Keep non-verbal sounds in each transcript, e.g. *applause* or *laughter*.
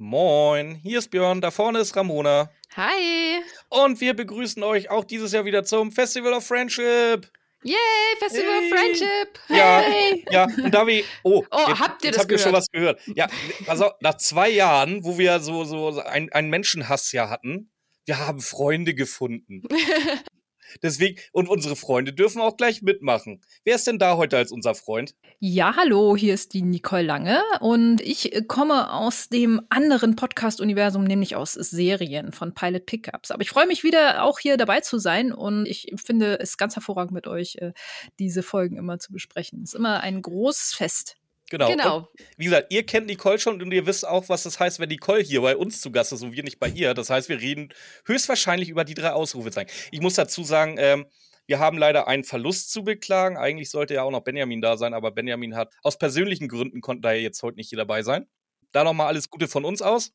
Moin, hier ist Björn, da vorne ist Ramona. Hi. Und wir begrüßen euch auch dieses Jahr wieder zum Festival of Friendship. Yay, Festival Hey. of Friendship. Ja, Hey. ja, und da wir. Oh, Oh, jetzt, habt ihr das habt ihr schon gehört? was gehört. Ja, also nach zwei Jahren, wo wir so, so ein, ein Menschenhassjahr hatten, wir haben Freunde gefunden. *laughs* Deswegen, und unsere Freunde dürfen auch gleich mitmachen. Wer ist denn da heute als unser Freund? Ja, hallo, hier ist die Nicole Lange und ich äh, komme aus dem anderen Podcast-Universum, nämlich aus Serien von Pilot Pickups. Aber ich freue mich wieder auch hier dabei zu sein und ich finde es ganz hervorragend mit euch, äh, diese Folgen immer zu besprechen. Es ist immer ein großes Fest. Genau. Genau. Und wie gesagt, ihr kennt Nicole schon und ihr wisst auch, was das heißt, wenn Nicole hier bei uns zu Gast ist und wir nicht bei ihr. Das heißt, wir reden höchstwahrscheinlich über die drei Ausrufezeichen. Ich muss dazu sagen, ähm, wir haben leider einen Verlust zu beklagen. Eigentlich sollte ja auch noch Benjamin da sein, aber Benjamin hat aus persönlichen Gründen konnte da jetzt heute nicht hier dabei sein. Da nochmal alles Gute von uns aus.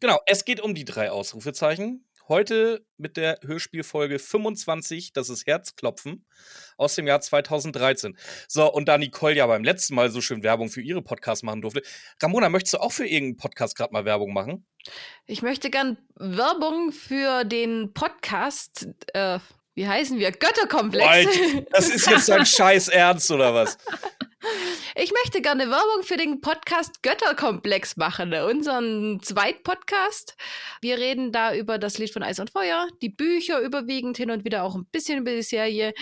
Genau, es geht um die drei Ausrufezeichen. Heute mit der Hörspielfolge 25, das ist Herzklopfen, aus dem Jahr 2013. So, und da Nicole ja beim letzten Mal so schön Werbung für ihre Podcasts machen durfte. Ramona, möchtest du auch für irgendeinen Podcast gerade mal Werbung machen? Ich möchte gern Werbung für den Podcast, äh, wie heißen wir? Götterkomplex. Alter, das ist jetzt dein *laughs* Scheiß Ernst, oder was? Ich möchte gerne Werbung für den Podcast Götterkomplex machen, unseren Zweitpodcast. Wir reden da über das Lied von Eis und Feuer, die Bücher überwiegend hin und wieder auch ein bisschen über die Serie.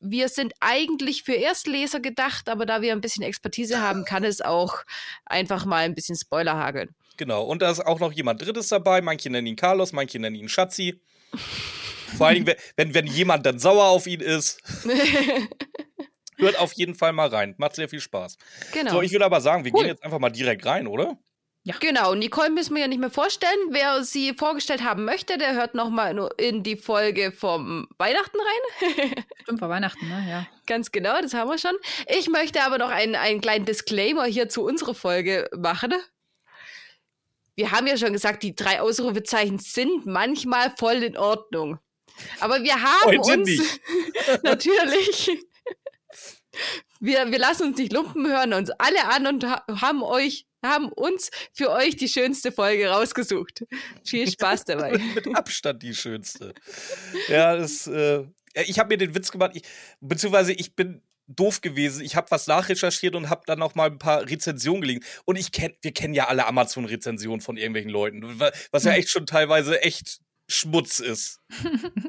Wir sind eigentlich für Erstleser gedacht, aber da wir ein bisschen Expertise haben, kann es auch einfach mal ein bisschen Spoiler hageln. Genau, und da ist auch noch jemand Drittes dabei. Manche nennen ihn Carlos, manche nennen ihn Schatzi. Vor allen Dingen, wenn- wenn, wenn jemand dann sauer auf ihn ist, *laughs* hört auf jeden Fall mal rein. Macht sehr viel Spaß. genau. So, ich würde aber sagen, wir Cool. gehen jetzt einfach mal direkt rein, oder? Genau, Nicole müssen wir ja nicht mehr vorstellen. Wer sie vorgestellt haben möchte, der hört noch mal in- in die Folge vom Weihnachten rein. *laughs* Stimmt, war Weihnachten, ne? Ja. Ganz genau, das haben wir schon. Ich möchte aber noch einen, einen kleinen Disclaimer hier zu unserer Folge machen. Wir haben ja schon gesagt, die drei Ausrufezeichen sind manchmal voll in Ordnung. Aber wir haben Heute sind uns nicht. *laughs* natürlich. Wir, wir lassen uns nicht lumpen, hören uns alle an und ha haben euch, haben uns für euch die schönste Folge rausgesucht. Viel Spaß *laughs* dabei. mit Abstand die schönste. Ja, das, äh, ich habe mir den Witz gemacht, ich, beziehungsweise ich bin doof gewesen. Ich habe was nachrecherchiert und habe dann noch mal ein paar Rezensionen gelesen. Und ich kenn, wir kennen ja alle Amazon-Rezensionen von irgendwelchen Leuten, wa- was ja echt schon teilweise echt Schmutz ist.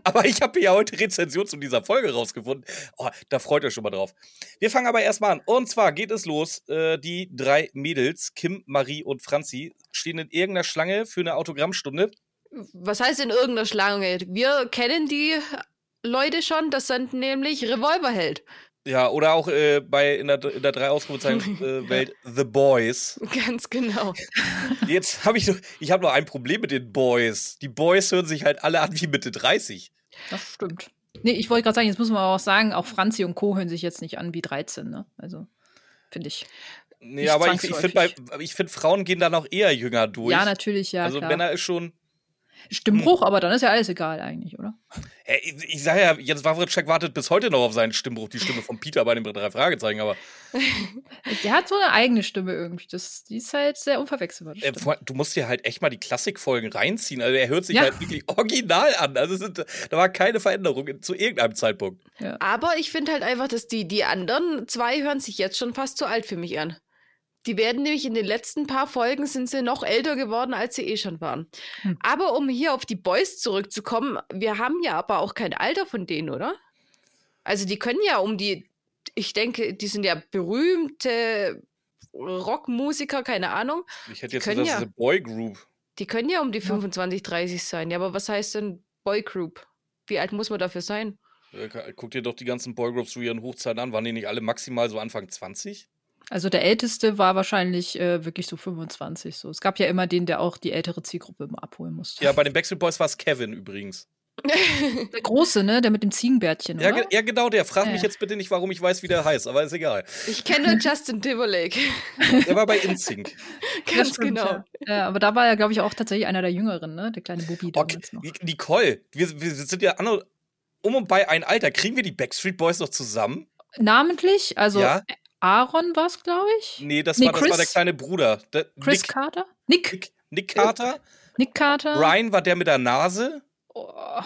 aber ich habe ja heute Rezension zu dieser Folge rausgefunden. Oh, da freut euch schon mal drauf. Wir fangen aber erstmal an. Und zwar geht es los. Äh, die drei Mädels, Kim, Marie und Franzi, stehen in irgendeiner Schlange für eine Autogrammstunde. Was heißt in irgendeiner Schlange? Wir kennen die Leute schon, das sind nämlich Revolverheld. Ja, oder auch äh, bei in der, in der drei Ausrufezeichen *laughs* äh, Welt The Boys. Ganz genau. Jetzt habe ich noch, ich habe noch ein Problem mit den Boys. Die Boys hören sich halt alle an wie Mitte 30. Das stimmt. Nee, ich wollte gerade sagen, jetzt muss man auch sagen, auch Franzi und Co. hören sich jetzt nicht an wie 13, ne? Also, finde ich. Nee, aber ich, ich finde find, Frauen gehen da noch eher jünger durch. Ja, natürlich, ja. also klar. Männer ist schon. Stimmbruch, aber dann ist ja alles egal eigentlich, oder? Hä, ich, ich sage ja, jetzt Wawritschek wartet bis heute noch auf seinen Stimmbruch, die Stimme von Peter bei den drei Fragezeichen, aber *laughs* Der hat so eine eigene Stimme irgendwie. Das, die ist halt sehr unverwechselbar. äh, du musst dir halt echt mal die Klassikfolgen reinziehen. Also er hört sich Ja. halt wirklich original an. Also sind, da war keine Veränderung zu irgendeinem Zeitpunkt. Aber ich finde halt einfach, dass die, die anderen zwei hören sich jetzt schon fast zu alt für mich an. Die werden nämlich in den letzten paar Folgen sind sie noch älter geworden, als sie eh schon waren. Hm. Aber um hier auf die Boys zurückzukommen, wir haben ja aber auch kein Alter von denen, oder? Also die können ja um die, ich denke, die sind ja berühmte Rockmusiker, keine Ahnung. Ich hätte jetzt können gesagt, das ja. ist eine Boygroup. Die können ja um die Ja. 25, 30 sein. Ja, aber was heißt denn Boygroup? Wie alt muss man dafür sein? Äh, Guck dir doch die ganzen Boygroups zu ihren Hochzeiten an. Waren die nicht alle maximal so Anfang 20? Also der älteste war wahrscheinlich äh, wirklich so 25. So. Es gab ja immer den, der auch die ältere Zielgruppe immer abholen musste. Ja, bei den Backstreet Boys war es Kevin übrigens. *laughs* Der große, ne? Der mit dem Ziegenbärtchen, Ja, oder? ge- ja, genau der. Frag Ja, mich jetzt bitte nicht, warum ich weiß, wie der heißt, aber ist egal. Ich kenne Justin Timberlake. *laughs* Der war bei InSync. *laughs* Ganz stimmt, genau. Ja. ja, aber da war er, glaube ich, auch tatsächlich einer der Jüngeren, ne? Der kleine Bubi Okay, damals noch. Nicole, wir, wir sind ja um und bei ein Alter. Kriegen wir die Backstreet Boys noch zusammen? Namentlich, also Ja. Aaron war es, glaube ich. Nee, das, Nee, war, das war der kleine Bruder. Der, Chris Nick, Carter? Nick. Nick, Nick Carter. Nick Carter. Brian war der mit der Nase. Oh,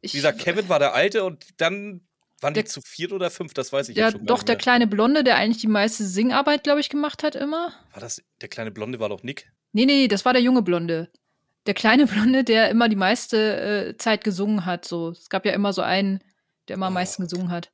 ich, Dieser Kevin war der Alte und dann waren die Der- zu viert oder fünf, das weiß ich Ja, jetzt schon doch, der kleine Blonde, der eigentlich die meiste Singarbeit, glaube ich, gemacht hat immer. War das, der kleine Blonde war doch Nick? Nee, nee, das war der junge Blonde. Der kleine *laughs* Blonde, der immer die meiste äh, Zeit gesungen hat. So. Es gab ja immer so einen, der immer am Oh. meisten gesungen hat.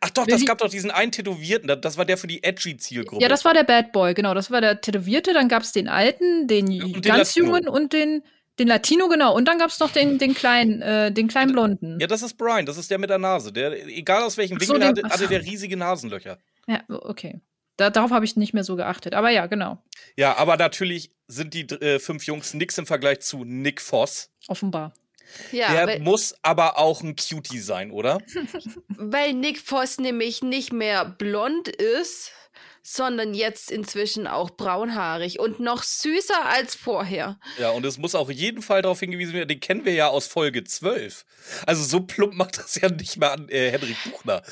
Ach doch, das gab doch diesen einen Tätowierten, da- das war der für die edgy Zielgruppe. Ja, das war der Bad Boy, genau. Das war der Tätowierte. Dann gab es den Alten, den und den ganz Latino. Jungen und den, den Latino, genau. Und dann gab es noch den, den kleinen, äh, den kleinen Blonden. Ja, das ist Brian, das ist der mit der Nase. Der, egal aus welchem so, Winkel, den- hatte, hatte der riesige Nasenlöcher. Ja, okay. Da, darauf habe ich nicht mehr so geachtet. Aber ja, genau. Ja, aber natürlich sind die äh, fünf Jungs nix im Vergleich zu Nick Voss. Offenbar. Ja, der muss aber auch ein Cutie sein, oder? *laughs* weil Nick Voss nämlich nicht mehr blond ist, sondern jetzt inzwischen auch braunhaarig und noch süßer als vorher. Ja, und es muss auch jeden Fall darauf hingewiesen werden, den kennen wir ja aus Folge 12. Also so plump macht das ja nicht mal an äh, Henrik Buchner.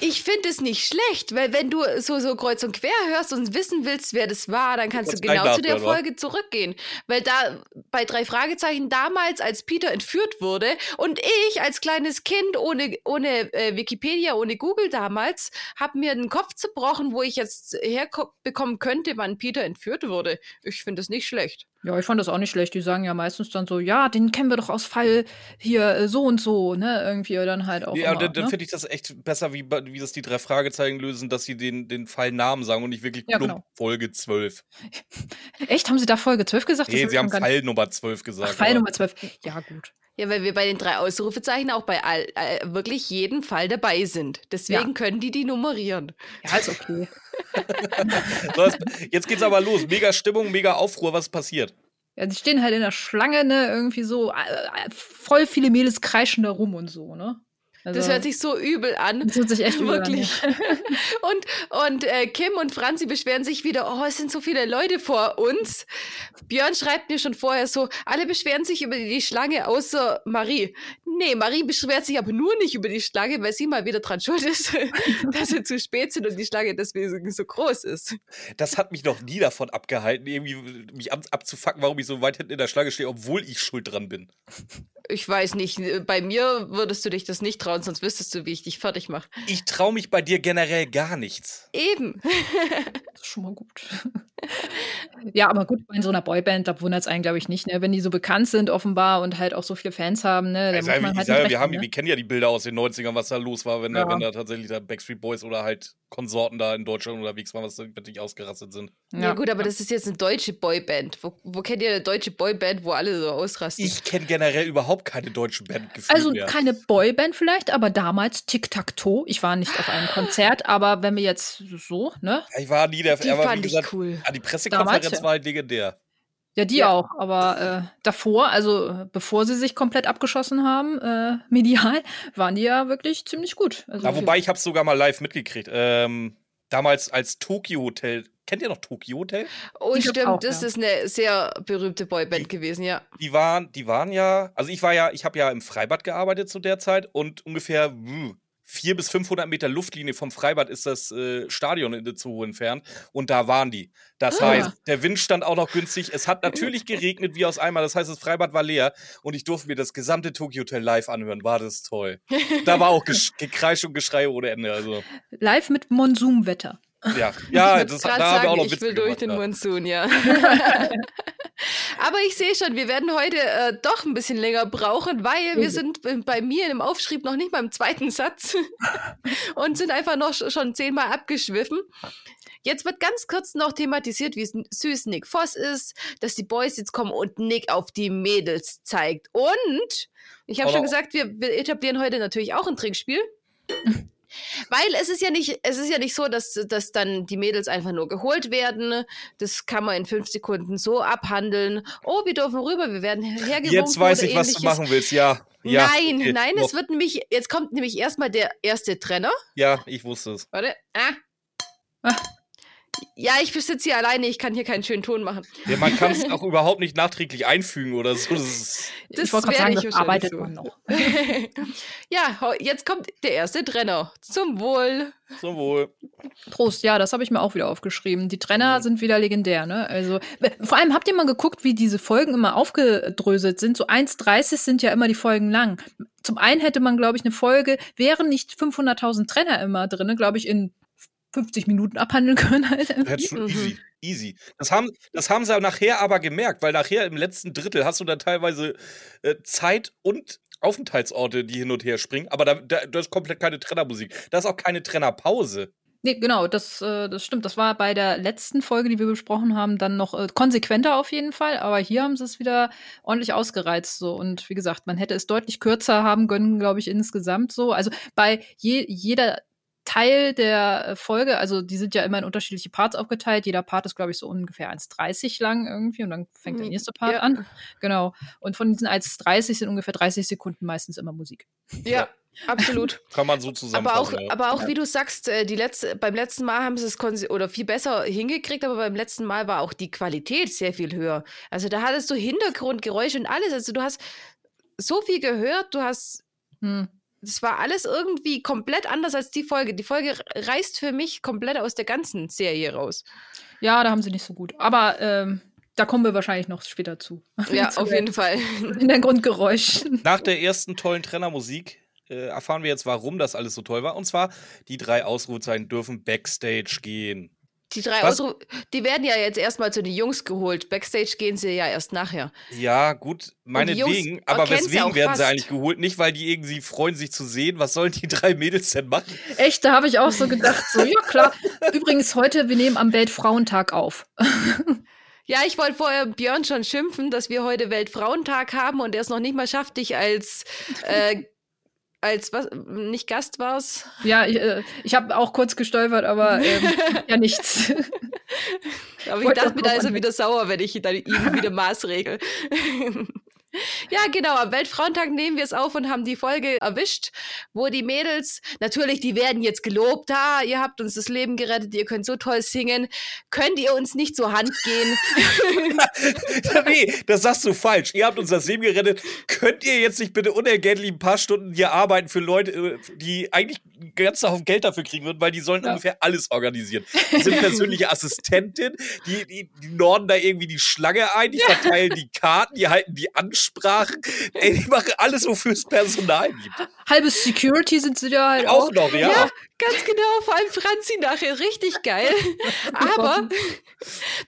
Ich finde es nicht schlecht, weil wenn du so, so kreuz und quer hörst und wissen willst, wer das war, dann kannst du genau zu der? Folge zurückgehen. Weil da bei drei Fragezeichen damals, als Peter entführt wurde und ich als kleines Kind ohne, ohne äh, Wikipedia, ohne Google damals, habe mir den Kopf zerbrochen, wo ich jetzt herbekommen könnte, wann Peter entführt wurde. Ich finde es nicht schlecht. Ja, ich fand das auch nicht schlecht. Die sagen ja meistens dann so, ja, den kennen wir doch aus Fall hier äh, so und so, ne? Irgendwie dann halt auch. Ja, immer, dann, dann ne? finde ich das echt besser, wie, wie das die drei Fragezeichen lösen, dass sie den, den Fallnamen sagen und nicht wirklich Ja, plump genau. Folge 12. *laughs* Echt? Haben sie da Folge 12 gesagt? Das Nee, ich sie haben nicht- Fall Nummer 12 gesagt. Ach, Fall aber- Nummer 12. Ja, gut. Ja, weil wir bei den drei Ausrufezeichen auch bei all, äh, wirklich jeden Fall dabei sind. Deswegen Ja. können die die nummerieren. Ja, ist okay. *laughs* So, jetzt- geht's aber los. Mega Stimmung, mega Aufruhr, was passiert? Ja, die stehen halt in der Schlange, ne? Irgendwie so, äh, äh, voll viele Mädels kreischen da rum und so, ne? Also, Das hört sich so übel an. das hört sich echt übel an, Wirklich. *laughs* und und äh, Kim und Franzi beschweren sich wieder, oh, es sind so viele Leute vor uns. Björn schreibt mir schon vorher so, alle beschweren sich über die Schlange außer Marie. Nee, Marie beschwert sich aber nur nicht über die Schlange, weil sie mal wieder dran schuld ist, *laughs* dass sie zu spät sind und die Schlange deswegen so groß ist. Das hat mich noch nie davon abgehalten, irgendwie mich ab, abzufacken, warum ich so weit hinten in der Schlange stehe, obwohl ich schuld dran bin. Ich weiß nicht, bei mir würdest du dich das nicht trauen, sonst wüsstest du, wie ich dich fertig mache. Ich traue mich bei dir generell gar nichts. Eben. *laughs* Das ist schon mal gut. Ja, aber gut, in so einer Boyband, da wundert es einen, glaube ich, nicht, ne? Wenn die so bekannt sind, offenbar, und halt auch so viele Fans haben, ne? Halt wir, haben, rechnen, wir kennen ja die Bilder aus den 90ern, was da los war, wenn, Ja. da, wenn da tatsächlich da Backstreet Boys oder halt Konsorten da in Deutschland unterwegs waren, was da wirklich ausgerastet sind. ne? Ja, gut, aber das ist jetzt eine deutsche Boyband. Wo, wo kennt ihr eine deutsche Boyband, wo alle so ausrasten? Ich kenne generell überhaupt keine deutsche Band gefühlt Also mehr. keine Boyband vielleicht, aber damals Tic-Tac-Toe. Ich war nicht auf einem Konzert, aber wenn wir jetzt so, ne? Ich war nie der die aber fand gesagt, ich cool. Ah, die Pressekonferenz Damals, war halt legendär. Ja, die Ja. auch. Aber äh, davor, also bevor sie sich komplett abgeschossen haben, äh, *laughs* medial, waren die ja wirklich ziemlich gut. Also, Ja, wobei ich habe es sogar mal live mitgekriegt. Ähm, damals als Tokyo Hotel. Kennt ihr noch Tokyo Hotel? Oh, Ich glaub stimmt, auch, das ja. ist eine sehr berühmte Boyband gewesen, ja. Die waren, die waren ja, also ich war ja, ich habe ja im Freibad gearbeitet zu der Zeit und ungefähr mh, 400 bis 500 Meter Luftlinie vom Freibad ist das äh, Stadion in Itzehoe entfernt und da waren die. Das Ah. heißt, der Wind stand auch noch günstig. Es hat natürlich *laughs* geregnet wie aus Eimer. Das heißt, das Freibad war leer und ich durfte mir das gesamte Tokyo Hotel live anhören. War das toll. Da war auch *laughs* Gekreisch und Geschrei ohne Ende. Also live mit Monsumwetter. Ja, *laughs* ja, das, da haben wir auch noch ich Witze will durch gemacht, den ja. Monsun, ja. *laughs* Aber ich sehe schon, wir werden heute äh, doch ein bisschen länger brauchen, weil wir Oh. sind bei mir im Aufschrieb noch nicht beim zweiten Satz *laughs* und sind einfach noch sch- schon zehnmal abgeschwiffen. Jetzt wird ganz kurz noch thematisiert, wie süß Nick Voss ist, dass die Boys jetzt kommen und Nick auf die Mädels zeigt. Und ich habe schon gesagt, wir, wir etablieren heute natürlich auch ein Trinkspiel. Weil es ist ja nicht, es ist ja nicht so, dass, dass dann die Mädels einfach nur geholt werden. Das kann man in fünf Sekunden so abhandeln. Oh, wir dürfen rüber, wir werden hergewunken. Jetzt weiß oder ich, was du machen willst. Ja. ja nein, okay, nein, es wird nämlich, jetzt kommt nämlich erstmal der erste Trenner. Ja, ich wusste es. Warte. Ah. Ah. Ja, ich sitze hier alleine, ich kann hier keinen schönen Ton machen. Ja, man kann es *laughs* auch überhaupt nicht nachträglich einfügen oder so. Das ist ich wollte gerade sagen, das arbeitet so. man noch. *laughs* ja, jetzt kommt der erste Trenner. Zum Wohl. Zum Wohl. Prost, ja, das habe ich mir auch wieder aufgeschrieben. Die Trenner mhm. sind wieder legendär, ne? Also, vor allem habt ihr mal geguckt, wie diese Folgen immer aufgedröselt sind. So 1,30 sind ja immer die Folgen lang. Zum einen hätte man, glaube ich, eine Folge, wären nicht 500.000 Trenner immer drin, glaube ich, in 50 Minuten abhandeln können. Halt das schon easy. Easy. Das haben, das haben sie nachher aber gemerkt, weil nachher im letzten Drittel hast du dann teilweise äh, Zeit und Aufenthaltsorte, die hin und her springen, aber da, da, da ist komplett keine Trennermusik. Da ist auch keine Trennerpause. Nee, genau, das, äh, das stimmt. Das war bei der letzten Folge, die wir besprochen haben, dann noch äh, konsequenter auf jeden Fall. Aber hier haben sie es wieder ordentlich ausgereizt. So. Und wie gesagt, man hätte es deutlich kürzer haben können, glaube ich, insgesamt so. Also bei je, jeder Teil der äh, Folge, also die sind ja immer in unterschiedliche Parts aufgeteilt. Jeder Part ist, glaube ich, so ungefähr 1,30 lang irgendwie und dann fängt der hm, nächste Part ja. an. Genau. Und von diesen 1,30 sind ungefähr 30 Sekunden meistens immer Musik. Ja. Absolut. *laughs* Kann man so zusammenfassen. Aber auch, ja. aber auch wie du sagst, äh, die letzte, beim letzten Mal haben sie es oder viel besser hingekriegt, aber beim letzten Mal war auch die Qualität sehr viel höher. Also da hattest du Hintergrundgeräusche und alles. Also du hast so viel gehört, du hast hm das war alles irgendwie komplett anders als die Folge. Die Folge reißt für mich komplett aus der ganzen Serie raus. Ja, da haben sie nicht so gut. Aber ähm, da kommen wir wahrscheinlich noch später zu. Ja, *laughs* auf jeden Fall. In den Grundgeräuschen. Nach der ersten tollen Trennermusik äh, erfahren wir jetzt, warum das alles so toll war. Und zwar, die drei Ausrufezeichen dürfen Backstage gehen. Die drei Ausrufe, die werden ja jetzt erstmal zu den Jungs geholt. Backstage gehen sie ja erst nachher. Ja, gut, meinetwegen. Aber weswegen werden fast. sie eigentlich geholt? Nicht, weil die irgendwie freuen, sich zu sehen. Was sollen die drei Mädels denn machen? Echt, da habe ich auch so gedacht. So, ja, klar. *laughs* Übrigens, heute, wir nehmen am Weltfrauentag auf. Ja, ich wollte vorher Björn schon schimpfen, dass wir heute Weltfrauentag haben und er es noch nicht mal schafft, dich als äh, als was nicht Gast war's? Ja, ich, äh, ich habe auch kurz gestolpert, aber *laughs* ähm, ja nichts. aber ich, ich dachte mir, da ist er wieder sauer, wenn ich dann ihm wieder *laughs* maßregel. Ja, genau. Am Weltfrauentag nehmen wir es auf und haben die Folge erwischt, wo die Mädels, natürlich, die werden jetzt gelobt. Ha, ihr habt uns das Leben gerettet, ihr könnt so toll singen. Könnt ihr uns nicht zur Hand gehen? *laughs* nee, das sagst du falsch. Ihr habt uns das Leben gerettet. Könnt ihr jetzt nicht bitte unergänzlich ein paar Stunden hier arbeiten für Leute, äh, die eigentlich ganz Haufen Geld dafür kriegen würden, weil die sollen ja. ungefähr alles organisieren. *laughs* Die sind persönliche Assistentin, die, die, die norden da irgendwie die Schlange ein, die ja. verteilen die Karten, die halten die Ansprache Ansprachen. Ey, die machen alles, wofür es Personal gibt. Halbes Security sind sie da halt auch. Auch noch, ja. ja. Ganz genau, vor allem Franzi nachher, richtig geil. *laughs* Aber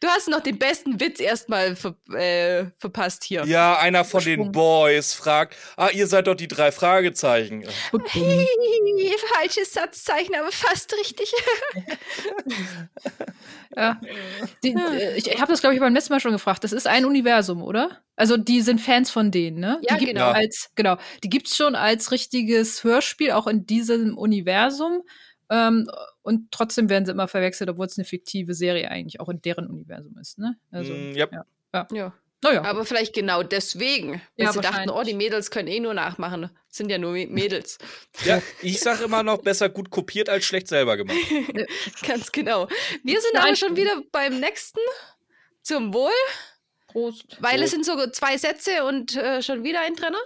du hast noch den besten Witz erstmal ver äh, verpasst hier. Ja, einer von den Boys fragt, ah, ihr seid doch die drei Fragezeichen. Falsches Satzzeichen, aber fast richtig. *laughs* ja. Die, äh, ich habe das, glaube ich, beim letzten Mal schon gefragt. Das ist ein Universum, oder? Also die sind Fans von denen, ne? Ja, die genau. Als, genau. Die gibt es schon als richtiges Hörspiel, auch in diesem Universum. Ähm, und trotzdem werden sie immer verwechselt, obwohl es eine fiktive Serie eigentlich auch in deren Universum ist. Ne? Also, mm, yep. ja. ja. ja. Naja. Aber vielleicht genau deswegen. Weil ja, sie dachten, oh, die Mädels können eh nur nachmachen. Sind ja nur Mädels. *laughs* Ja, ich sage immer noch besser gut kopiert als schlecht selber gemacht. Ganz genau. Wir sind aber schon wieder beim nächsten. Zum Wohl. Prost. Weil Prost. es sind so zwei Sätze und äh, schon wieder ein Trenner.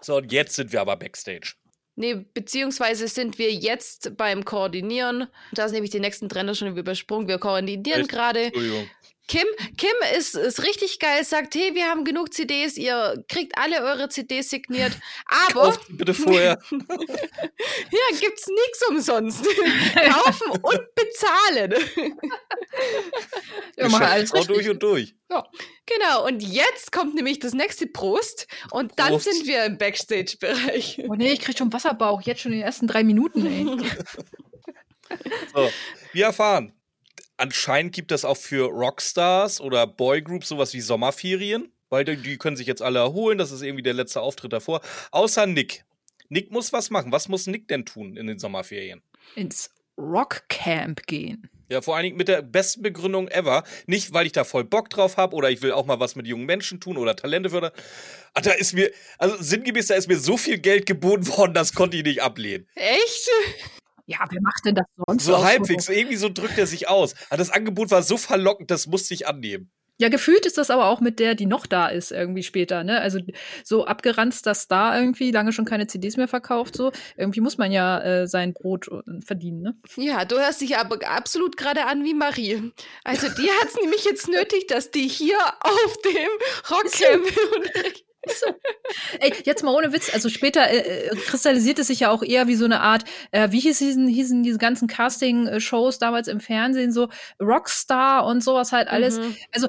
So, und jetzt sind wir aber Backstage. Nee, beziehungsweise sind wir jetzt beim Koordinieren. Da ist nämlich die nächsten Trender schon übersprungen. Wir koordinieren gerade. Kim, Kim ist, ist richtig geil, sagt, hey, wir haben genug CDs, ihr kriegt alle eure CDs signiert, aber. Kauft bitte vorher. *laughs* ja, gibt's nichts umsonst. *laughs* Kaufen und bezahlen. *laughs* ja, mal alles richtig. durch und durch. Ja. Genau, und jetzt kommt nämlich das nächste Prost und dann Prost. sind wir im Backstage-Bereich. Oh nee, ich krieg schon Wasserbauch, jetzt schon in den ersten drei Minuten, ey. so, wir erfahren, anscheinend gibt es auch für Rockstars oder Boygroups sowas wie Sommerferien, weil die, können sich jetzt alle erholen. Das ist irgendwie der letzte Auftritt davor. Außer Nick. Nick muss was machen. Was muss Nick denn tun in den Sommerferien? Ins Rockcamp gehen. Ja, vor allen Dingen mit der besten Begründung ever. Nicht, weil ich da voll Bock drauf habe oder ich will auch mal was mit jungen Menschen tun oder Talente fördern. Ah, da ist mir, also sinngemäß, da ist mir so viel Geld geboten *laughs* worden, das konnte ich nicht ablehnen. Echt? Ja, wer macht denn das sonst? So halbwegs, irgendwie so drückt er sich aus. Aber das Angebot war so verlockend, das musste ich annehmen. Ja, gefühlt ist das aber auch mit der, die noch da ist, irgendwie später, ne? Also so abgeranzter Star irgendwie, lange schon keine CDs mehr verkauft, so. Irgendwie muss man ja äh, sein Brot verdienen, ne? Ja, du hörst dich aber absolut gerade an wie Marie. Also die hat es *laughs* nämlich jetzt nötig, dass die hier auf dem Rockcamp *laughs* So. Ey, jetzt mal ohne Witz, also später äh, äh, kristallisiert es sich ja auch eher wie so eine Art, äh, wie hieß diesen, hießen diese ganzen Casting-Shows damals im Fernsehen, so Rockstar und sowas halt alles. Mhm. Also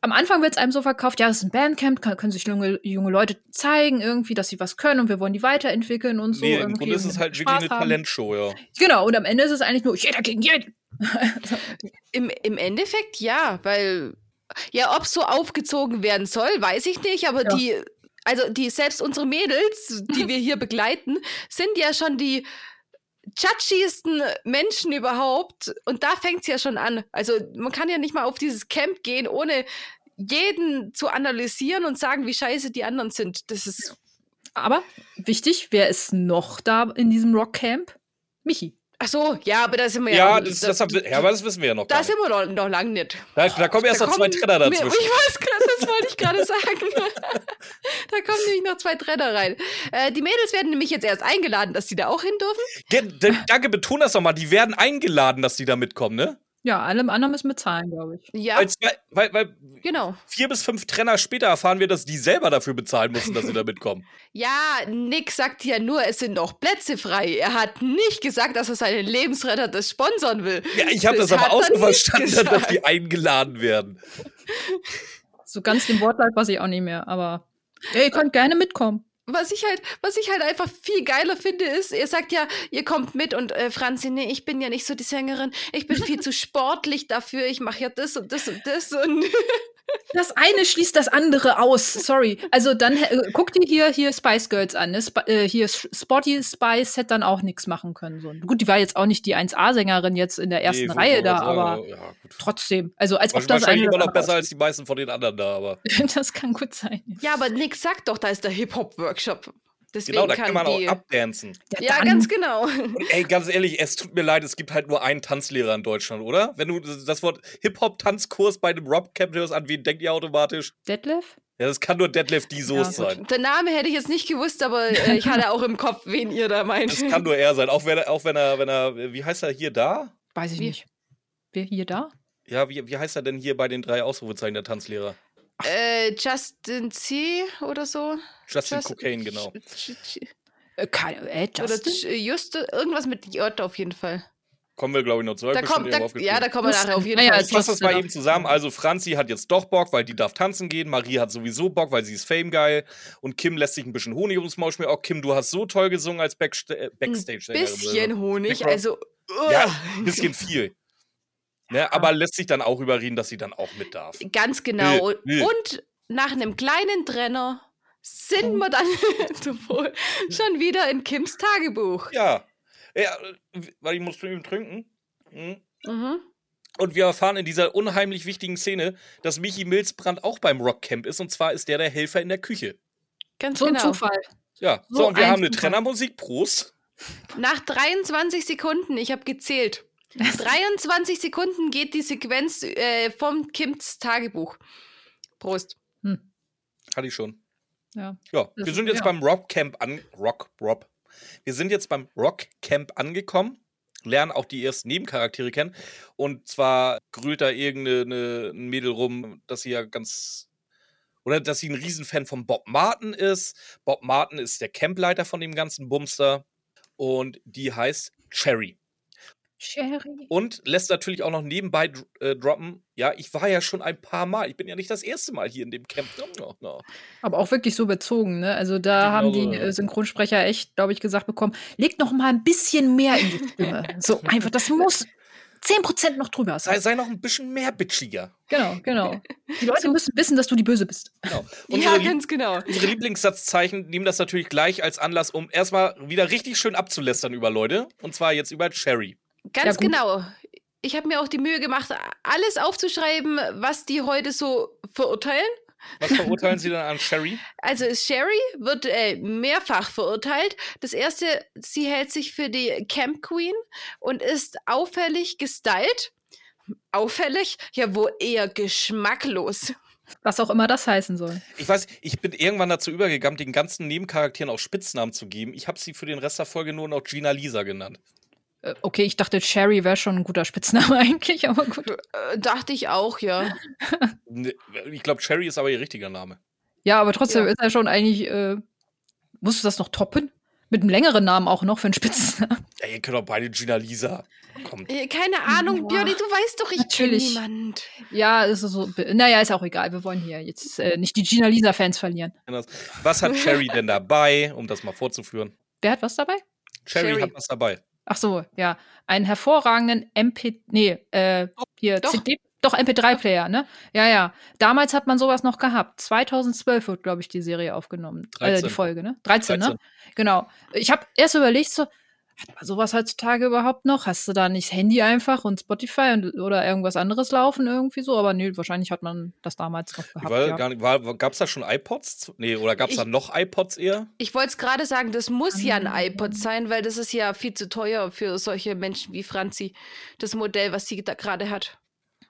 am Anfang wird es einem so verkauft, ja, das ist ein Bandcamp, kann, können sich junge, junge Leute zeigen irgendwie, dass sie was können und wir wollen die weiterentwickeln und so. nee, im irgendwie Grunde ist und es halt Spaß wirklich eine haben. Talentshow, ja. Genau, und am Ende ist es eigentlich nur jeder gegen jeden. *laughs* Im, Im Endeffekt ja, weil ja, ob so aufgezogen werden soll, weiß ich nicht, aber Ja. die, also die, selbst unsere Mädels, die wir hier begleiten, sind ja schon die judgiesten Menschen überhaupt. Und da fängt es ja schon an. Also man kann ja nicht mal auf dieses Camp gehen, ohne jeden zu analysieren und sagen, wie scheiße die anderen sind. Das ist Aber wichtig, wer ist noch da in diesem Rockcamp? Michi. Ach so, ja, aber da sind wir Ja, ja. das, das, wir- ja, aber das wissen wir ja noch da sind wir noch, noch lang nicht. Da, da kommen erst Da noch zwei kommen- Trenner mir- dazwischen. Ich weiß gerade, das wollte ich gerade *laughs* sagen. da kommen nämlich noch zwei Trenner rein. Äh, die Mädels werden nämlich jetzt erst eingeladen, dass sie da auch hin dürfen. D- Danke, beton das doch mal. Die werden eingeladen, dass die da mitkommen, ne? Ja, allem anderen müssen wir zahlen, glaube ich. Ja, Weil, zwei, weil, weil genau. vier bis fünf Trenner später erfahren wir, dass die selber dafür bezahlen mussten, dass sie da mitkommen. *laughs* Ja, Nick sagt ja nur, es sind noch Plätze frei. Er hat nicht gesagt, dass er seinen Lebensretter das sponsern will. Ja, ich habe das, aber hat auch er so verstanden, dass die eingeladen werden. So ganz den Wortlaut weiß ich auch nicht mehr, aber ja, ihr könnt gerne mitkommen. Was ich halt, was ich halt einfach viel geiler finde, ist, er sagt ja, ihr kommt mit und äh, Franzi, nee, ich bin ja nicht so die Sängerin, ich bin viel *laughs* zu sportlich dafür, ich mache ja das und das und das und *laughs* Das eine schließt das andere aus. Sorry. Also dann äh, guck dir hier, hier Spice Girls an. Ne? Sp äh, hier Spotty Spice hätte dann auch nichts machen können. So. Gut, die war jetzt auch nicht die 1A-Sängerin jetzt in der ersten Nee, Reihe da, sagen, aber Ja, trotzdem. Also als ob das Wahrscheinlich eine immer noch besser als die meisten von den anderen da, aber. *laughs* Das kann gut sein. Ja, aber Nick sagt doch, da ist der Hip-Hop-Workshop. Deswegen Genau, da kann, kann man auch abdancen. ja, dann- ganz genau. Und ey, ganz ehrlich, es tut mir leid, es gibt halt nur einen Tanzlehrer in Deutschland, oder? Wenn du das Wort Hip-Hop-Tanzkurs bei einem Rob-Camp hörst, an wen denkt ihr automatisch? Detlef? Ja, das kann nur Deadlift die Soße Ja, sein. Der Name hätte ich jetzt nicht gewusst, aber äh, ich hatte auch im Kopf, wen ihr da meint. Das kann nur er sein. Auch wenn er, auch wenn er, wenn er, wie heißt er hier da? Weiß ich Wie? nicht. Wer hier da? Ja, wie, wie heißt er denn hier bei den drei Ausrufezeichen der Tanzlehrer? Äh, Justin C. oder so. Justin Just- Cocaine, genau. Äh, keine, äh, Oder Justin? Ch- Juste, irgendwas mit J auf jeden Fall. Kommen wir, glaube ich, noch zu. Hab Da kommt, da, ja, da kommen wir nachher auf jeden Naja, Fall. Ich fasse das mal eben zusammen. Also Franzi hat jetzt doch Bock, weil die darf tanzen gehen. Marie hat sowieso Bock, weil sie ist Fame geil. Und Kim lässt sich ein bisschen Honig ums Maul schmieren. Auch Kim, du hast so toll gesungen als Backsta äh, backstage Bisschen Honig, also. Ja, ein bisschen viel. Ne, aber lässt sich dann auch überreden, dass sie dann auch mit darf. Ganz genau. Nö, nö. Und nach einem kleinen Trenner sind wir dann *laughs* sowohl schon wieder in Kims Tagebuch. Ja. ja äh, weil ich muss zu ihm trinken. Mhm. Mhm. Und wir erfahren in dieser unheimlich wichtigen Szene, dass Michi Milzbrand auch beim Rockcamp ist. Und zwar ist der der Helfer in der Küche. Ganz So ein genau. Zufall. Ja, so, So und wir ein haben eine. Trennermusik. Prost. Nach 23 Sekunden, ich habe gezählt. 23 Sekunden geht die Sequenz äh, vom Kims Tagebuch. Prost. Hm. Hatte ich schon. Ja. Ja, wir sind jetzt ja. beim Rockcamp an. Rock, Rob. Wir sind jetzt beim Rockcamp angekommen, lernen auch die ersten Nebencharaktere kennen. Und zwar grüht da irgendeine eine, ein Mädel rum, dass sie ja ganz. Oder dass sie ein Riesenfan von Bob Martin ist. Bob Martin ist der Campleiter von dem ganzen Bumster. Und die heißt Cherry. Sherry. Und lässt natürlich auch noch nebenbei äh, droppen. Ja, ich war ja schon ein paar Mal. Ich bin ja nicht das erste Mal hier in dem Camp. No, no. Aber auch wirklich so bezogen, ne? Also da Genau haben so, die äh, Synchronsprecher echt, glaube ich, gesagt bekommen, legt noch mal ein bisschen mehr in die Stimme. *laughs* so einfach, das muss 10% noch drüber Sei, sein. sei noch ein bisschen mehr bitchiger. Genau, genau. Die Leute müssen wissen, dass du die Böse bist. Genau. *laughs* ja, Unsere, ganz genau. unsere Lieblingssatzzeichen nehmen das natürlich gleich als Anlass, um erstmal wieder richtig schön abzulästern über Leute. Und zwar jetzt über Cherry. Ganz Ja, genau. Ich habe mir auch die Mühe gemacht, alles aufzuschreiben, was die heute so verurteilen. Was verurteilen Sie dann an Sherry? Also Sherry wird äh, mehrfach verurteilt. Das erste, sie hält sich für die Camp Queen und ist auffällig gestylt. Auffällig? Ja, wo eher geschmacklos. Was auch immer das heißen soll. Ich weiß, ich bin irgendwann dazu übergegangen, den ganzen Nebencharakteren auch Spitznamen zu geben. Ich habe sie für den Rest der Folge nur noch Gina Lisa genannt. Äh, Okay, ich dachte, Sherry wäre schon ein guter Spitzname *laughs* eigentlich, aber gut. Äh, dachte ich auch, ja. *laughs* Ne, Ich glaube, Sherry ist aber ihr richtiger Name. Ja, aber trotzdem Ja. ist er schon eigentlich. Äh, musst du das noch toppen? Mit einem längeren Namen auch noch für einen *laughs* Spitznamen. Ja, ihr könnt doch beide Gina Lisa. Kommt. Äh, Keine Ahnung, Boah. Björni, du weißt doch, ich kenne Natürlich. niemand. Ja, ist so. Naja, ist auch egal. Wir wollen hier jetzt äh, nicht die Gina Lisa-Fans verlieren. Was hat Sherry denn dabei, um das mal vorzuführen? Wer hat was dabei? Sherry, Sherry. hat was dabei. Ach so, ja. Einen hervorragenden MP. Nee, äh, hier, Doch. CD. Doch, MP3-Player, ne? Ja, ja. Damals hat man sowas noch gehabt. 2012 wird, glaube ich, die Serie aufgenommen. Äh, 13. die Folge, ne? 13, 13. ne? Genau. Ich habe erst überlegt, so, hat man sowas heutzutage überhaupt noch? Hast du da nicht das Handy einfach und Spotify und, oder irgendwas anderes laufen irgendwie so? Aber nee, wahrscheinlich hat man das damals noch gehabt. War, ja. gab es da schon iPods? Nee, oder gab es da noch iPods eher? Ich wollte es gerade sagen, das muss ja ein iPod sein, weil das ist ja viel zu teuer für solche Menschen wie Franzi. Das Modell, was sie da gerade hat.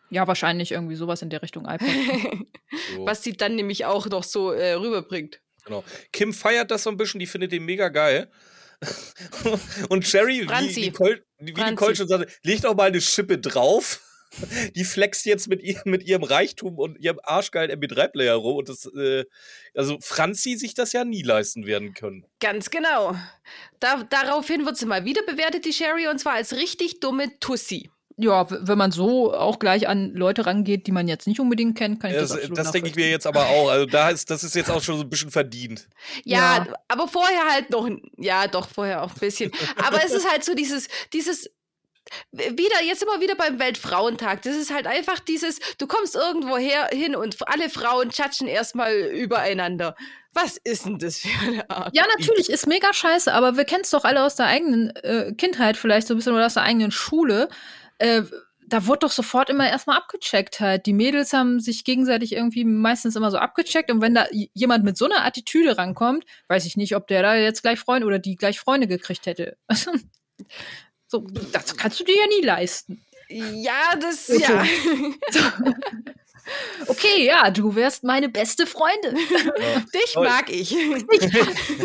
ja, wahrscheinlich irgendwie sowas in der Richtung iPod. *laughs* So, was sie dann nämlich auch noch so äh, rüberbringt. genau. Kim feiert das so ein bisschen, die findet den mega geil. *laughs* Und Sherry, wie Franzi. Nicole, wie Franzi. Nicole schon sagte, legt auch mal eine Schippe drauf. *laughs* Die flext jetzt mit, ihr, mit ihrem Reichtum und ihrem arschgeilen MP3-Player rum. Und das, äh, also Franzi sich das ja nie leisten werden können. Ganz genau. Da, daraufhin wird sie mal wieder bewertet, die Sherry, und zwar als richtig dumme Tussi. Ja, wenn man so auch gleich an Leute rangeht, die man jetzt nicht unbedingt kennt, kann ich das, Das, absolut das denke ich mir jetzt aber auch. Also da ist, das ist jetzt auch schon so ein bisschen verdient. Ja, Ja. aber vorher halt noch, ja, doch, vorher auch ein bisschen. Aber es ist halt so dieses, dieses, wieder, jetzt immer wieder beim Weltfrauentag. Das ist halt einfach dieses, du kommst irgendwo her, hin und alle Frauen tschatschen erstmal übereinander. Was ist denn das für eine Art? Ja, natürlich, ist mega scheiße, aber wir kennen es doch alle aus der eigenen äh, Kindheit vielleicht so ein bisschen oder aus der eigenen Schule. Äh, da wurde doch sofort immer erstmal abgecheckt halt. Die Mädels haben sich gegenseitig irgendwie meistens immer so abgecheckt und wenn da jemand mit so einer Attitüde rankommt, weiß ich nicht, ob der da jetzt gleich Freunde oder die gleich Freunde gekriegt hätte. *laughs* so, das kannst du dir ja nie leisten. Ja, das, Okay. ja. *laughs* Okay, ja, du wärst meine beste Freundin. *laughs* Dich Toll. mag ich.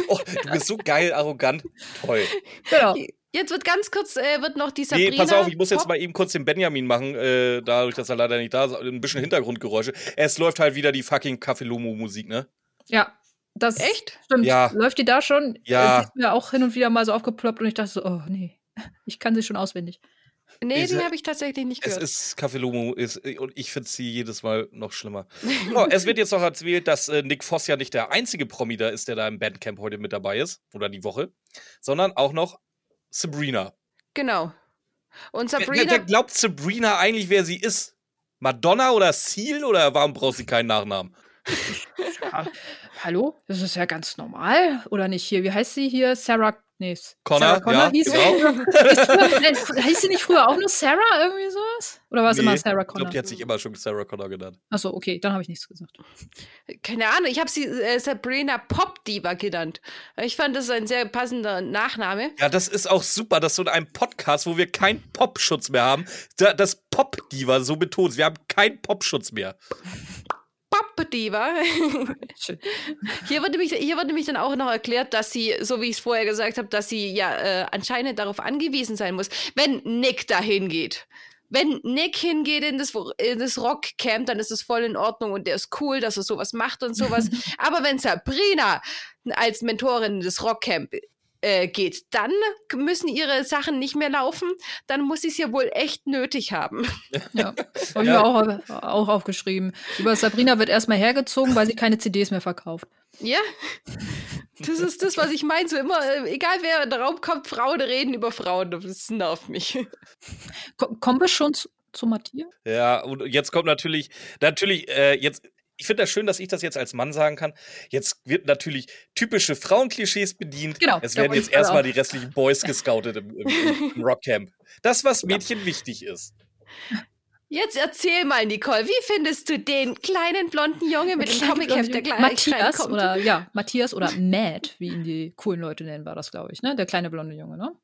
oh, du bist so geil, arrogant. Toll. genau. Jetzt wird ganz kurz, äh, wird noch die Sabrina. Nee, pass auf, ich muss jetzt mal eben kurz den Benjamin machen, äh, dadurch, dass er leider nicht da ist. Ein bisschen Hintergrundgeräusche. Es läuft halt wieder die fucking Café Lomo Musik, ne? Ja, das Echt? stimmt. Ja. Läuft die da schon? Ja. Äh, Die ist mir auch hin und wieder mal so aufgeploppt und ich dachte so, oh nee, *laughs* ich kann sie schon auswendig. Nee, Diese- den habe ich tatsächlich nicht Es gehört. ist Café Lomo ist, und ich finde sie jedes Mal noch schlimmer. Genau, es wird jetzt noch erzählt, dass äh, Nick Voss ja nicht der einzige Promi da ist, der da im Bandcamp heute mit dabei ist, oder die Woche, sondern auch noch Sabrina. genau. Und Sabrina. wer glaubt Sabrina eigentlich, wer sie ist? Madonna oder Seal oder warum braucht sie keinen Nachnamen? *laughs* Ha Hallo? Das ist ja ganz normal, oder nicht? Hier, wie heißt sie hier? Sarah. Nee, Connor, Sarah Connor ja, hieß, genau. *laughs* hieß, früher, nein, hieß sie nicht früher auch nur Sarah, irgendwie sowas? Oder war es immer Nee, Sarah Ich glaube, Connor? die hat sich immer schon Sarah Connor genannt. Achso, okay, dann habe ich nichts gesagt. Keine Ahnung, ich habe sie äh, Sabrina Pop Diva genannt. Ich fand das ein sehr passender Nachname. Ja, das ist auch super, dass du in einem Podcast, wo wir keinen Popschutz mehr haben, da- das Pop-Diva so betont. Wir haben keinen Popschutz mehr. Pop Diva. *laughs* Schön. Hier hier wird nämlich dann auch noch erklärt, dass sie, so wie ich es vorher gesagt habe, dass sie ja äh, anscheinend darauf angewiesen sein muss, wenn Nick dahin geht. Wenn Nick hingeht in das, in das Rockcamp, dann ist es voll in Ordnung und der ist cool, dass er sowas macht und sowas. *laughs* Aber wenn Sabrina als Mentorin des Rockcamp äh, geht, dann müssen ihre Sachen nicht mehr laufen. Dann muss sie es ja wohl echt nötig haben. *laughs* Ja, habe ich Ja. mir auch, auch aufgeschrieben. Über Sabrina wird erstmal hergezogen, weil sie keine CDs mehr verkauft. Ja, das ist das, was ich meine. So immer, äh, egal wer in den Raum kommt, Frauen reden über Frauen. Das nervt mich. Ko kommen wir schon zu, zu Matthias? Ja, und jetzt kommt natürlich, natürlich, äh, jetzt, ich finde das schön, dass ich das jetzt als Mann sagen kann. Jetzt wird natürlich typische Frauenklischees bedient. Genau, Es werden jetzt erstmal die restlichen Boys gescoutet im, im, im Rockcamp. Das, was Mädchen wichtig ist. Jetzt erzähl mal, Nicole, wie findest du den kleinen blonden Junge mit dem Comicheft, der gleich Matthias oder ja, Matthias oder Matt, wie ihn die coolen Leute nennen, war das, glaube ich, ne? Der kleine blonde Junge, ne?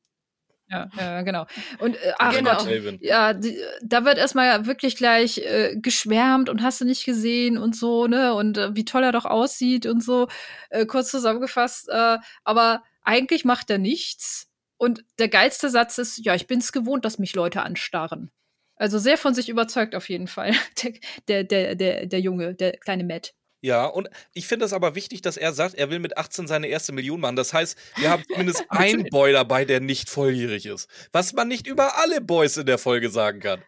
Ja, ja genau. Und äh, ach Genau. Gott, ja, die, da wird erstmal wirklich gleich äh, geschwärmt und hast du nicht gesehen und so, ne? Und äh, wie toll er doch aussieht und so, äh, kurz zusammengefasst. Äh, aber eigentlich macht er nichts. Und der geilste Satz ist, ja, ich bin's gewohnt, dass mich Leute anstarren. Also sehr von sich überzeugt auf jeden Fall. Der, *laughs* der, der, der, der Junge, der kleine Matt. Ja, und ich finde es aber wichtig, dass er sagt, er will mit 18 seine erste Million machen. Das heißt, wir haben zumindest *laughs* einen Boy dabei, der nicht volljährig ist. Was man nicht über alle Boys in der Folge sagen kann.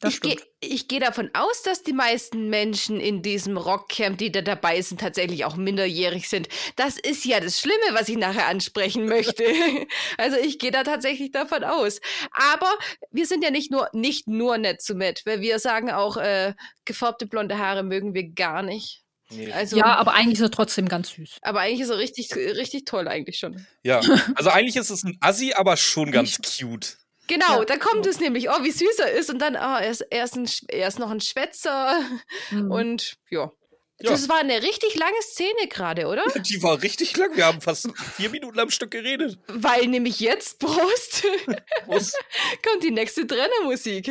Das ich gehe geh davon aus, dass die meisten Menschen in diesem Rockcamp, die da dabei sind, tatsächlich auch minderjährig sind. Das ist ja das Schlimme, was ich nachher ansprechen möchte. *laughs* also ich gehe da tatsächlich davon aus. Aber wir sind ja nicht nur, nicht nur nett zu Matt, weil wir sagen auch, äh, gefärbte blonde Haare mögen wir gar nicht. Nee. Also, Ja, aber eigentlich ist er trotzdem ganz süß. aber eigentlich ist er richtig, richtig toll eigentlich schon. Ja, *laughs* also eigentlich ist es ein Assi, aber schon ganz cute. Genau, Ja. da kommt es nämlich, oh, wie süß er ist und dann, oh, er ist, er ist, ein, er ist noch ein Schwätzer Mhm. und ja. Ja. Das war eine richtig lange Szene gerade, oder? *laughs* Die war richtig lang. Wir haben fast vier Minuten am Stück geredet. Weil nämlich jetzt, Prost, *laughs* Prost. kommt die nächste Trennermusik.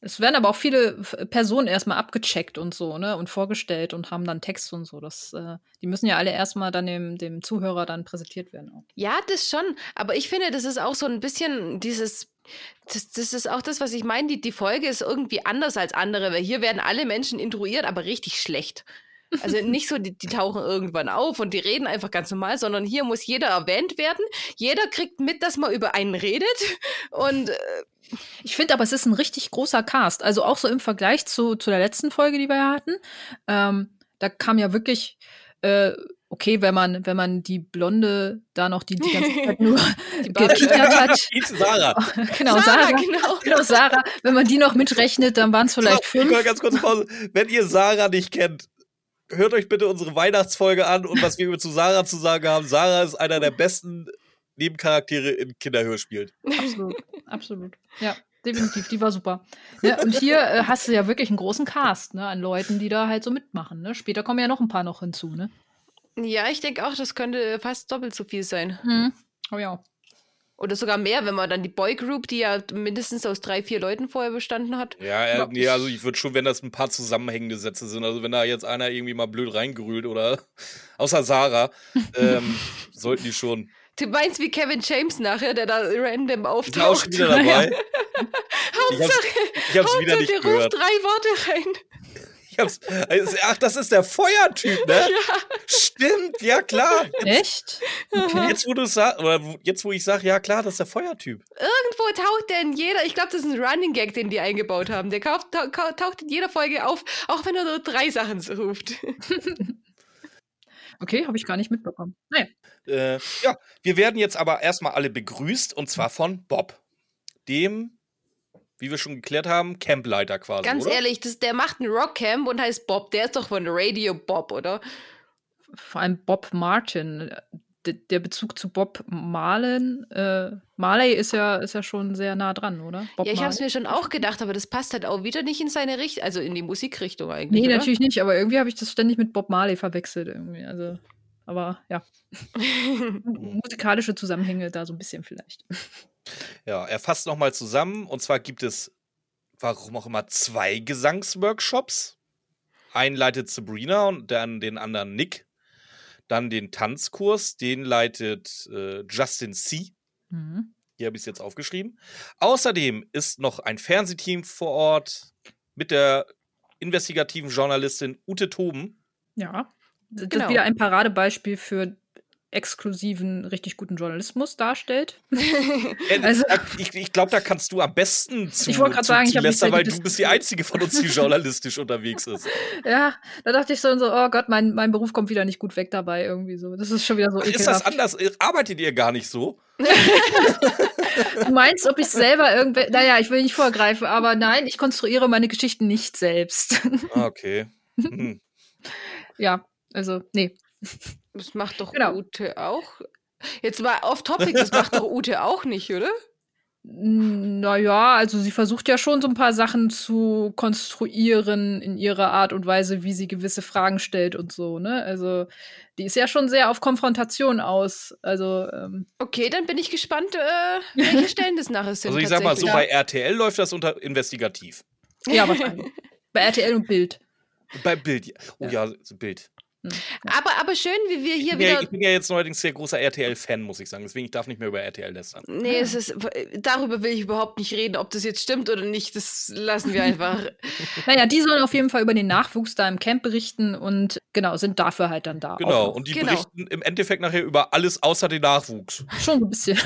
Es, werden aber auch viele Personen erstmal abgecheckt und so, ne? Und vorgestellt und haben dann Text und so. Das, äh, die müssen ja alle erstmal dann dem, dem Zuhörer dann präsentiert werden. Auch. Ja, das schon. Aber ich finde, das ist auch so ein bisschen dieses. Das, das ist auch das, was ich meine. Die, die Folge ist irgendwie anders als andere, weil hier werden alle Menschen intruiert, aber richtig schlecht. Also *laughs* nicht so, die, die tauchen irgendwann auf und die reden einfach ganz normal, sondern hier muss jeder erwähnt werden. Jeder kriegt mit, dass man über einen redet. Und äh, Ich finde aber, es ist ein richtig großer Cast. Also auch so im Vergleich zu, zu der letzten Folge, die wir ja hatten. Ähm, da kam ja wirklich, äh, okay, wenn man, wenn man die Blonde da noch die, die ganze *laughs* Zeit nur *laughs* gekichert hat. Die Sarah. *laughs* genau, Sarah. genau. Genau, Sarah. Wenn man die noch mitrechnet, dann waren es vielleicht Nicole, fünf. ganz kurz Pause. Wenn ihr Sarah nicht kennt, hört euch bitte unsere Weihnachtsfolge an und was wir über zu Sarah zu sagen haben. Sarah ist einer der besten Nebencharaktere in Kinderhörspielen. Absolut, absolut. Ja, definitiv, die war super. Ja, und hier äh, hast du ja wirklich einen großen Cast ne, an Leuten, die da halt so mitmachen. Ne? Später kommen ja noch ein paar noch hinzu. Ne? Ja, ich denke auch, das könnte fast doppelt so viel sein. Hm. Oh ja. Oder sogar mehr, wenn man dann die Boy Group, die ja mindestens aus drei, vier Leuten vorher bestanden hat. Ja, äh, nee, also ich würde schon, wenn das ein paar zusammenhängende Sätze sind, also wenn da jetzt einer irgendwie mal blöd reingerühlt oder *laughs* außer Sarah, ähm, *laughs* sollten die schon. Du meinst wie Kevin James nachher, der da random auch auftaucht. schon wieder dabei. *laughs* Ich hab's, Hauptsache, ich hab's wieder Hauptsache, nicht der gehört. ruft drei Worte rein. Ich hab's, also, ach, das ist der Feuertyp, ne? *laughs* Ja. Stimmt, ja klar. Echt? Okay. Jetzt, wo du sagst, oder jetzt, wo ich sage, ja klar, das ist der Feuertyp. Irgendwo taucht der in jeder, ich glaube, das ist ein Running Gag, den die eingebaut haben. Der kauft, tau, kau- taucht in jeder Folge auf, auch wenn er nur drei Sachen ruft. *laughs* Okay, habe ich gar nicht mitbekommen. Naja. Äh, ja, wir werden jetzt aber erstmal alle begrüßt und zwar von Bob, dem, wie wir schon geklärt haben, Campleiter quasi. Ganz oder? ehrlich, das, der macht ein Rockcamp und heißt Bob. Der ist doch von Radio Bob, oder? Vor allem Bob Martin. D der Bezug zu Bob Marlin, äh, Marley ist ja, ist ja schon sehr nah dran, oder? Bob ja, ich habe es mir schon auch gedacht, aber das passt halt auch wieder nicht in seine Richtung, also in die Musikrichtung eigentlich. Nee, oder? natürlich nicht, aber irgendwie habe ich das ständig mit Bob Marley verwechselt irgendwie. Also, aber ja, *laughs* musikalische Zusammenhänge da so ein bisschen vielleicht. Ja, er fasst nochmal zusammen und zwar gibt es, warum auch immer, zwei Gesangsworkshops. Einen leitet Sabrina und dann den anderen Nick. Dann den Tanzkurs, den leitet äh, Justin C. Mhm. Hier habe ich es jetzt aufgeschrieben. Außerdem ist noch ein Fernsehteam vor Ort mit der investigativen Journalistin Ute Toben. Ja. Das Genau. wieder ein Paradebeispiel für exklusiven, richtig guten Journalismus darstellt. *laughs* Äh, Also- ich ich glaube, da kannst du am besten zu, Ich wollte grad zu, sagen, ich Lester, weil du bist die. Einzige von uns, die *laughs* journalistisch unterwegs ist. Ja, da dachte ich so, und so oh Gott, mein, mein Beruf kommt wieder nicht gut weg dabei irgendwie so. Das ist schon wieder so Ist das anders? Arbeitet ihr gar nicht so? *laughs* Du meinst, ob ich selber irgendwelche, naja, ich will nicht vorgreifen, aber nein, ich konstruiere meine Geschichten nicht selbst. Ah, Okay. Hm. ja, also, nee. Das macht doch Genau. Ute auch. Jetzt mal off topic, das macht doch Ute auch nicht, oder? Naja, also sie versucht ja schon so ein paar Sachen zu konstruieren in ihrer Art und Weise, wie sie gewisse Fragen stellt und so, ne? Also die ist ja schon sehr auf Konfrontation aus. Also ähm Okay, dann bin ich gespannt, äh, welche Stellen das nachher sind. Also ich sag mal so, bei RTL läuft das unter investigativ. ja, wahrscheinlich. Bei RTL und Bild. Bei Bild, ja. oh ja, so Bild. Hm. aber, aber schön, wie wir Ich hier ja, wieder. ich bin ja jetzt neuerdings sehr großer RTL-Fan, muss ich sagen. Deswegen ich darf nicht mehr über RTL lästern. Nee, es ist, darüber will ich überhaupt nicht reden, ob das jetzt stimmt oder nicht. Das lassen wir einfach. *laughs* Naja, die sollen auf jeden Fall über den Nachwuchs da im Camp berichten und genau, sind dafür halt dann da. Genau, Auch und die Genau. berichten im Endeffekt nachher über alles außer den Nachwuchs. schon so ein bisschen.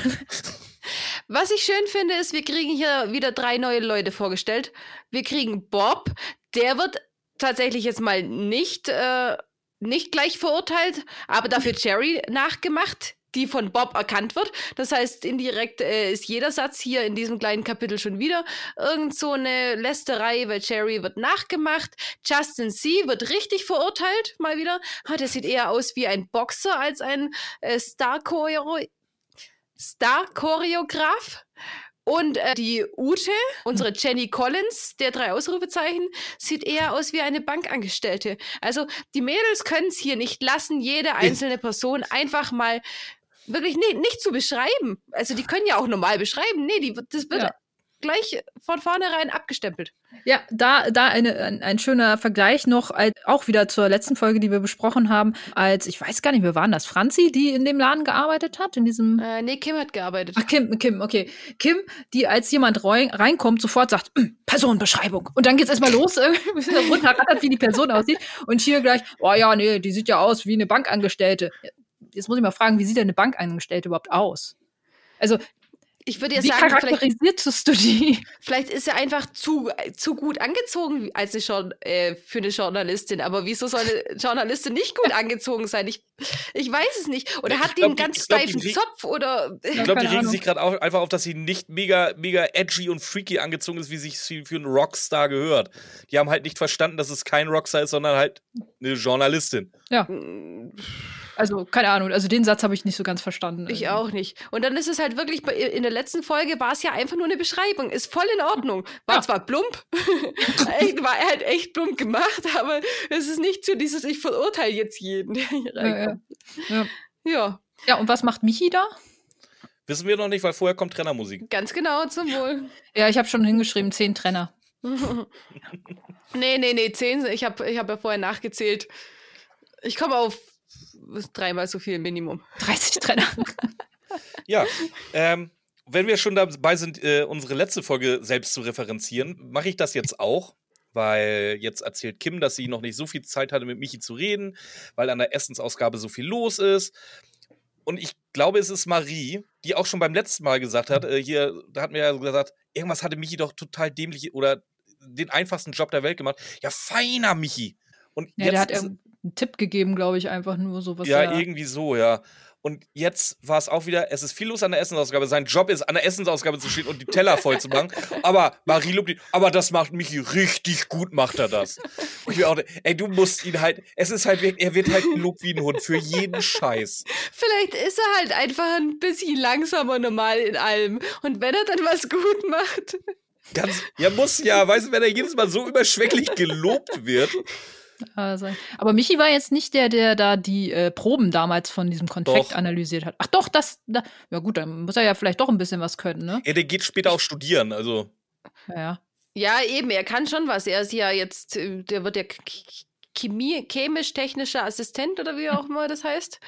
Was ich schön finde, ist, wir kriegen hier wieder drei neue Leute vorgestellt. Wir kriegen Bob, der wird tatsächlich jetzt mal nicht, äh, nicht gleich verurteilt, aber dafür Jerry nachgemacht, die von Bob erkannt wird. Das heißt, indirekt äh, ist jeder Satz hier in diesem kleinen Kapitel schon wieder irgend so eine Lästerei, weil Jerry wird nachgemacht. Justin C. wird richtig verurteilt, mal wieder. Ah, der sieht eher aus wie ein Boxer als ein äh, Star-Choreo Star-Choreograf. Und äh, die Ute, unsere Jenny Collins, der drei Ausrufezeichen, sieht eher aus wie eine Bankangestellte. Also die Mädels können es hier nicht lassen, jede einzelne Person einfach mal wirklich nee, nicht zu beschreiben. Also die können ja auch normal beschreiben. Nee, die, wird- das wird Ja. Gleich von vornherein abgestempelt. Ja, da, da eine, ein, ein schöner Vergleich noch, als, auch wieder zur letzten Folge, die wir besprochen haben, als, ich weiß gar nicht, wer waren das? Franzi, die in dem Laden gearbeitet hat, in diesem. Äh, nee, Kim hat gearbeitet. Ach, Kim, Kim, okay. Kim, die als jemand rein, reinkommt, sofort sagt, "Mm, Personenbeschreibung. Und dann geht's erstmal los, irgendwie *laughs* runterrattert, wie die Person aussieht. Und hier gleich, oh ja, nee, die sieht ja aus wie eine Bankangestellte. Jetzt muss ich mal fragen, wie sieht denn eine Bankangestellte überhaupt aus? Also, Ich würde ja wie sagen, vielleicht, charakterisierst du die? *laughs* vielleicht ist er einfach zu, zu gut angezogen als eine äh, für eine Journalistin. Aber wieso soll eine Journalistin nicht gut angezogen sein? Ich, ich weiß es nicht. Oder Ich hat die glaub, einen die- ganz glaub, die steifen re- Zopf? Oder Ich glaube, die regen sich gerade auch einfach auf, dass sie nicht mega, mega edgy und freaky angezogen ist, wie sich sie für einen Rockstar gehört. Die haben halt nicht verstanden, dass es kein Rockstar ist, sondern halt eine Journalistin. Ja, also, keine Ahnung. Also, den Satz habe ich nicht so ganz verstanden. Ich auch nicht. Und dann ist es halt wirklich, in der letzten Folge war es ja einfach nur eine Beschreibung. Ist voll in Ordnung. War Ja. zwar plump, *laughs* echt, war halt echt plump gemacht, aber es ist nicht so dieses, ich verurteile jetzt jeden, der hier Ja, ja. reinkommt. Ja. Ja, Ja, und was macht Michi da? Wissen wir noch nicht, weil vorher kommt Trennermusik. ganz genau, zum Wohl. Ja, ich habe schon hingeschrieben, zehn Trenner. *laughs* nee, nee, nee, zehn. Ich habe ich hab ja vorher nachgezählt. Ich komme auf dreimal so viel Minimum. *laughs* 30 Trenner. *laughs* Ja, ähm, wenn wir schon dabei sind, äh, unsere letzte Folge selbst zu referenzieren, mache ich das jetzt auch. Weil jetzt erzählt Kim, dass sie noch nicht so viel Zeit hatte, mit Michi zu reden, weil an der Essensausgabe so viel los ist. Und ich glaube, es ist Marie, die auch schon beim letzten Mal gesagt hat, äh, hier, da hat mir ja gesagt, irgendwas hatte Michi doch total dämlich oder den einfachsten Job der Welt gemacht. Ja, feiner Michi. Und Ja, jetzt der hat ist- einen Tipp gegeben, glaube ich, einfach nur so was. ja, er- irgendwie so, ja. Und jetzt war es auch wieder, es ist viel los an der Essensausgabe. Sein Job ist, an der Essensausgabe zu stehen und die Teller voll zu machen. *laughs* Aber Marie lobt ihn, aber das macht Michi richtig gut, macht er das. Und ich mir auch, ey, du musst ihn halt, es ist halt, wirklich- er wird halt gelobt wie ein Hund für jeden Scheiß. Vielleicht ist er halt einfach ein bisschen langsamer normal in allem. Und wenn er dann was gut macht, Ganz, ja, muss ja, weißt du, wenn er jedes Mal so überschwänglich gelobt wird. Also, aber Michi war jetzt nicht der, der da die äh, Proben damals von diesem Konfekt Doch. analysiert hat. Ach doch, das. Da, ja gut, dann muss er ja vielleicht doch ein bisschen was können, ne? Ja, der geht später auch studieren, also. Ja, ja. Eben, er kann schon was. Er ist ja jetzt, äh, der wird ja chemisch-technischer Assistent oder wie auch immer das heißt.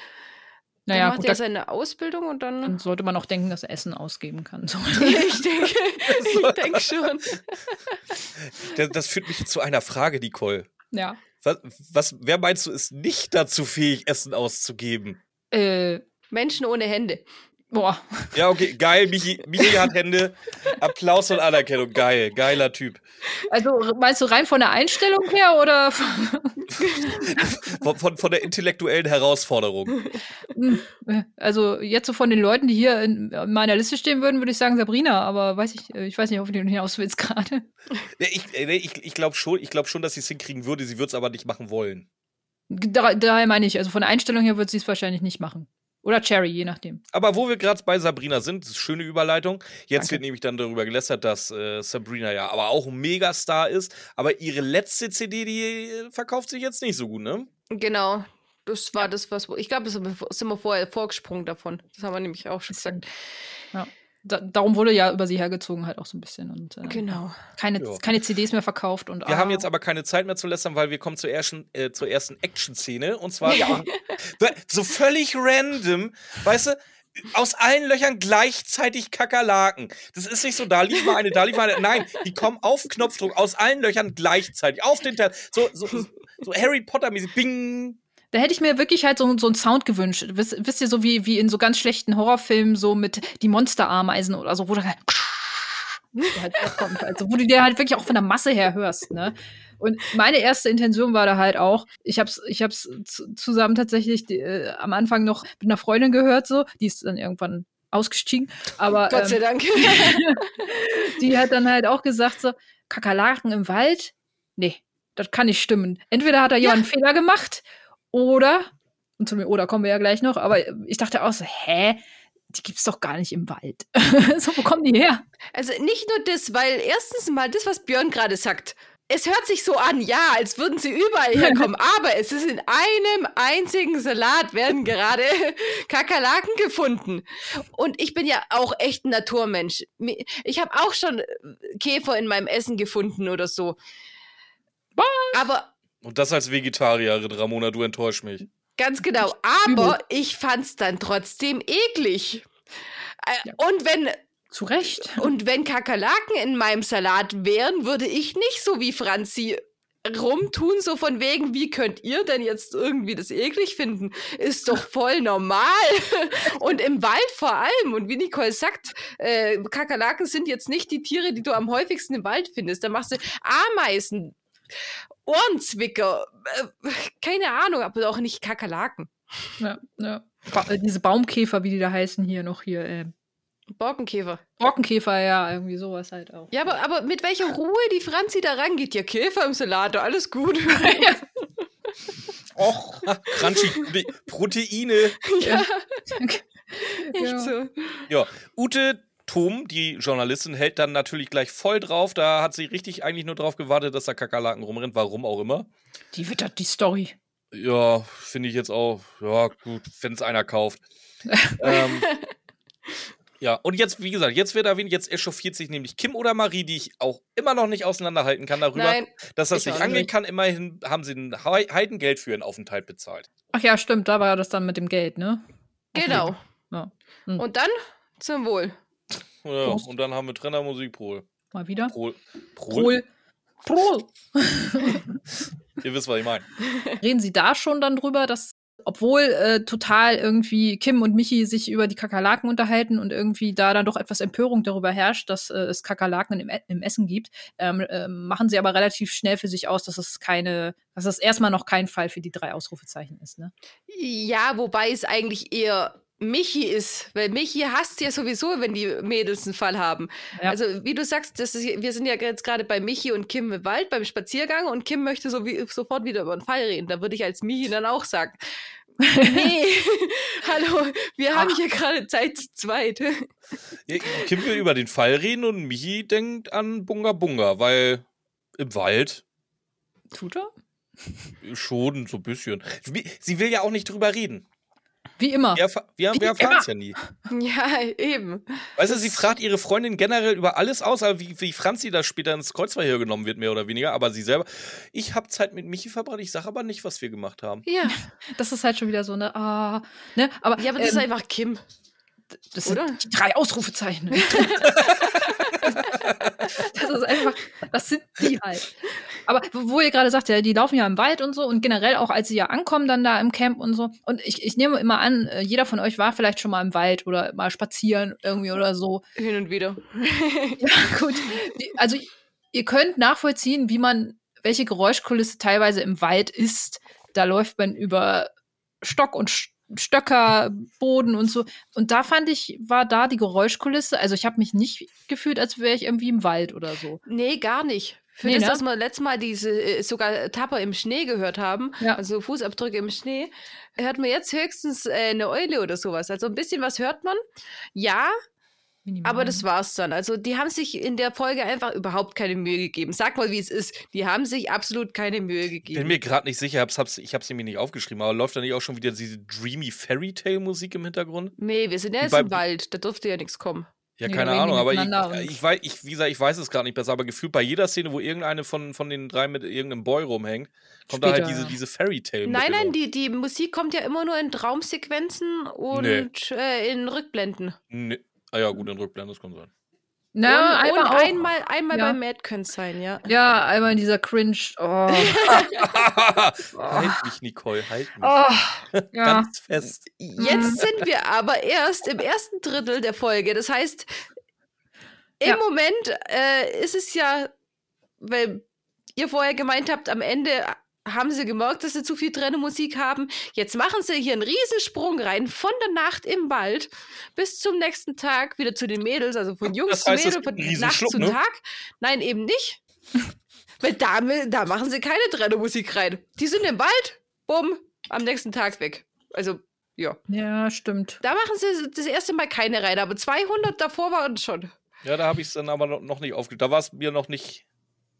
Naja, dann macht gut, er da, seine Ausbildung und dann. dann sollte man auch denken, dass er Essen ausgeben kann. So. *laughs* ich denke, ich *laughs* denke schon. Das, das führt mich zu einer Frage, Nicole. ja. Was, was, wer meinst du, ist nicht dazu fähig, Essen auszugeben? Äh, Menschen ohne Hände. Boah. Ja, okay, geil. Michi, Michi hat Hände. Applaus und Anerkennung. Geil, geiler Typ. Also meinst du rein von der Einstellung her oder? Von, von, von der intellektuellen Herausforderung. Also jetzt so von den Leuten, die hier in meiner Liste stehen würden, würde ich sagen Sabrina, aber weiß ich, äh, ich weiß nicht, wen du hinaus willst gerade. Nee, Ich, äh, nee, ich, ich glaube schon, ich glaub schon, dass sie es hinkriegen würde. Sie würde es aber nicht machen wollen. Da, daher meine ich, also von der Einstellung her wird sie es wahrscheinlich nicht machen. Oder Cherry, je nachdem. Aber wo wir gerade bei Sabrina sind, das ist eine schöne Überleitung. Jetzt Danke. wird nämlich dann darüber gelästert, dass äh, Sabrina ja aber auch ein Megastar ist. Aber ihre letzte CD, die äh, verkauft sich jetzt nicht so gut, ne? Genau. Das war das, was. Ich glaube, das sind wir vorher vorgesprungen davon. Das haben wir nämlich auch schon gesagt. Ja. Da, darum wurde ja über sie hergezogen halt auch so ein bisschen. Und, äh, Genau. keine, Ja. keine CDs mehr verkauft. Und, Wir ah, haben jetzt aber keine Zeit mehr zu lästern, weil wir kommen zur ersten, äh, zur ersten Action-Szene. Und zwar *laughs* so völlig random, weißt du, aus allen Löchern gleichzeitig Kakerlaken. Das ist nicht so, da lief mal eine, da lief mal eine. Nein, die kommen auf Knopfdruck aus allen Löchern gleichzeitig. Auf den Teil. So, so, so Harry Potter-mäßig. Bing. Da hätte ich mir wirklich halt so, so einen Sound gewünscht. Wisst, wisst ihr, so wie, wie in so ganz schlechten Horrorfilmen, so mit die Monsterameisen oder so, wo du halt, *laughs* halt vorkommt. Also, wo du dir halt wirklich auch von der Masse her hörst, ne? Und meine erste Intention war da halt auch, ich hab's, ich hab's zu- zusammen tatsächlich äh, am Anfang noch mit einer Freundin gehört, so, die ist dann irgendwann ausgestiegen. Aber Gott sei ähm, Dank. *laughs* die hat dann halt auch gesagt, so, Kakerlaken im Wald? Nee, das kann nicht stimmen. Entweder hat da jemand einen Fehler gemacht oder, und zu dem Oder kommen wir ja gleich noch, aber ich dachte auch so, hä? Die gibt's doch gar nicht im Wald. *laughs* so, wo kommen die her? Also nicht nur das, weil erstens mal das, was Björn gerade sagt. Es hört sich so an, ja, als würden sie überall *laughs* herkommen, aber es ist in einem einzigen Salat werden gerade *laughs* Kakerlaken gefunden. Und ich bin ja auch echt ein Naturmensch. Ich habe auch schon äh, Käfer in meinem Essen gefunden oder so. Aber Und das als Vegetarierin, Ramona, du enttäuschst mich. Ganz genau. Aber ich fand's dann trotzdem eklig. Äh, Und wenn Zu Recht. und wenn Kakerlaken in meinem Salat wären, würde ich nicht so wie Franzi rumtun, so von wegen, wie könnt ihr denn jetzt irgendwie das eklig finden? Ist doch voll normal. *laughs* Und im Wald vor allem. Und wie Nicole sagt, äh, Kakerlaken sind jetzt nicht die Tiere, die du am häufigsten im Wald findest. Da machst du Ameisen, Ohrenzwicker, äh, keine Ahnung, aber auch nicht Kakerlaken. Ja, ja. Ba äh, diese Baumkäfer, wie die da heißen hier noch hier. Äh, Borkenkäfer. Borkenkäfer, ja, irgendwie sowas halt auch. Ja, aber, aber mit welcher Ruhe die Franzi da rangeht. Ja, Käfer im Salat, alles gut. *laughs* *laughs* Och. Crunchy Proteine. ja, Echt echt so. Ja, Ute Thom, die Journalistin, hält dann natürlich gleich voll drauf. Da hat sie richtig eigentlich nur drauf gewartet, dass da Kakerlaken rumrennt, warum auch immer. Die wittert die Story. Ja, finde ich jetzt auch. Ja, gut, wenn es einer kauft. *laughs* ähm, ja, und jetzt, wie gesagt, jetzt wird erwähnt, jetzt echauffiert sich nämlich Kim oder Marie, die ich auch immer noch nicht auseinanderhalten kann darüber, Nein, dass das ich nicht angehen nicht. kann. Immerhin haben sie ein Hei- Heidengeld für ihren Aufenthalt bezahlt. Ach ja, stimmt, da war das dann mit dem Geld, ne? genau. Ja. Hm. Und dann zum Wohl. Ja, Prost. und dann haben wir Trennermusik Prol. Mal wieder. Prol. Prol. Prol. *laughs* Ihr wisst, was ich meine. Reden Sie da schon dann drüber, dass, obwohl äh, total irgendwie Kim und Michi sich über die Kakerlaken unterhalten und irgendwie da dann doch etwas Empörung darüber herrscht, dass äh, es Kakerlaken im, E- im Essen gibt, ähm, ähm, machen sie aber relativ schnell für sich aus, dass es keine, dass es erstmal noch kein Fall für die drei Ausrufezeichen ist, ne? Ja, wobei es eigentlich eher Michi ist, weil Michi hasst ja sowieso, wenn die Mädels einen Fall haben. Ja. Also, wie du sagst, das ist, wir sind ja jetzt gerade bei Michi und Kim im Wald beim Spaziergang und Kim möchte so wie, sofort wieder über einen Fall reden. Da würde ich als Michi dann auch sagen: *laughs* Nee, *laughs* hallo, wir haben hier gerade Zeit zu zweit. Kim will über den Fall reden und Michi denkt an Bunga Bunga, weil im Wald Tut er? schon so ein bisschen. Sie will ja auch nicht drüber reden. Wie immer. Wir, wir, wir erfahren es ja nie. *laughs* Ja, eben. Weißt du, sie fragt ihre Freundin generell über alles aus, aber wie, wie Franzi da später ins Kreuzverhör genommen wird, mehr oder weniger. Aber sie selber, ich habe Zeit mit Michi verbracht, ich sage aber nicht, was wir gemacht haben. Ja, Das ist halt schon wieder so eine, ah, ne? Aber, ja aber das ist ähm, einfach Kim. das sind oder? die drei Ausrufezeichen. *laughs* *laughs* *laughs* das ist einfach, das sind die halt. Aber wo ihr gerade sagt, ja, die laufen ja im Wald und so und generell auch, als sie ja ankommen, dann da im Camp und so. Und ich, ich nehme immer an, äh, jeder von euch war vielleicht schon mal im Wald oder mal spazieren irgendwie oder so. Hin und wieder. *laughs* Ja, gut. Also, ihr könnt nachvollziehen, wie man, welche Geräuschkulisse teilweise im Wald ist. Da läuft man über Stock und Sch- Stöcker, Boden und so. Und da fand ich, war da die Geräuschkulisse, also ich habe mich nicht gefühlt, als wäre ich irgendwie im Wald oder so. Nee, gar nicht. Für Nee, das, ne? dass wir letztes Mal diese äh, sogar Tapper im Schnee gehört haben, Ja. also Fußabdrücke im Schnee, hört man jetzt höchstens äh, eine Eule oder sowas. Also ein bisschen was hört man. Ja, Minimal. aber das war's dann. Also die haben sich in der Folge einfach überhaupt keine Mühe gegeben. Sag mal, wie es ist. Die haben sich absolut keine Mühe Ich gegeben. bin mir gerade nicht sicher, hab's, hab's, ich habe es mir nicht aufgeschrieben, aber läuft da nicht auch schon wieder diese dreamy Fairy Tale Musik im Hintergrund? nee, wir sind ja jetzt im Wald. Da durfte ja nichts kommen. Ja, Nee, keine Ahnung, aber ich, ich, weiß, ich, wie gesagt, ich weiß es gerade nicht besser, aber gefühlt bei jeder Szene, wo irgendeine von, von den drei mit irgendeinem Boy rumhängt, kommt da halt Später, diese, diese Fairy Tale Nein, nein, mit. die, die Musik kommt ja immer nur in Traumsequenzen und äh, in Rückblenden. Nee. Ah ja, gut, in Rückblenden, das kann sein. Na, und einmal, und einmal, einmal Ja. bei Mad könnte es sein, ja. Ja, einmal dieser Cringe. Oh. *laughs* halt mich, Nicole, halt mich. oh. *laughs* Ja. Ganz fest. Jetzt sind wir aber erst im ersten Drittel der Folge. Das heißt, im Ja. Moment äh, ist es ja, weil ihr vorher gemeint habt, am Ende haben sie gemerkt, dass sie zu viel Trennmusik haben. Jetzt machen sie hier einen Riesensprung rein von der Nacht im Wald bis zum nächsten Tag wieder zu den Mädels, also von Jungs Das heißt, zu Mädels, von Nacht zu ne? Tag. Nein, eben nicht. *laughs* Weil da, da machen sie keine Trennmusik rein. Die sind im Wald, bumm, am nächsten Tag weg. Also, ja. ja, stimmt. Da machen sie das erste Mal keine rein, aber 200 davor waren schon. Ja, da habe ich es dann aber noch- noch nicht aufgelöst. Da war es mir noch nicht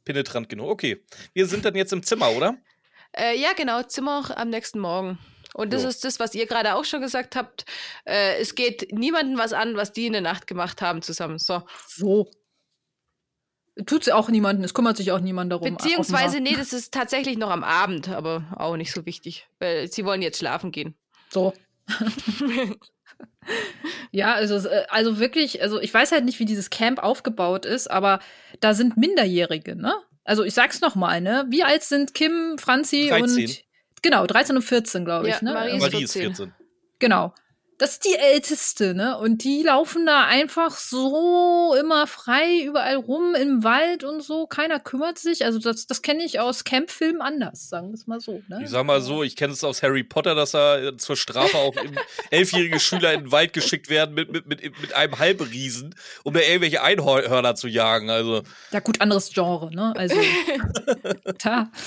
penetrant genug. Okay, wir sind dann jetzt im Zimmer, oder? Äh, ja, genau, Zimmer am nächsten Morgen. Und das Jo. ist das, was ihr gerade auch schon gesagt habt. Äh, es geht niemandem was an, was die in der Nacht gemacht haben zusammen. So. So. Tut's auch niemanden, es kümmert sich auch niemand darum. Beziehungsweise, offenbar. nee, das ist tatsächlich noch am Abend, aber auch nicht so wichtig. Weil sie wollen jetzt schlafen gehen. So. *laughs* Ja, also, es, äh, also wirklich, also ich weiß halt nicht, wie dieses Camp aufgebaut ist, aber da sind Minderjährige, ne? Also ich sag's noch mal, ne? Wie alt sind Kim, Franzi 13. und genau, 13 und 14, glaube ich, Ja, ne? Marie ist Marie ist 14. 14. Genau. Das ist die älteste, ne? Und die laufen da einfach so immer frei überall rum im Wald und so. Keiner kümmert sich. Also das, das kenne ich aus Campfilmen anders, sagen wir es mal so. Ne? Ich sag mal so, ich kenne es aus Harry Potter, dass da äh, zur Strafe auch *laughs* elfjährige Schüler in den Wald geschickt werden mit, mit, mit, mit einem Halbriesen, um da irgendwelche Einhörner zu jagen. Also, Ja gut, anderes Genre, ne? Also *laughs* da. *laughs*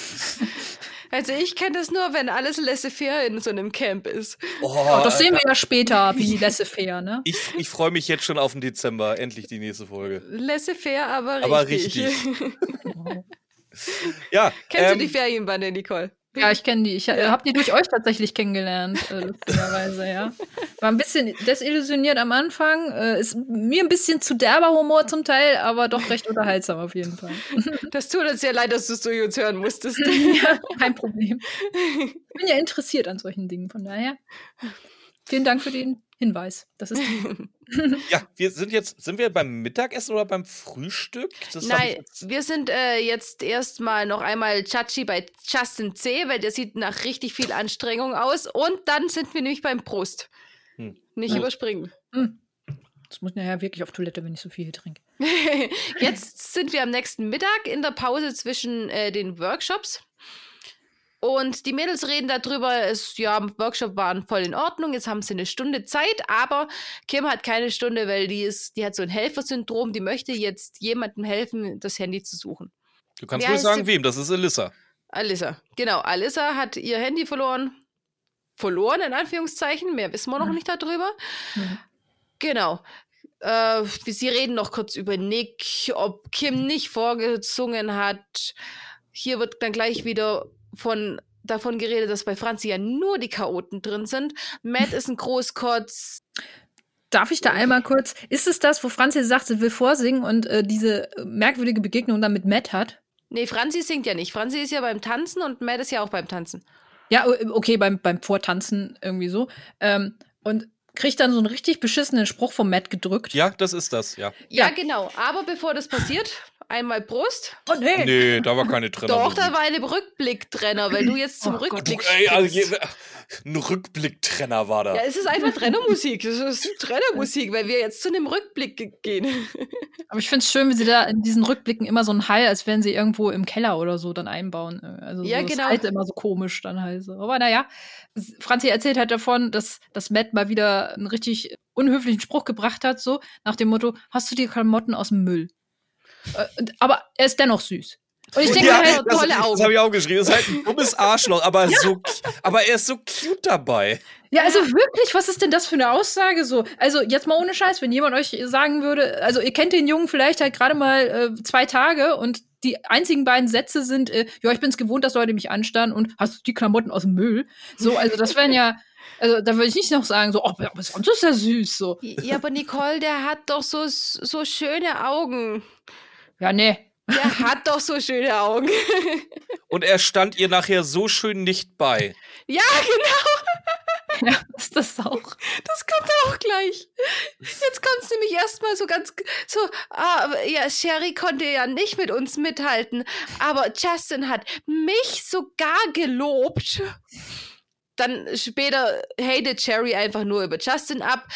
Also ich kenne das nur, wenn alles laissez-faire in so einem Camp ist. oh, Oh, das sehen wir ja später, wie laissez-faire, ne? ich, ich freue mich jetzt schon auf den Dezember. Endlich die nächste Folge. Laissez-faire, aber richtig. Aber richtig. *laughs* Ja, Kennst ähm, du die Ferienbande, Nicole? Ja, ich kenne die. Ich äh, habe die durch euch tatsächlich kennengelernt, äh, lustigerweise, ja. War ein bisschen desillusioniert am Anfang. Äh, ist mir ein bisschen zu derber Humor zum Teil, aber doch recht unterhaltsam auf jeden Fall. *laughs* Das tut uns ja leid, dass du es durch uns hören musstest. *laughs* ja, kein Problem. Ich bin ja interessiert an solchen Dingen, von daher. Vielen Dank für den Hinweis. Das ist *laughs* ja, *laughs* wir sind jetzt, sind wir beim Mittagessen oder beim Frühstück? Das Nein, wir sind äh, jetzt erstmal noch einmal Chachi bei Justin C., weil der sieht nach richtig viel Anstrengung aus. Und dann sind wir nämlich beim Brust. Hm. Nicht Ja. überspringen. Das muss nachher wirklich auf Toilette, wenn ich so viel hier trinke. *laughs* Jetzt sind wir am nächsten Mittag in der Pause zwischen äh, den Workshops. Und die Mädels reden darüber, es, ja, im Workshop waren voll in Ordnung, jetzt haben sie eine Stunde Zeit, aber Kim hat keine Stunde, weil die ist, die hat so ein Helfersyndrom, die möchte jetzt jemandem helfen, das Handy zu suchen. Du kannst Wie ruhig sagen, sie? wem? Das ist Alyssa. Alissa, genau, Alissa hat ihr Handy verloren. Verloren, in Anführungszeichen, mehr wissen wir noch Mhm. nicht darüber. Mhm. Genau. Äh, sie reden noch kurz über Nick, ob Kim nicht vorgezungen hat. Hier wird dann gleich wieder von davon geredet, dass bei Franzi ja nur die Chaoten drin sind. Matt *laughs* ist ein Großkotz. Darf ich da einmal kurz? Ist es das, wo Franzi sagt, sie will vorsingen und äh, diese äh, merkwürdige Begegnung dann mit Matt hat? Nee, Franzi singt ja nicht. Franzi ist ja beim Tanzen und Matt ist ja auch beim Tanzen. Ja, o- okay, beim, beim Vortanzen irgendwie so. Ähm, und kriegt dann so einen richtig beschissenen Spruch vom Matt gedrückt. Ja, das ist das, ja. Ja, Ja. genau. Aber bevor das passiert, einmal Brust. Oh nee. Nee, da war keine Trennung. Doch, da war eine Rückblicktrenner, weil du jetzt zum Oh Gott. Rückblick Ey, also, ein Rückblicktrenner war da. Ja, es ist einfach Trennermusik. Es ist Trennermusik, weil wir jetzt zu einem Rückblick ge- gehen. *laughs* Aber ich finde es schön, wie sie da in diesen Rückblicken immer so einen Hall, als wenn sie irgendwo im Keller oder so dann einbauen. Äh, Also Ja, so, genau. Das halt immer so komisch dann halt so. Aber naja, Franzi erzählt halt davon, dass, dass Matt mal wieder einen richtig unhöflichen Spruch gebracht hat, so nach dem Motto, hast du die Klamotten aus dem Müll? Äh, aber er ist dennoch süß. Und ich denke Ja, halt, das, tolle das Augen. habe ich auch geschrieben. Das ist halt ein dummes Arschloch, aber, *laughs* so, aber er ist so cute dabei. Ja, also wirklich, was ist denn das für eine Aussage so? Also jetzt mal ohne Scheiß, wenn jemand euch sagen würde, also ihr kennt den Jungen vielleicht halt gerade mal äh, zwei Tage und die einzigen beiden Sätze sind, äh, ja, ich bin's gewohnt, dass Leute mich anstarren und hast du die Klamotten aus dem Müll? So, also das wären ja, also da würde ich nicht noch sagen, so, oh, aber sonst ist er süß, so. Ja, aber Nicole, der hat doch so, so schöne Augen. Ja, nee. Der hat doch so schöne Augen. *laughs* Und er stand ihr nachher so schön nicht bei. ja, genau, *laughs* Ja, ist das auch. das kommt auch gleich. Jetzt kommt es nämlich erstmal so ganz, so, ah, ja, Sherry konnte ja nicht mit uns mithalten, aber Justin hat mich sogar gelobt. Dann später hatet Sherry einfach nur über Justin ab.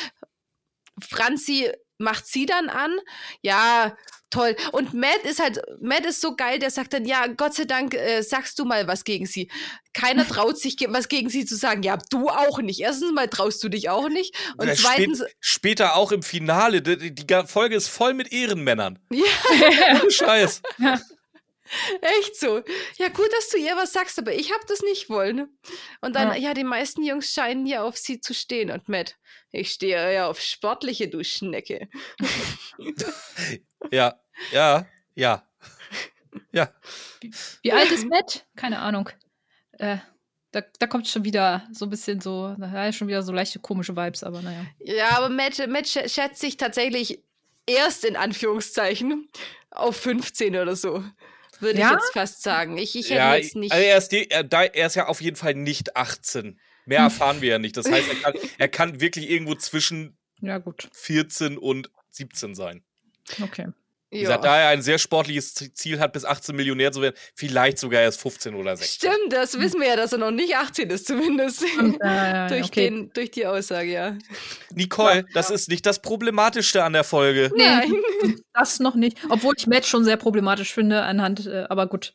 Franzi macht sie dann an. Ja, toll. Und Matt ist halt, Matt ist so geil, der sagt dann, ja, Gott sei Dank äh, sagst du mal was gegen sie. Keiner *laughs* traut sich, ge- was gegen sie zu sagen. Ja, du auch nicht. Erstens mal traust du dich auch nicht. Und Ja, zweitens, spät, später auch im Finale. Die, die Folge ist voll mit Ehrenmännern. *laughs* ja, Ohne Scheiß. *laughs* echt so. Ja, gut, dass du ihr was sagst, aber ich hab das nicht wollen. Und dann, ja, die meisten Jungs scheinen ja auf sie zu stehen. Und Matt, ich stehe ja auf sportliche, du Schnecke. Ja, ja, ja. Ja. Wie alt ist Matt? Keine Ahnung. Äh, da, da kommt schon wieder so ein bisschen so, da ist schon wieder so leichte komische Vibes, aber naja. Ja, aber Matt, Matt schä- schätzt sich tatsächlich erst in Anführungszeichen auf 15 oder so. Würde Ja? ich jetzt fast sagen. Ich, ich hätte ja jetzt nicht. Also er, ist die, er, er ist ja auf jeden Fall nicht 18. Mehr erfahren wir ja nicht. Das heißt, er kann, er kann wirklich irgendwo zwischen Ja, gut. 14 und 17 sein. Okay. Wie ja. gesagt, da er ein sehr sportliches Ziel hat, bis 18 Millionär zu werden, vielleicht sogar erst 15 oder 16. Stimmt, das wissen wir ja, dass er noch nicht 18 ist, zumindest. Und, *laughs* äh, durch, okay. den, durch die Aussage, ja. Nicole, das ist nicht das Problematischste an der Folge. Nein. *laughs* Das noch nicht. Obwohl ich Matt schon sehr problematisch finde, anhand, äh, aber gut.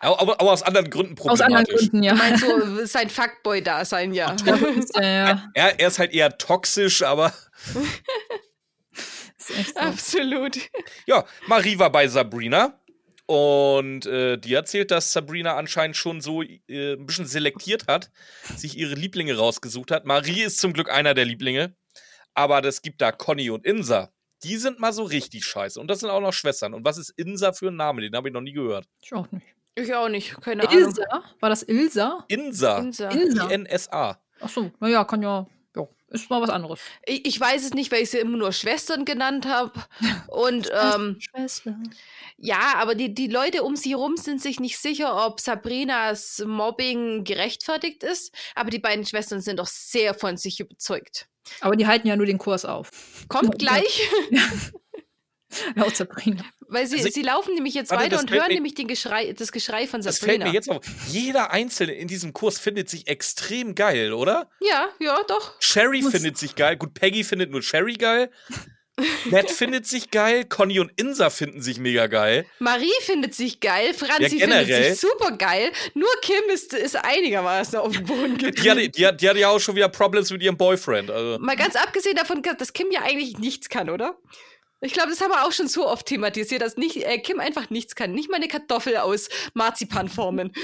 Aber, aber, aus anderen Gründen Aus problematisch. anderen Gründen, ja. Mein so sein Fuckboy-Dasein, ja. ja, ja. *laughs* Er, er ist halt eher toxisch, aber Ist echt so. Absolut. ja, Marie war bei Sabrina und äh, die erzählt, dass Sabrina anscheinend schon so äh, ein bisschen selektiert hat, sich ihre Lieblinge rausgesucht hat. Marie ist zum Glück einer der Lieblinge, aber es gibt da Conny und Insa. Die sind mal so richtig scheiße und das sind auch noch Schwestern. Und was ist Insa für ein Name? Den habe ich noch nie gehört. Ich auch nicht. Ich auch nicht, keine Ahnung. Ilsa? War das Ilsa? Insa. Insa. I-N-S-A. Ach so, naja, kann ja. Ja, ist mal was anderes. Ich, ich weiß es nicht, weil ich sie immer nur Schwestern genannt habe. *laughs* Und ähm, Schwester. ja, aber die, die Leute um sie herum sind sich nicht sicher, ob Sabrinas Mobbing gerechtfertigt ist. Aber die beiden Schwestern sind doch sehr von sich überzeugt. Aber die halten ja nur den Kurs auf. Kommt *laughs* Ja. gleich, *laughs* Laut Sabrina. Weil sie, Also- sie laufen nämlich jetzt Warte, weiter und hören mir- nämlich den Geschrei, das Geschrei von Das fällt Sabrina. mir jetzt auf. Jeder Einzelne in diesem Kurs findet sich extrem geil, oder? Ja, ja, doch. Sherry Muss- findet sich geil. Gut, Peggy findet nur Sherry geil. Matt *laughs* findet sich geil. Conny und Insa finden sich mega geil. Marie findet sich geil, Franzi Ja, findet sich super geil. Nur Kim ist, ist einigermaßen auf dem Boden Die geblieben. hat, die, hat, die hat ja auch schon wieder Problems mit ihrem Boyfriend. Also. Mal ganz abgesehen davon, dass Kim ja eigentlich nichts kann, oder? Ich glaube, das haben wir auch schon so oft thematisiert, dass nicht, äh, Kim einfach nichts kann. Nicht mal eine Kartoffel aus Marzipan formen. *laughs*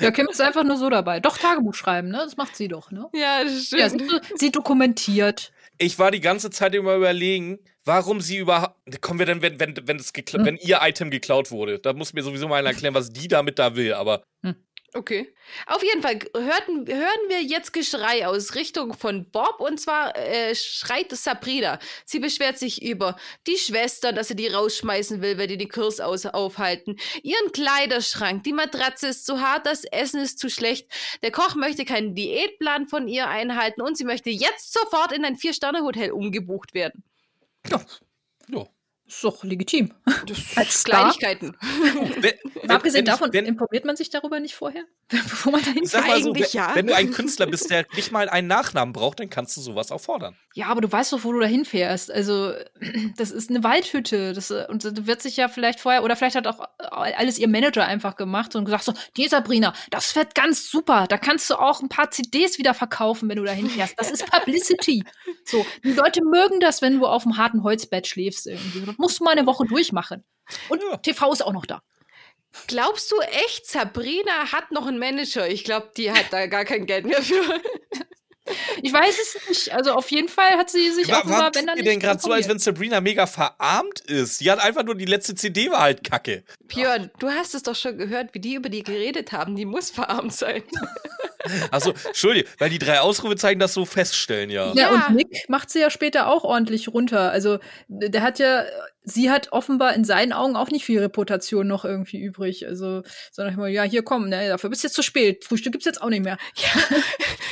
Ja, Kim ist einfach nur so dabei. Doch, Tagebuch schreiben, ne? Das macht sie doch, ne? Ja, das Ja, stimmt. sie, sie dokumentiert. Ich war die ganze Zeit immer überlegen, warum sie überhaupt. Kommen wir denn, wenn, wenn, wenn, es gekla- Hm. wenn ihr Item geklaut wurde? Da muss mir sowieso mal einer erklären, was die damit da will. Aber Okay. Auf jeden Fall hörten, hören wir jetzt Geschrei aus Richtung von Bob und zwar äh, schreit Sabrina. Sie beschwert sich über die Schwester, dass sie die rausschmeißen will, wenn die den Kurs aus aufhalten. Ihren Kleiderschrank, die Matratze ist zu hart, das Essen ist zu schlecht. Der Koch möchte keinen Diätplan von ihr einhalten und sie möchte jetzt sofort in ein Vier-Sterne-Hotel umgebucht werden. Ja, ja. Ist doch legitim. Das *laughs* Als Star? Kleinigkeiten. *laughs* Wenn- wenn- Abgesehen wenn- davon, wenn, informiert man sich darüber nicht vorher, *laughs* bevor man dahin ich sag mal so, ja. wenn du ein Künstler bist, der nicht mal einen Nachnamen braucht, dann kannst du sowas auch fordern. Ja, aber du weißt doch, wo du dahin fährst. Also, *clears throat* das ist eine Waldhütte. Das, und das wird sich ja vielleicht vorher, oder vielleicht hat auch alles ihr Manager einfach gemacht und gesagt so, die Sabrina, das wird ganz super. Da kannst du auch ein paar CDs wieder verkaufen, wenn du dahin fährst. Das ist Publicity. So, die Leute mögen das, wenn du auf dem harten Holzbett schläfst irgendwie. Musst du mal eine Woche durchmachen. Und Ja. TV ist auch noch da. Glaubst du echt, Sabrina hat noch einen Manager? Ich glaube, die hat da gar kein Geld mehr für. Ich weiß es nicht. Also auf jeden Fall hat sie sich Wa- offenbar, Warum wenn dann denn gerade so, als wenn Sabrina mega verarmt ist? Die hat einfach nur die letzte CD war halt kacke. Björn, du hast es doch schon gehört, wie die über die geredet haben. Die muss verarmt sein. Achso, Entschuldige, weil die drei Ausrufezeichen das so feststellen, ja. Ja, Ja. und Nick macht sie ja später auch ordentlich runter. Also, der hat ja, sie hat offenbar in seinen Augen auch nicht viel Reputation noch irgendwie übrig. Also, sondern immer, ja, hier komm, ne, dafür bist du jetzt zu spät. Frühstück gibt's jetzt auch nicht mehr. *laughs*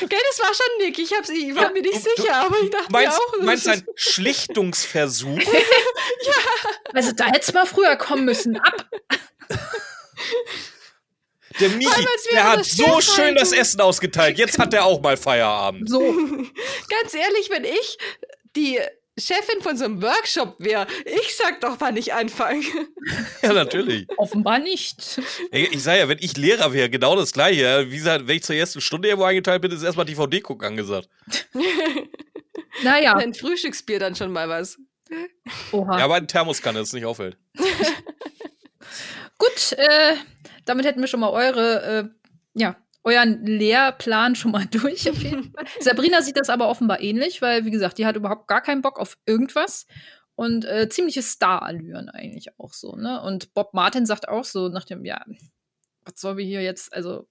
Gell, das war schon Nick. Ich, hab's, ich war mir nicht du- sicher, aber ich dachte Meinst, mir auch. das meinst ist- ein *laughs* Schlichtungsversuch? Also, da hätt's mal früher kommen müssen. Ab! *laughs* Der Miki, der hat so schön das Essen ausgeteilt. Jetzt hat er auch mal Feierabend. So. *laughs* Ganz ehrlich, wenn ich die Chefin von so einem Workshop wäre, ich sag doch, wann ich anfange. *laughs* Ja, natürlich. Offenbar nicht. Ich sage ja, wenn ich Lehrer wäre, genau das Gleiche. Wie gesagt, wenn ich zur ersten Stunde irgendwo eingeteilt bin, ist erstmal DVD gucken angesagt. *laughs* Naja, Ein Frühstücksbier dann schon mal was. oha. Ja, aber ein Thermoskanne, das nicht auffällt. Gut, äh, damit hätten wir schon mal eure, äh, ja, euren Lehrplan schon mal *laughs* durch auf jeden Fall. Sabrina sieht das aber offenbar ähnlich, weil, wie gesagt, die hat überhaupt gar keinen Bock auf irgendwas. Und äh, ziemliche Star-Allüren eigentlich auch so, ne? Und Bob Martin sagt auch so nach dem, ja, was sollen wir hier jetzt, also,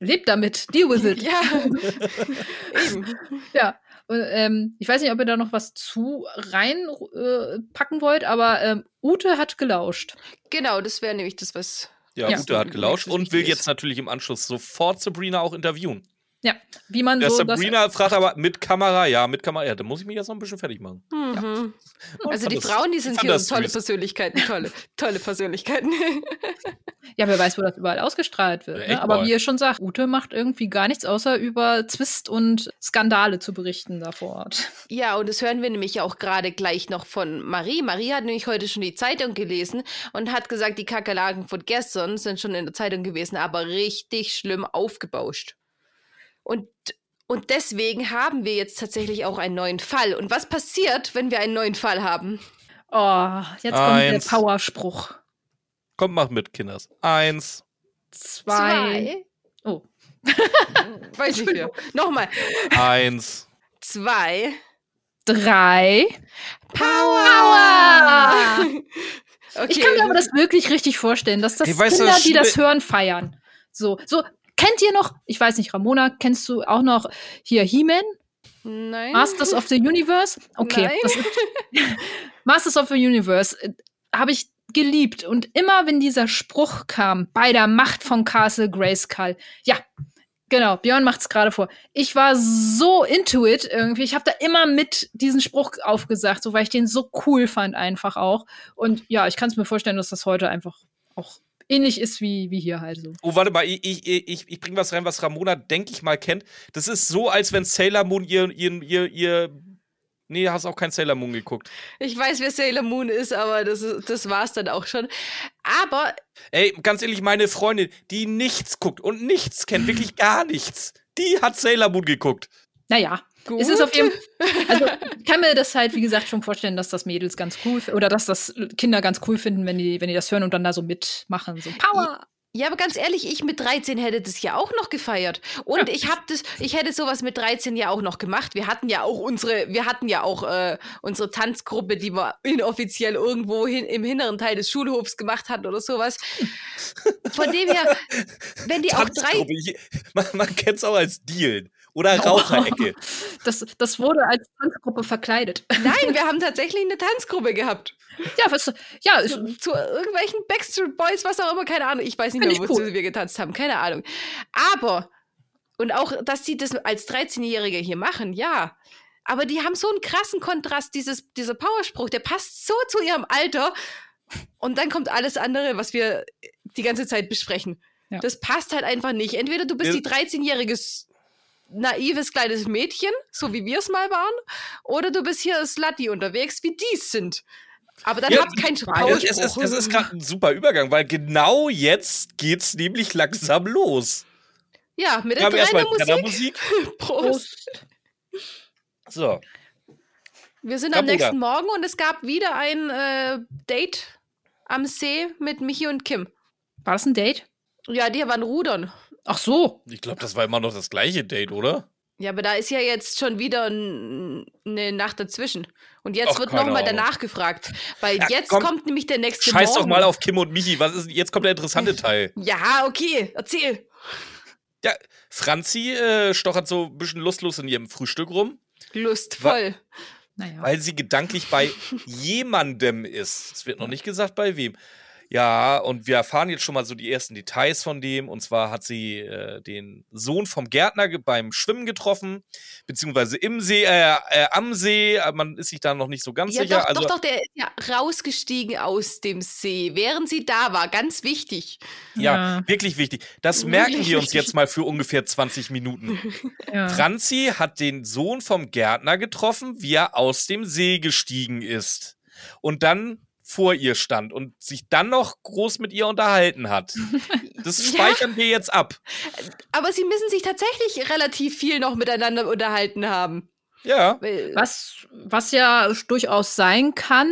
lebt damit, deal with it. *laughs* Ja, *laughs* eben. Ja. Und, ähm, ich weiß nicht, ob ihr da noch was zu reinpacken äh, wollt, aber ähm, Ute hat gelauscht. Genau, das wäre nämlich das, was. Ja, Ja. Ute hat gelauscht und will jetzt natürlich im Anschluss sofort Sabrina auch interviewen. Ja, wie man Der so das Sabrina fragt aber mit Kamera, ja, mit Kamera. Ja, da muss ich mich jetzt noch ein bisschen fertig machen. Mhm. Also fand die das- Frauen, die sind hier tolle süß. Persönlichkeiten, tolle, tolle Persönlichkeiten. *laughs* Ja, wer weiß, wo das überall ausgestrahlt wird. Ja, Ne? Aber mal. wie ihr schon sagt, Ute macht irgendwie gar nichts, außer über Zwist und Skandale zu berichten da vor Ort. Ja, und das hören wir nämlich auch gerade gleich noch von Marie. Marie hat nämlich heute schon die Zeitung gelesen und hat gesagt, die Kakerlaken von gestern sind schon in der Zeitung gewesen, aber richtig schlimm aufgebauscht. Und, und deswegen haben wir jetzt tatsächlich auch einen neuen Fall. Und was passiert, wenn wir einen neuen Fall haben? Oh, jetzt kommt Eins. der Powerspruch. Kommt, macht mit, Kinders. Eins. Zwei. Oh. *laughs* Weiß nicht mehr. *laughs* Nochmal. Eins. Zwei. Drei. Power! Okay. Ich kann mir aber das wirklich richtig vorstellen, dass das Hey, Kinder, das die das hören, feiern. So, so. Kennt ihr noch, ich weiß nicht, Ramona, kennst du auch noch hier He-Man? Nein. Masters of the Universe? Okay. Nein. *laughs* Masters of the Universe äh, habe ich geliebt. Und immer, wenn dieser Spruch kam, bei der Macht von Castle Grayskull, ja, genau, Björn macht es gerade vor. Ich war so into it irgendwie. Ich habe da immer mit diesen Spruch aufgesagt, so weil ich den so cool fand einfach auch. Und ja, ich kann es mir vorstellen, dass das heute einfach auch ähnlich ist wie, wie hier halt so. Oh, warte mal, ich, ich, ich, ich bring was rein, was Ramona, denke ich mal, kennt. Das ist so, als wenn Sailor Moon ihr, ihr, ihr, ihr. Nee, hast auch kein Sailor Moon geguckt. Ich weiß, wer Sailor Moon ist, aber das, ist- das war's dann auch schon. Aber Ey, ganz ehrlich, meine Freundin, die nichts guckt und nichts kennt, wirklich gar nichts, die hat Sailor Moon geguckt. Naja, gut. Es ist auf jeden Also, ich kann mir das halt, wie gesagt, schon vorstellen, dass das Mädels ganz cool oder dass das Kinder ganz cool finden, wenn die, wenn die das hören und dann da so mitmachen. So Power! Ja, aber ganz ehrlich, ich mit 13 hätte das ja auch noch gefeiert. Und ich hab das, ich hätte sowas mit 13 ja auch noch gemacht. Wir hatten ja auch unsere, wir hatten ja auch äh, unsere Tanzgruppe, die wir inoffiziell irgendwo hin, im hinteren Teil des Schulhofs gemacht hatten oder sowas. Von dem her, wenn die auch drei. Man, man kennt es auch als Dealen oder Raucherecke. *laughs* Das, das wurde als Tanzgruppe verkleidet. *laughs* Nein, wir haben tatsächlich eine Tanzgruppe gehabt. Ja, was, ja, zu, zu irgendwelchen Backstreet Boys, was auch immer, keine Ahnung. Ich weiß nicht mehr, wozu cool. wir getanzt haben, keine Ahnung. Aber, und auch, dass sie das als 13-Jährige hier machen, ja. Aber die haben so einen krassen Kontrast, dieses, dieser Powerspruch, der passt so zu ihrem Alter. Und dann kommt alles andere, was wir die ganze Zeit besprechen. Ja. Das passt halt einfach nicht. Entweder du bist Ja. die 13-jährige s- naives kleines Mädchen, so wie wir es mal waren, oder du bist hier Slutty unterwegs, wie die es sind. Aber dann Ja, habt keinen Es, Powerspruch. es ist, es ist gerade ein super Übergang, weil genau jetzt geht's nämlich langsam los. Ja, mit der Musik. Musik. *laughs* Prost. So. Wir sind am Gabuda. nächsten Morgen und es gab wieder ein äh, Date am See mit Michi und Kim. War das ein Date? Ja, die waren rudern. Ach so. Ich glaube, das war immer noch das gleiche Date, oder? Ja, aber da ist ja jetzt schon wieder eine Nacht dazwischen. Und jetzt Ach, wird nochmal danach gefragt. Weil Ja, jetzt komm, kommt nämlich der nächste Scheiß Morgen. doch mal auf Kim und Michi. Was ist, jetzt kommt der interessante *laughs* Teil. Ja, okay, erzähl. Ja, Franzi äh, stochert so ein bisschen lustlos in ihrem Frühstück rum, Lustvoll. Naja. weil sie gedanklich bei *laughs* jemandem ist. Es wird noch nicht gesagt, bei wem. Ja, und wir erfahren jetzt schon mal so die ersten Details von dem. Und zwar hat sie äh, den Sohn vom Gärtner beim Schwimmen getroffen, beziehungsweise im See, äh, äh, am See. Äh, Man ist sich da noch nicht so ganz Ja, sicher. doch, also, doch, doch, der ist ja rausgestiegen aus dem See, während sie da war. Ganz wichtig. ja, Ja. wirklich wichtig. Das Wirklich merken wir uns jetzt mal für ungefähr 20 Minuten. ja. Franzi hat den Sohn vom Gärtner getroffen, wie er aus dem See gestiegen ist. Und dann vor ihr stand und sich dann noch groß mit ihr unterhalten hat. *laughs* Das Ja. speichern wir jetzt ab. Aber sie müssen sich tatsächlich relativ viel noch miteinander unterhalten haben. Ja. Was, was ja durchaus sein kann,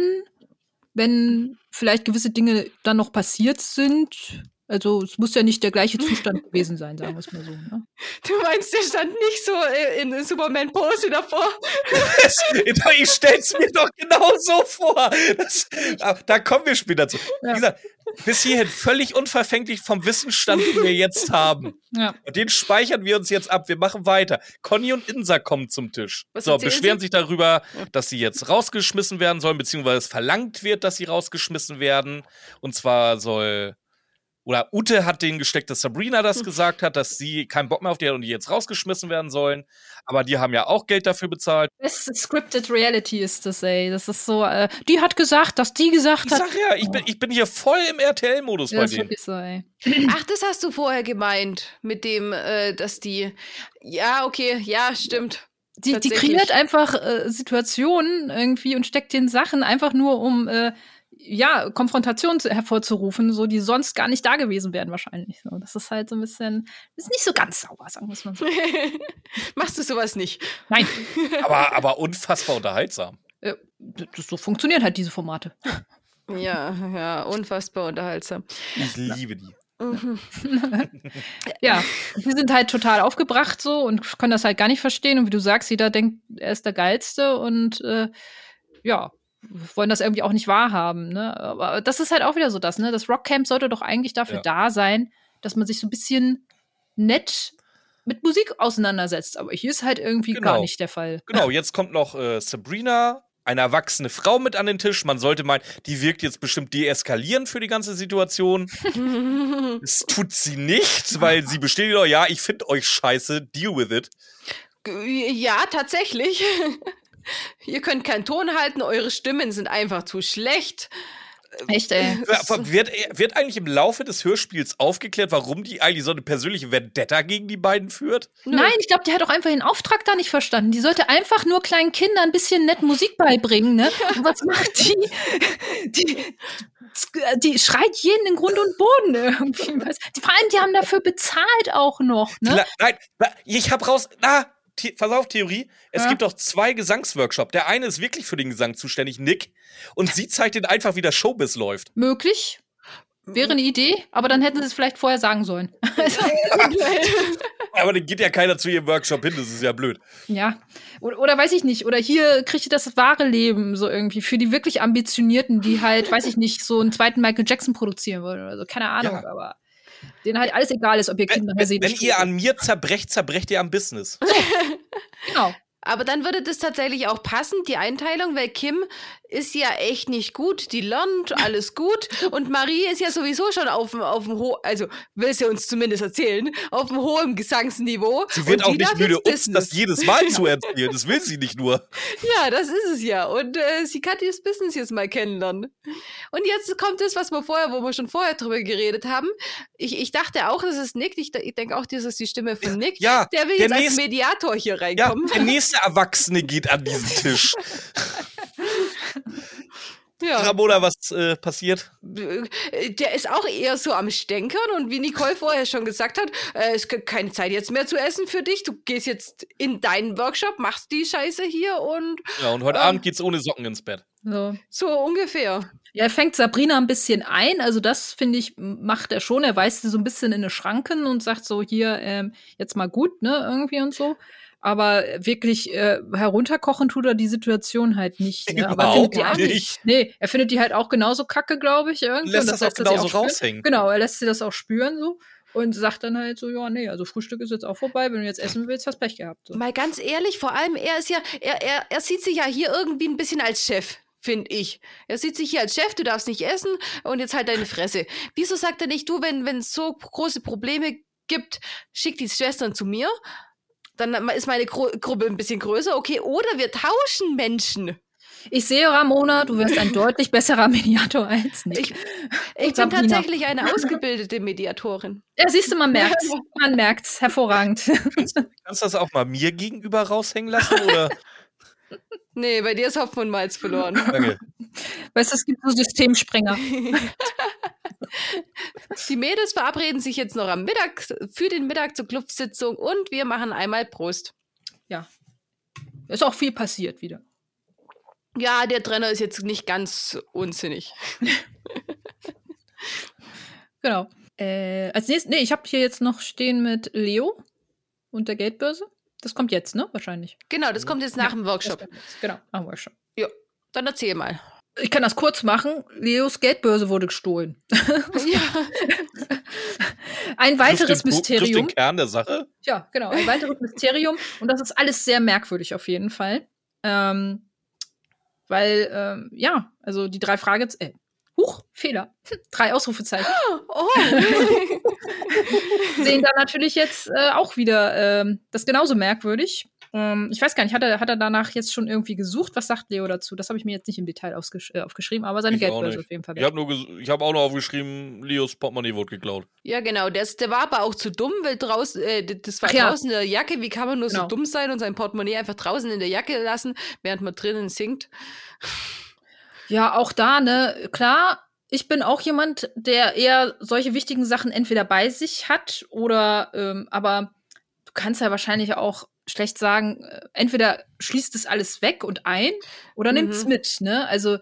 wenn vielleicht gewisse Dinge dann noch passiert sind. Also es muss ja nicht der gleiche *laughs* Zustand gewesen sein, sagen wir es mal so. Ne? Du meinst, der stand nicht so äh, in Superman-Pose davor? *laughs* ich stell's mir doch genau so vor. Das, ah, da kommen wir später zu. Wie Ja. gesagt, bis hierhin völlig unverfänglich vom Wissensstand, den wir jetzt haben. Ja. Und den speichern wir uns jetzt ab. Wir machen weiter. Conny und Insa kommen zum Tisch. Was so, beschweren sie? sich darüber, dass sie jetzt rausgeschmissen werden sollen, beziehungsweise es verlangt wird, dass sie rausgeschmissen werden. Und zwar soll. Oder Ute hat denen gesteckt, dass Sabrina Hm. das gesagt hat, dass sie keinen Bock mehr auf die hat und die jetzt rausgeschmissen werden sollen. Aber die haben ja auch Geld dafür bezahlt. Das ist Scripted Reality ist das, ey. Das ist so, äh, die hat gesagt, dass die gesagt Ich hat. sag ja, ich bin, ich bin hier voll im RTL-Modus Ja, bei denen. so, ey. Ach, das hast du vorher gemeint, mit dem, äh, dass die. Ja, okay, ja, stimmt. Die, die kreiert einfach äh, Situationen irgendwie und steckt den Sachen einfach nur, um äh, ja, Konfrontation zu, hervorzurufen, so die sonst gar nicht da gewesen wären wahrscheinlich. So, das ist halt so ein bisschen, ist nicht so ganz sauber, sagen wir es mal so. *laughs* Machst du sowas nicht? Nein, *laughs* Aber, aber unfassbar unterhaltsam. äh, das, so funktionieren halt diese Formate. Ja, ja, unfassbar unterhaltsam. Ich liebe die. Ja, die sind halt total aufgebracht so und können das halt gar nicht verstehen. Und wie du sagst, jeder denkt, er ist der Geilste und äh, ja, wollen das irgendwie auch nicht wahrhaben. Ne? Aber das ist halt auch wieder so das, ne? Das Rockcamp sollte doch eigentlich dafür Ja. da sein, dass man sich so ein bisschen nett mit Musik auseinandersetzt. Aber hier ist halt irgendwie gar Genau. nicht der Fall. Genau, jetzt kommt noch äh, Sabrina, eine erwachsene Frau mit an den Tisch. Man sollte meinen, die wirkt jetzt bestimmt deeskalierend für die ganze Situation. *laughs* Das tut sie nicht, weil sie bestätigt doch, ja, ich finde euch scheiße, deal with it. Ja, tatsächlich. *laughs* Ihr könnt keinen Ton halten, eure Stimmen sind einfach zu schlecht. Echt, ey. Wird, wird eigentlich im Laufe des Hörspiels aufgeklärt, warum die eigentlich so eine persönliche Vendetta gegen die beiden führt? Nein, ich glaube, die hat auch einfach den Auftrag da nicht verstanden. Die sollte einfach nur kleinen Kindern ein bisschen nett Musik beibringen, ne? Und was macht die? *laughs* Die, die schreit jeden in Grund und Boden irgendwie. Was? Die, vor allem, die haben dafür bezahlt auch noch, ne? Nein, na, ich hab raus. Na, The pass auf, Theorie. Es Ja. gibt doch zwei Gesangsworkshops. Der eine ist wirklich für den Gesang zuständig, Nick. Und sie zeigt ihnen einfach, wie der Showbiz läuft. Möglich. Wäre eine Idee, aber dann hätten sie es vielleicht vorher sagen sollen. *laughs* Also, *laughs* Aber dann geht ja keiner zu ihrem Workshop hin, das ist ja blöd. ja. Oder, oder weiß ich nicht. Oder hier kriegt ihr das wahre Leben so irgendwie. Für die wirklich Ambitionierten, die halt, weiß ich nicht, so einen zweiten Michael Jackson produzieren wollen oder so. Keine Ahnung, Ja. aber denen halt alles egal ist, ob ihr Wenn, Kinder wenn, seht. wenn ihr an mir zerbrecht, zerbrecht ihr am Business. *laughs* *laughs* Genau. Aber dann würde das tatsächlich auch passen, die Einteilung, weil Kim ist ja echt nicht gut. Die lernt alles gut. Und Marie ist ja sowieso schon auf dem, auf dem hohen, also will sie uns zumindest erzählen, auf dem hohen Gesangsniveau. Sie wird auch nicht müde, uns das jedes Mal zu *laughs* erzählen. Das will sie nicht nur. Ja, das ist es ja. Und äh, sie kann das Business jetzt mal kennenlernen. Und jetzt kommt das, was wir vorher, wo wir schon vorher drüber geredet haben. Ich, ich dachte auch, das ist Nick. Ich, ich denke auch, das ist die Stimme von Nick. Ja, Der will der jetzt als nächste- Mediator hier Ja, reinkommen. der nächste Erwachsene geht an diesen Tisch. *laughs* Ja. Ramona, was äh, passiert? Der ist auch eher so am Stänkern und wie Nicole vorher schon gesagt hat, äh, es gibt keine Zeit jetzt mehr zu essen für dich. Du gehst jetzt in deinen Workshop, machst die Scheiße hier und Ja, und heute Ähm. Abend geht's ohne Socken ins Bett. So. so ungefähr. Ja, er fängt Sabrina ein bisschen ein. Also, das finde ich, macht er schon. Er weist sie so ein bisschen in die Schranken und sagt so: Hier, ähm, jetzt mal gut, ne, irgendwie und so. Aber wirklich äh, herunterkochen tut er die Situation halt nicht. Ne? *laughs* Aber er findet die auch nicht. Nee, er findet die halt auch genauso kacke, glaube ich. Irgendwie. Lässt Und das auch sie genauso spüren. raushängen. Genau, er lässt sie das auch spüren so. Und sagt dann halt so, ja, nee, also Frühstück ist jetzt auch vorbei. Wenn du jetzt essen willst, hast Pech gehabt. So. Mal ganz ehrlich, vor allem er ist ja, er, er, er sieht sich ja hier irgendwie ein bisschen als Chef. Finde ich. Er sieht sich hier als Chef, du darfst nicht essen und jetzt halt deine Fresse. Wieso sagt er nicht, du, wenn wenn es so große Probleme gibt, schick die Schwestern zu mir? Dann ist meine Gru Gruppe ein bisschen größer, okay. Oder wir tauschen Menschen. Ich sehe, Ramona, du wirst ein deutlich besserer Mediator als Nick. Ich, ich bin tatsächlich eine ausgebildete Mediatorin. Ja, siehst du, man merkt's. *laughs* Man merkt's. Hervorragend. Kannst du das auch mal mir gegenüber raushängen lassen? Oder? *laughs* Nee, bei dir ist Hopfen und Malz verloren. *laughs* Danke. Weißt du, es gibt so Systemsprenger. *laughs* Die Mädels verabreden sich jetzt noch am Mittag für den Mittag zur Clubsitzung und wir machen einmal Prost. Ja. Ist auch viel passiert wieder. Ja, der Trenner ist jetzt nicht ganz unsinnig. *laughs* Genau. Äh, als nächstes, nee, ich habe hier jetzt noch stehen mit Leo und der Geldbörse. Das kommt jetzt, ne? Wahrscheinlich. Genau, das kommt jetzt nach dem Workshop. Genau, nach dem Workshop. Dann erzähl mal. Ich kann das kurz machen. Leos Geldbörse wurde gestohlen. ja. Ein weiteres den Mysterium. den Kern der Sache. Ja, genau. Ein weiteres Mysterium. Und das ist alles sehr merkwürdig auf jeden Fall. Ähm, weil, ähm, ja, also die drei Fragezeichen. Äh, Huch, Fehler. *laughs* Drei Ausrufezeichen. *gasps* Oh. *laughs* *laughs* Sehen da natürlich jetzt äh, auch wieder ähm, das genauso merkwürdig. Ähm, ich weiß gar nicht, hat er, hat er danach jetzt schon irgendwie gesucht? Was sagt Leo dazu? Das habe ich mir jetzt nicht im Detail ausgesch äh, aufgeschrieben, aber seine Ich Geldbörse auf jeden Fall Ich habe hab auch noch aufgeschrieben, Leos Portemonnaie wurde geklaut. ja, genau. Der, der war aber auch zu dumm, weil draußen, äh, das war Ach ja. draußen in der Jacke. Wie kann man nur so Genau. dumm sein und sein Portemonnaie einfach draußen in der Jacke lassen, während man drinnen singt? Ja, auch da, ne, klar, ich bin auch jemand, der eher solche wichtigen Sachen entweder bei sich hat oder, ähm, aber du kannst ja wahrscheinlich auch schlecht sagen, äh, entweder schließt es alles weg und ein oder nimmt es Mhm. mit, ne? Also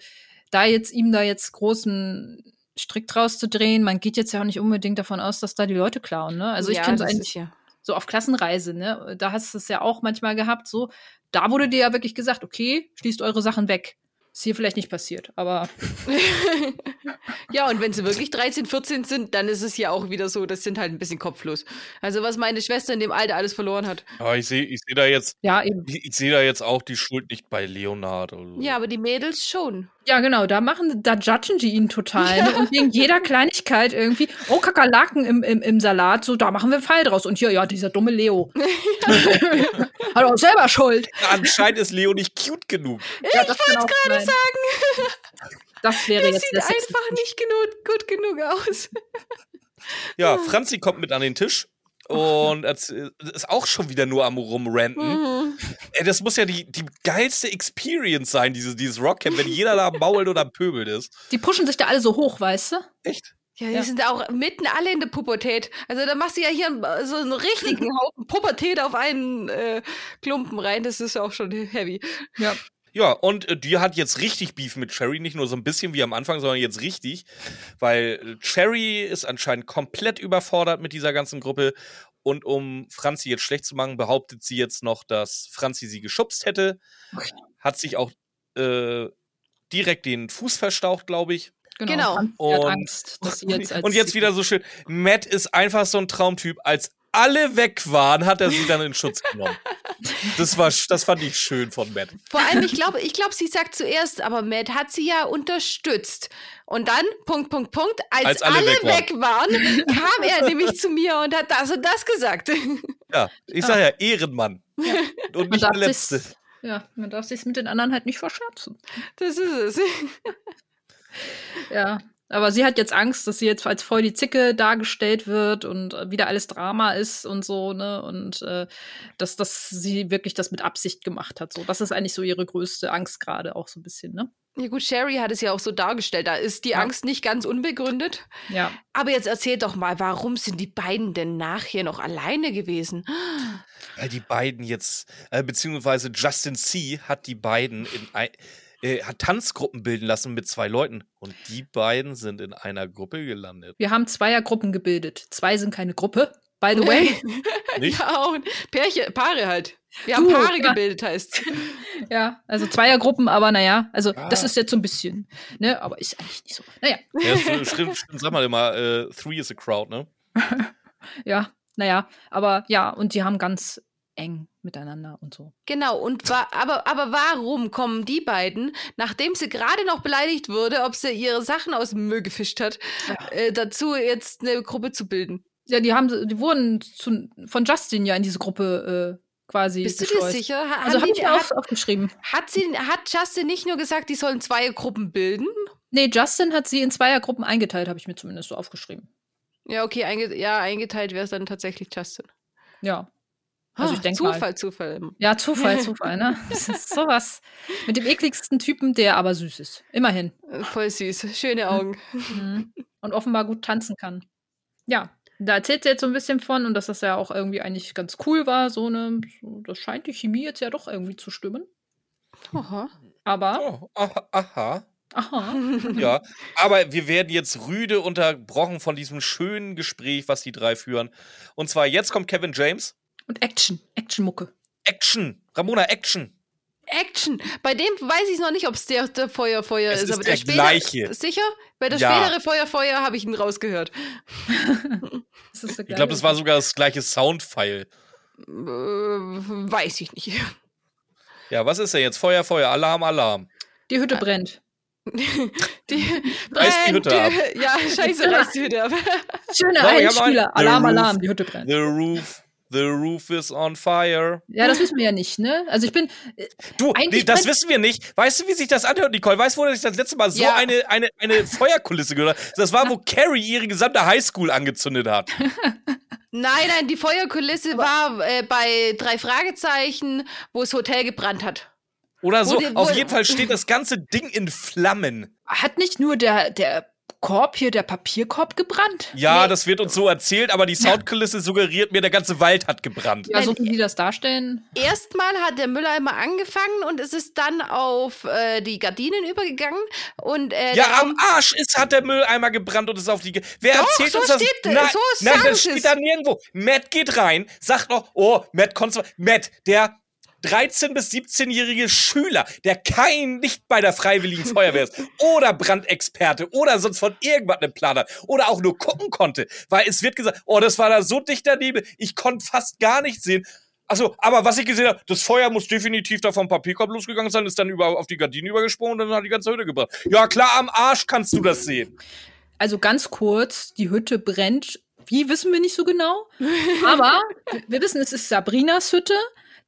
da jetzt ihm da jetzt großen Strick draus zu drehen, man geht jetzt ja auch nicht unbedingt davon aus, dass da die Leute klauen, ne? Also ich ja, kenne es eigentlich ja. so auf Klassenreise, ne? Da hast du es ja auch manchmal gehabt, so. Da wurde dir ja wirklich gesagt, okay, schließt eure Sachen weg. Ist hier vielleicht nicht passiert, aber *laughs* ja, und wenn sie wirklich 13, 14 sind, dann ist es ja auch wieder so, das sind halt ein bisschen kopflos. Also, was meine Schwester in dem Alter alles verloren hat. Aber ich sehe ich seh da jetzt, ja, eben. ich, ich sehe da jetzt auch die Schuld nicht bei Leonard. Oder so. Ja, aber die Mädels schon. Ja, genau, da machen, da judgen die ihn total. Ne? Und wegen jeder *laughs* Kleinigkeit irgendwie, oh, Kakerlaken im, im, im Salat, so, da machen wir einen Fall draus. Und hier, ja, dieser dumme Leo. *laughs* *laughs* Hat auch selber Schuld. Anscheinend ist Leo nicht cute genug. Ja, das kann auch gerade sagen. Das wäre Das jetzt sieht der Sex. einfach nicht genug, gut genug aus. Ja. Franzi kommt mit an den Tisch und ist auch schon wieder nur am rumranten. Mhm. Ey, das muss ja die, die geilste Experience sein, dieses, dieses Rockcamp, wenn jeder da mault oder pöbelt ist. Die pushen sich da alle so hoch, weißt du? Echt? Ja, die Ja. sind auch mitten alle in der Pubertät. Also da machst du ja hier so einen richtigen *laughs* Haufen Pubertät auf einen äh, Klumpen rein. Das ist auch schon heavy. Ja. Ja, und äh, die hat jetzt richtig Beef mit Cherry, nicht nur so ein bisschen wie am Anfang, sondern jetzt richtig, weil äh, Cherry ist anscheinend komplett überfordert mit dieser ganzen Gruppe. Und um Franzi jetzt schlecht zu machen, behauptet sie jetzt noch, dass Franzi sie geschubst hätte, hat sich auch äh, direkt den Fuß verstaucht, glaube ich. Genau. Hat Und- Angst, dass sie jetzt als *laughs* und jetzt wieder so schön, Matt ist einfach so ein Traumtyp, als alle weg waren, hat er sie dann in Schutz genommen. Das war, das fand ich schön von Matt. Vor allem, ich glaube, ich glaube, sie sagt zuerst, aber Matt hat sie ja unterstützt. Und dann, Punkt, Punkt, Punkt, als, Als alle alle, weg waren. weg waren, kam er nämlich zu mir und hat das und das gesagt. Ja, ich sag ja, Ehrenmann. Und nicht der Letzte. Ja, man darf sich mit den anderen halt nicht verscherzen. Das ist es. Ja. Aber sie hat jetzt Angst, dass sie jetzt als voll die Zicke dargestellt wird und äh, wieder alles Drama ist und so, ne? Und äh, dass, dass sie wirklich das mit Absicht gemacht hat. So, das ist eigentlich so ihre größte Angst gerade auch so ein bisschen, ne? Ja gut, Sherry hat es ja auch so dargestellt. Da ist die Ja. Angst nicht ganz unbegründet. Ja. Aber jetzt erzähl doch mal, warum sind die beiden denn nachher noch alleine gewesen? Weil die beiden jetzt, äh, beziehungsweise Justin C. hat die beiden in ein, äh, hat Tanzgruppen bilden lassen mit zwei Leuten. Und die beiden sind in einer Gruppe gelandet. Wir haben Zweiergruppen gebildet. Zwei sind keine Gruppe. By the way. *laughs* Nicht? ja, auch Pärche, Paare halt. Wir haben Du, Paare ja. gebildet, heißt. *laughs* ja, also Zweiergruppen, aber naja, also das Ah. ist jetzt so ein bisschen, ne? Aber ist eigentlich nicht so. Naja, Ja, stimmt, stimmt, sag mal immer, äh, three is a crowd, ne? *laughs* ja, naja, aber ja, und die haben ganz eng miteinander und so. Genau, und wa aber, aber warum kommen die beiden, nachdem sie gerade noch beleidigt wurde, ob sie ihre Sachen aus dem Müll gefischt hat, äh, dazu jetzt eine Gruppe zu bilden? Ja, die haben, die wurden zu, von Justin ja in diese Gruppe äh, quasi Bist du dir geschleust. sicher? Ha- Also haben habe ich mir hat, auf, aufgeschrieben. hat, sie, hat Justin nicht nur gesagt, die sollen zwei Gruppen bilden? Nee, Justin hat sie in Zweiergruppen eingeteilt, habe ich mir zumindest so aufgeschrieben. Ja, okay, einge ja, eingeteilt wäre es dann tatsächlich Justin. Ja. Also ich Ah, denke mal. Zufall, Zufall. Ja, Zufall, *laughs* Zufall, ne? Das ist sowas. Mit dem ekligsten Typen, der aber süß ist. Immerhin. Äh, Voll süß. Schöne Augen. Mhm. *laughs* Und offenbar gut tanzen kann. Ja, da erzählt sie jetzt so ein bisschen von und dass das ja auch irgendwie eigentlich ganz cool war. So eine, so, das scheint die Chemie jetzt ja doch irgendwie zu stimmen. Aha. Aber, Oh, aha, aha. aha. *laughs* Ja, aber wir werden jetzt rüde unterbrochen von diesem schönen Gespräch, was die drei führen. Und zwar jetzt kommt Kevin James. Und Action, Actionmucke. Action. Ramona, Action. Action. Bei dem weiß ich noch nicht, ob es der, der Feuer Feuer Es ist, ist aber der der, gleiche. Sicher? Bei der Ja. spätere Feuer Feuer habe ich ihn rausgehört. *laughs* Das ist der Ich glaube, das war sogar das gleiche Soundfile. Äh, weiß ich nicht. Ja, was ist denn jetzt? Feuer, Feuer, Alarm, Alarm. Die Hütte brennt. *laughs* Die, Reiß die brennt Hütte ab. Ja, scheiße, reißt die Hütte ab. Schöner Einspieler. Alarm, Roof. Alarm, die Hütte brennt. The roof, the roof is on fire. Ja, das wissen wir ja nicht, ne? Also ich bin. Du, Eigentlich nee, das wissen wir nicht. Weißt du, wie sich das anhört, Nicole? Weißt du, wo ich das letzte Mal so Ja. eine, eine, eine *laughs* Feuerkulisse gehört habe? Das war, wo Carrie ihre gesamte Highschool angezündet hat. *laughs* Nein, nein, die Feuerkulisse war äh, bei drei Fragezeichen, wo das Hotel gebrannt hat. Oder so. Wo wo- Auf jeden Fall steht das ganze Ding in Flammen. Hat nicht nur der, der Korb hier, der Papierkorb gebrannt? Ja, Nee. das wird uns so erzählt, aber die Soundkulisse suggeriert mir, der ganze Wald hat gebrannt. Ja, so wie die das darstellen. Erstmal hat der Mülleimer angefangen und es ist dann auf äh, die Gardinen übergegangen. Und, äh, Ja, am Arsch ist, hat der Mülleimer gebrannt und ist auf die. Ge Wer Doch, erzählt so uns das? steht- nein, so sagen das steht da nirgendwo. Matt geht rein, sagt noch, oh, Matt konntest du- Matt, der 13- bis 17-jährige Schüler, der kein nicht bei der Freiwilligen Feuerwehr ist oder Brandexperte oder sonst von irgendwas einen Plan hat oder auch nur gucken konnte, weil es wird gesagt, oh, das war da so dichter Nebel, ich konnte fast gar nichts sehen. Achso, aber was ich gesehen habe, das Feuer muss definitiv da vom Papierkorb losgegangen sein, ist dann über, auf die Gardine übergesprungen und dann hat die ganze Hütte gebrannt. Ja, klar, am Arsch kannst du das sehen. Also ganz kurz, die Hütte brennt. Wie wissen wir nicht so genau. Aber wir- wir wissen, es ist Sabrinas Hütte.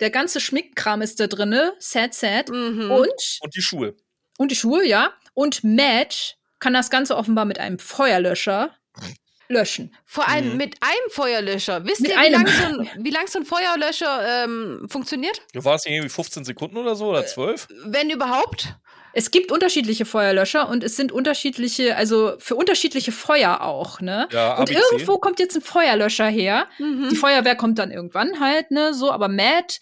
Der ganze Schmickkram ist da drinne. Sad, sad. Mhm. Und, Und die Schuhe. und die Schuhe, ja. Und Matt kann das Ganze offenbar mit einem Feuerlöscher *laughs* löschen. Vor allem Mhm. mit einem Feuerlöscher. Wisst Mit ihr, wie einem. lang, so lang so ein Feuerlöscher ähm, funktioniert? Ja, War es nicht irgendwie 15 Sekunden oder so oder 12? Wenn überhaupt? Es gibt unterschiedliche Feuerlöscher und es sind unterschiedliche, also für unterschiedliche Feuer auch, ne? Ja, und ABC. irgendwo kommt jetzt ein Feuerlöscher her. Mhm. Die Feuerwehr kommt dann irgendwann halt, ne, so, aber Matt,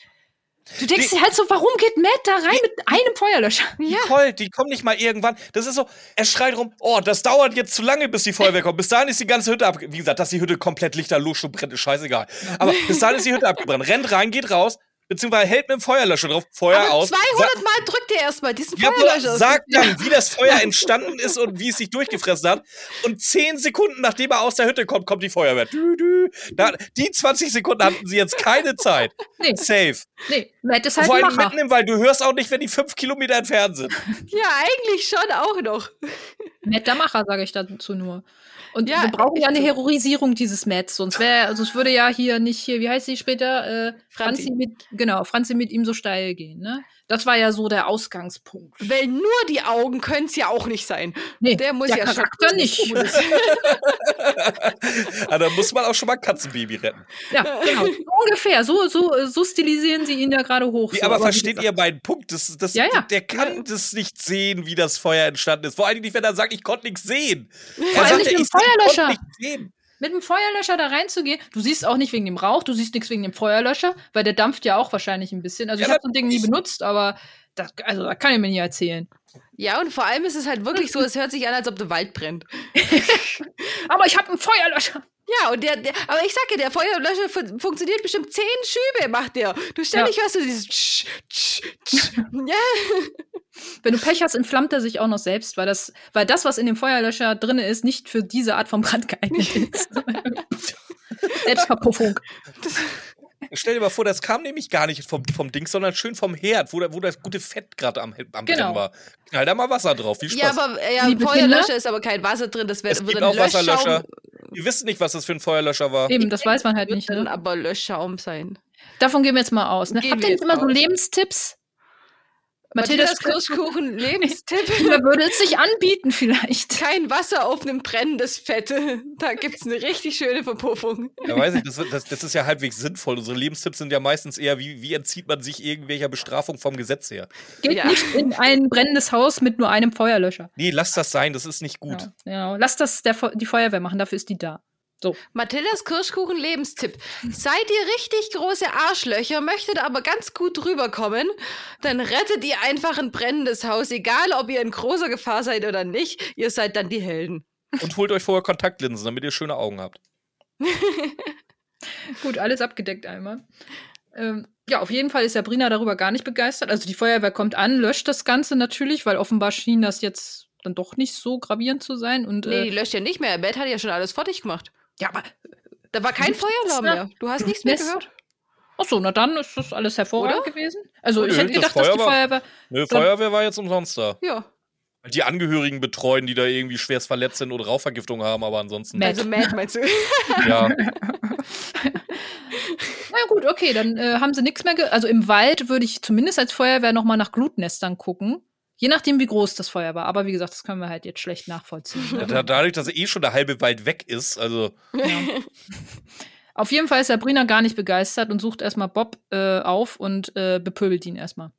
du denkst Die- dir halt so, warum geht Matt da rein mit einem Feuerlöscher? ja. Nicole, die kommt nicht mal irgendwann. Das ist so, er schreit rum, oh, das dauert jetzt zu lange, bis die Feuerwehr kommt. Bis dahin ist die ganze Hütte ab. Wie gesagt, dass die Hütte komplett lichterlos schon brennt, ist scheißegal. Aber bis dahin ist die Hütte abgebrannt. Rennt rein, geht raus, beziehungsweise hält mit dem Feuerlöscher drauf, Feuer Aber aus. 200 Mal drückt er erstmal diesen Ja, Feuerlöscher. sagt dann, wie das Feuer *laughs* entstanden ist und wie es sich durchgefressen hat. Und zehn Sekunden nachdem er aus der Hütte kommt, kommt die Feuerwehr. Dü, dü. Da, die 20 Sekunden hatten sie jetzt keine Zeit. *laughs* Nee, Safe. nee, Matt ist halt Vor allem Macher. mitten im Wald. Du hörst auch nicht, wenn die fünf Kilometer entfernt sind. *laughs* ja, eigentlich schon auch noch. Matt der Macher, sage ich dazu nur. Und Ja, wir brauchen ja eine. Heroisierung dieses Matts, sonst wäre, also es würde ja hier nicht hier, wie heißt sie später? Äh, Franzi. Franzi mit genau, Franzi mit ihm so steil gehen, ne? Das war ja so der Ausgangspunkt. Weil nur die Augen können es ja auch nicht sein. Nee, Der muss der ja schon- Charakter nicht. Ah, *laughs* da muss man auch schon mal Katzenbaby retten. Ja, genau. So Ungefähr. So, so, so stilisieren sie ihn ja gerade hoch. Wie, so. aber wie versteht ihr meinen Punkt? Das, das, Ja, ja. Der kann das nicht sehen, wie das Feuer entstanden ist. Vor allem nicht, wenn er sagt, ich konnte nichts sehen. Vor allem sagt nicht ja, ich konnte Feuerlöscher. nicht sehen. Mit dem Feuerlöscher da reinzugehen, du siehst auch nicht wegen dem Rauch, du siehst nichts wegen dem Feuerlöscher, weil der dampft ja auch wahrscheinlich ein bisschen. Also Ja, ich habe so ein Ding nie benutzt, aber das, also, das kann ich mir nicht erzählen. Ja, und vor allem ist es halt wirklich so, es hört sich an, als ob der Wald brennt. *laughs* Aber ich habe einen Feuerlöscher. Ja, und der, der aber ich sag ja, der Feuerlöscher fun funktioniert bestimmt zehn Schübe, macht der. Du Ja. ständig hörst du dieses Tsch, Tsch, Tsch. *laughs* Ja, Wenn du Pech hast, entflammt er sich auch noch selbst, weil das, weil das, was in dem Feuerlöscher drin ist, nicht für diese Art von Brand geeignet ist. *laughs* Selbstverpuffung. Stell dir mal vor, das kam nämlich gar nicht vom, vom Ding, sondern schön vom Herd, wo, da- wo das gute Fett gerade am, am Genau. Brennen war. Knall da mal Wasser drauf. Viel Spaß. ja aber ja, im Feuerlöscher ist aber kein Wasser drin, das wär, es wird ein auch Wasserlöscher. Löschschaum, Ihr wisst nicht, was das für ein Feuerlöscher war. Eben, das weiß man halt nicht. Ne? aber Löschschaum sein. Davon gehen wir jetzt mal aus. Ne? Habt wir ihr jetzt immer so. Lebenstipps? Mathildas Mathildas Kirschkuchen, Lebenstipp. *laughs* Da würde es sich anbieten, vielleicht. Kein Wasser auf einem brennendes Fett. *laughs* Da gibt's eine richtig schöne Verpuffung. Ja, weiß ich, das, das, das ist ja halbwegs sinnvoll. Unsere Lebenstipps sind ja meistens eher, wie, wie entzieht man sich irgendwelcher Bestrafung vom Gesetz her. Geht Ja. nicht in ein brennendes Haus mit nur einem Feuerlöscher. Nee, lass das sein, das ist nicht gut. Ja, ja. Lass das der, die Feuerwehr machen, dafür ist die da. So. Mathildas Kirschkuchen Lebenstipp. Seid ihr richtig große Arschlöcher, möchtet aber ganz gut rüberkommen, dann rettet ihr einfach ein brennendes Haus, egal ob ihr in großer Gefahr seid oder nicht. Ihr seid dann die Helden. Und holt euch vorher Kontaktlinsen, damit ihr schöne Augen habt. *laughs* Gut, alles abgedeckt einmal. Ähm, ja, auf jeden Fall ist Sabrina darüber gar nicht begeistert. Also die Feuerwehr kommt an, löscht das Ganze natürlich, weil offenbar schien das jetzt dann doch nicht so gravierend zu sein. Und Nee, äh, die löscht ja nicht mehr. Beth hat ja schon alles fertig gemacht. Ja, aber Da war kein Feueralarm mehr. Du hast nichts mehr gehört. ach so, na dann ist das alles hervorragend Oder? gewesen. Also ich Nö, hätte das gedacht, dass die Feuerwehr Nö, Feuerwehr war jetzt umsonst da. Ja. Die Angehörigen betreuen, die da irgendwie schwerst verletzt sind oder Rauchvergiftung haben, aber ansonsten. Matt. Also Matt meinst du? *laughs* Ja, *laughs* Na gut, okay, dann äh, haben sie nichts mehr. Ge also im Wald würde ich zumindest als Feuerwehr noch mal nach Glutnestern gucken. Je nachdem, wie groß das Feuer war. Aber wie gesagt, das können wir halt jetzt schlecht nachvollziehen. *laughs* da, dadurch, dass eh schon der halbe Wald weg ist, also. *laughs* Auf jeden Fall ist Sabrina gar nicht begeistert und sucht erstmal Bob äh, auf und äh, bepöbelt ihn erstmal.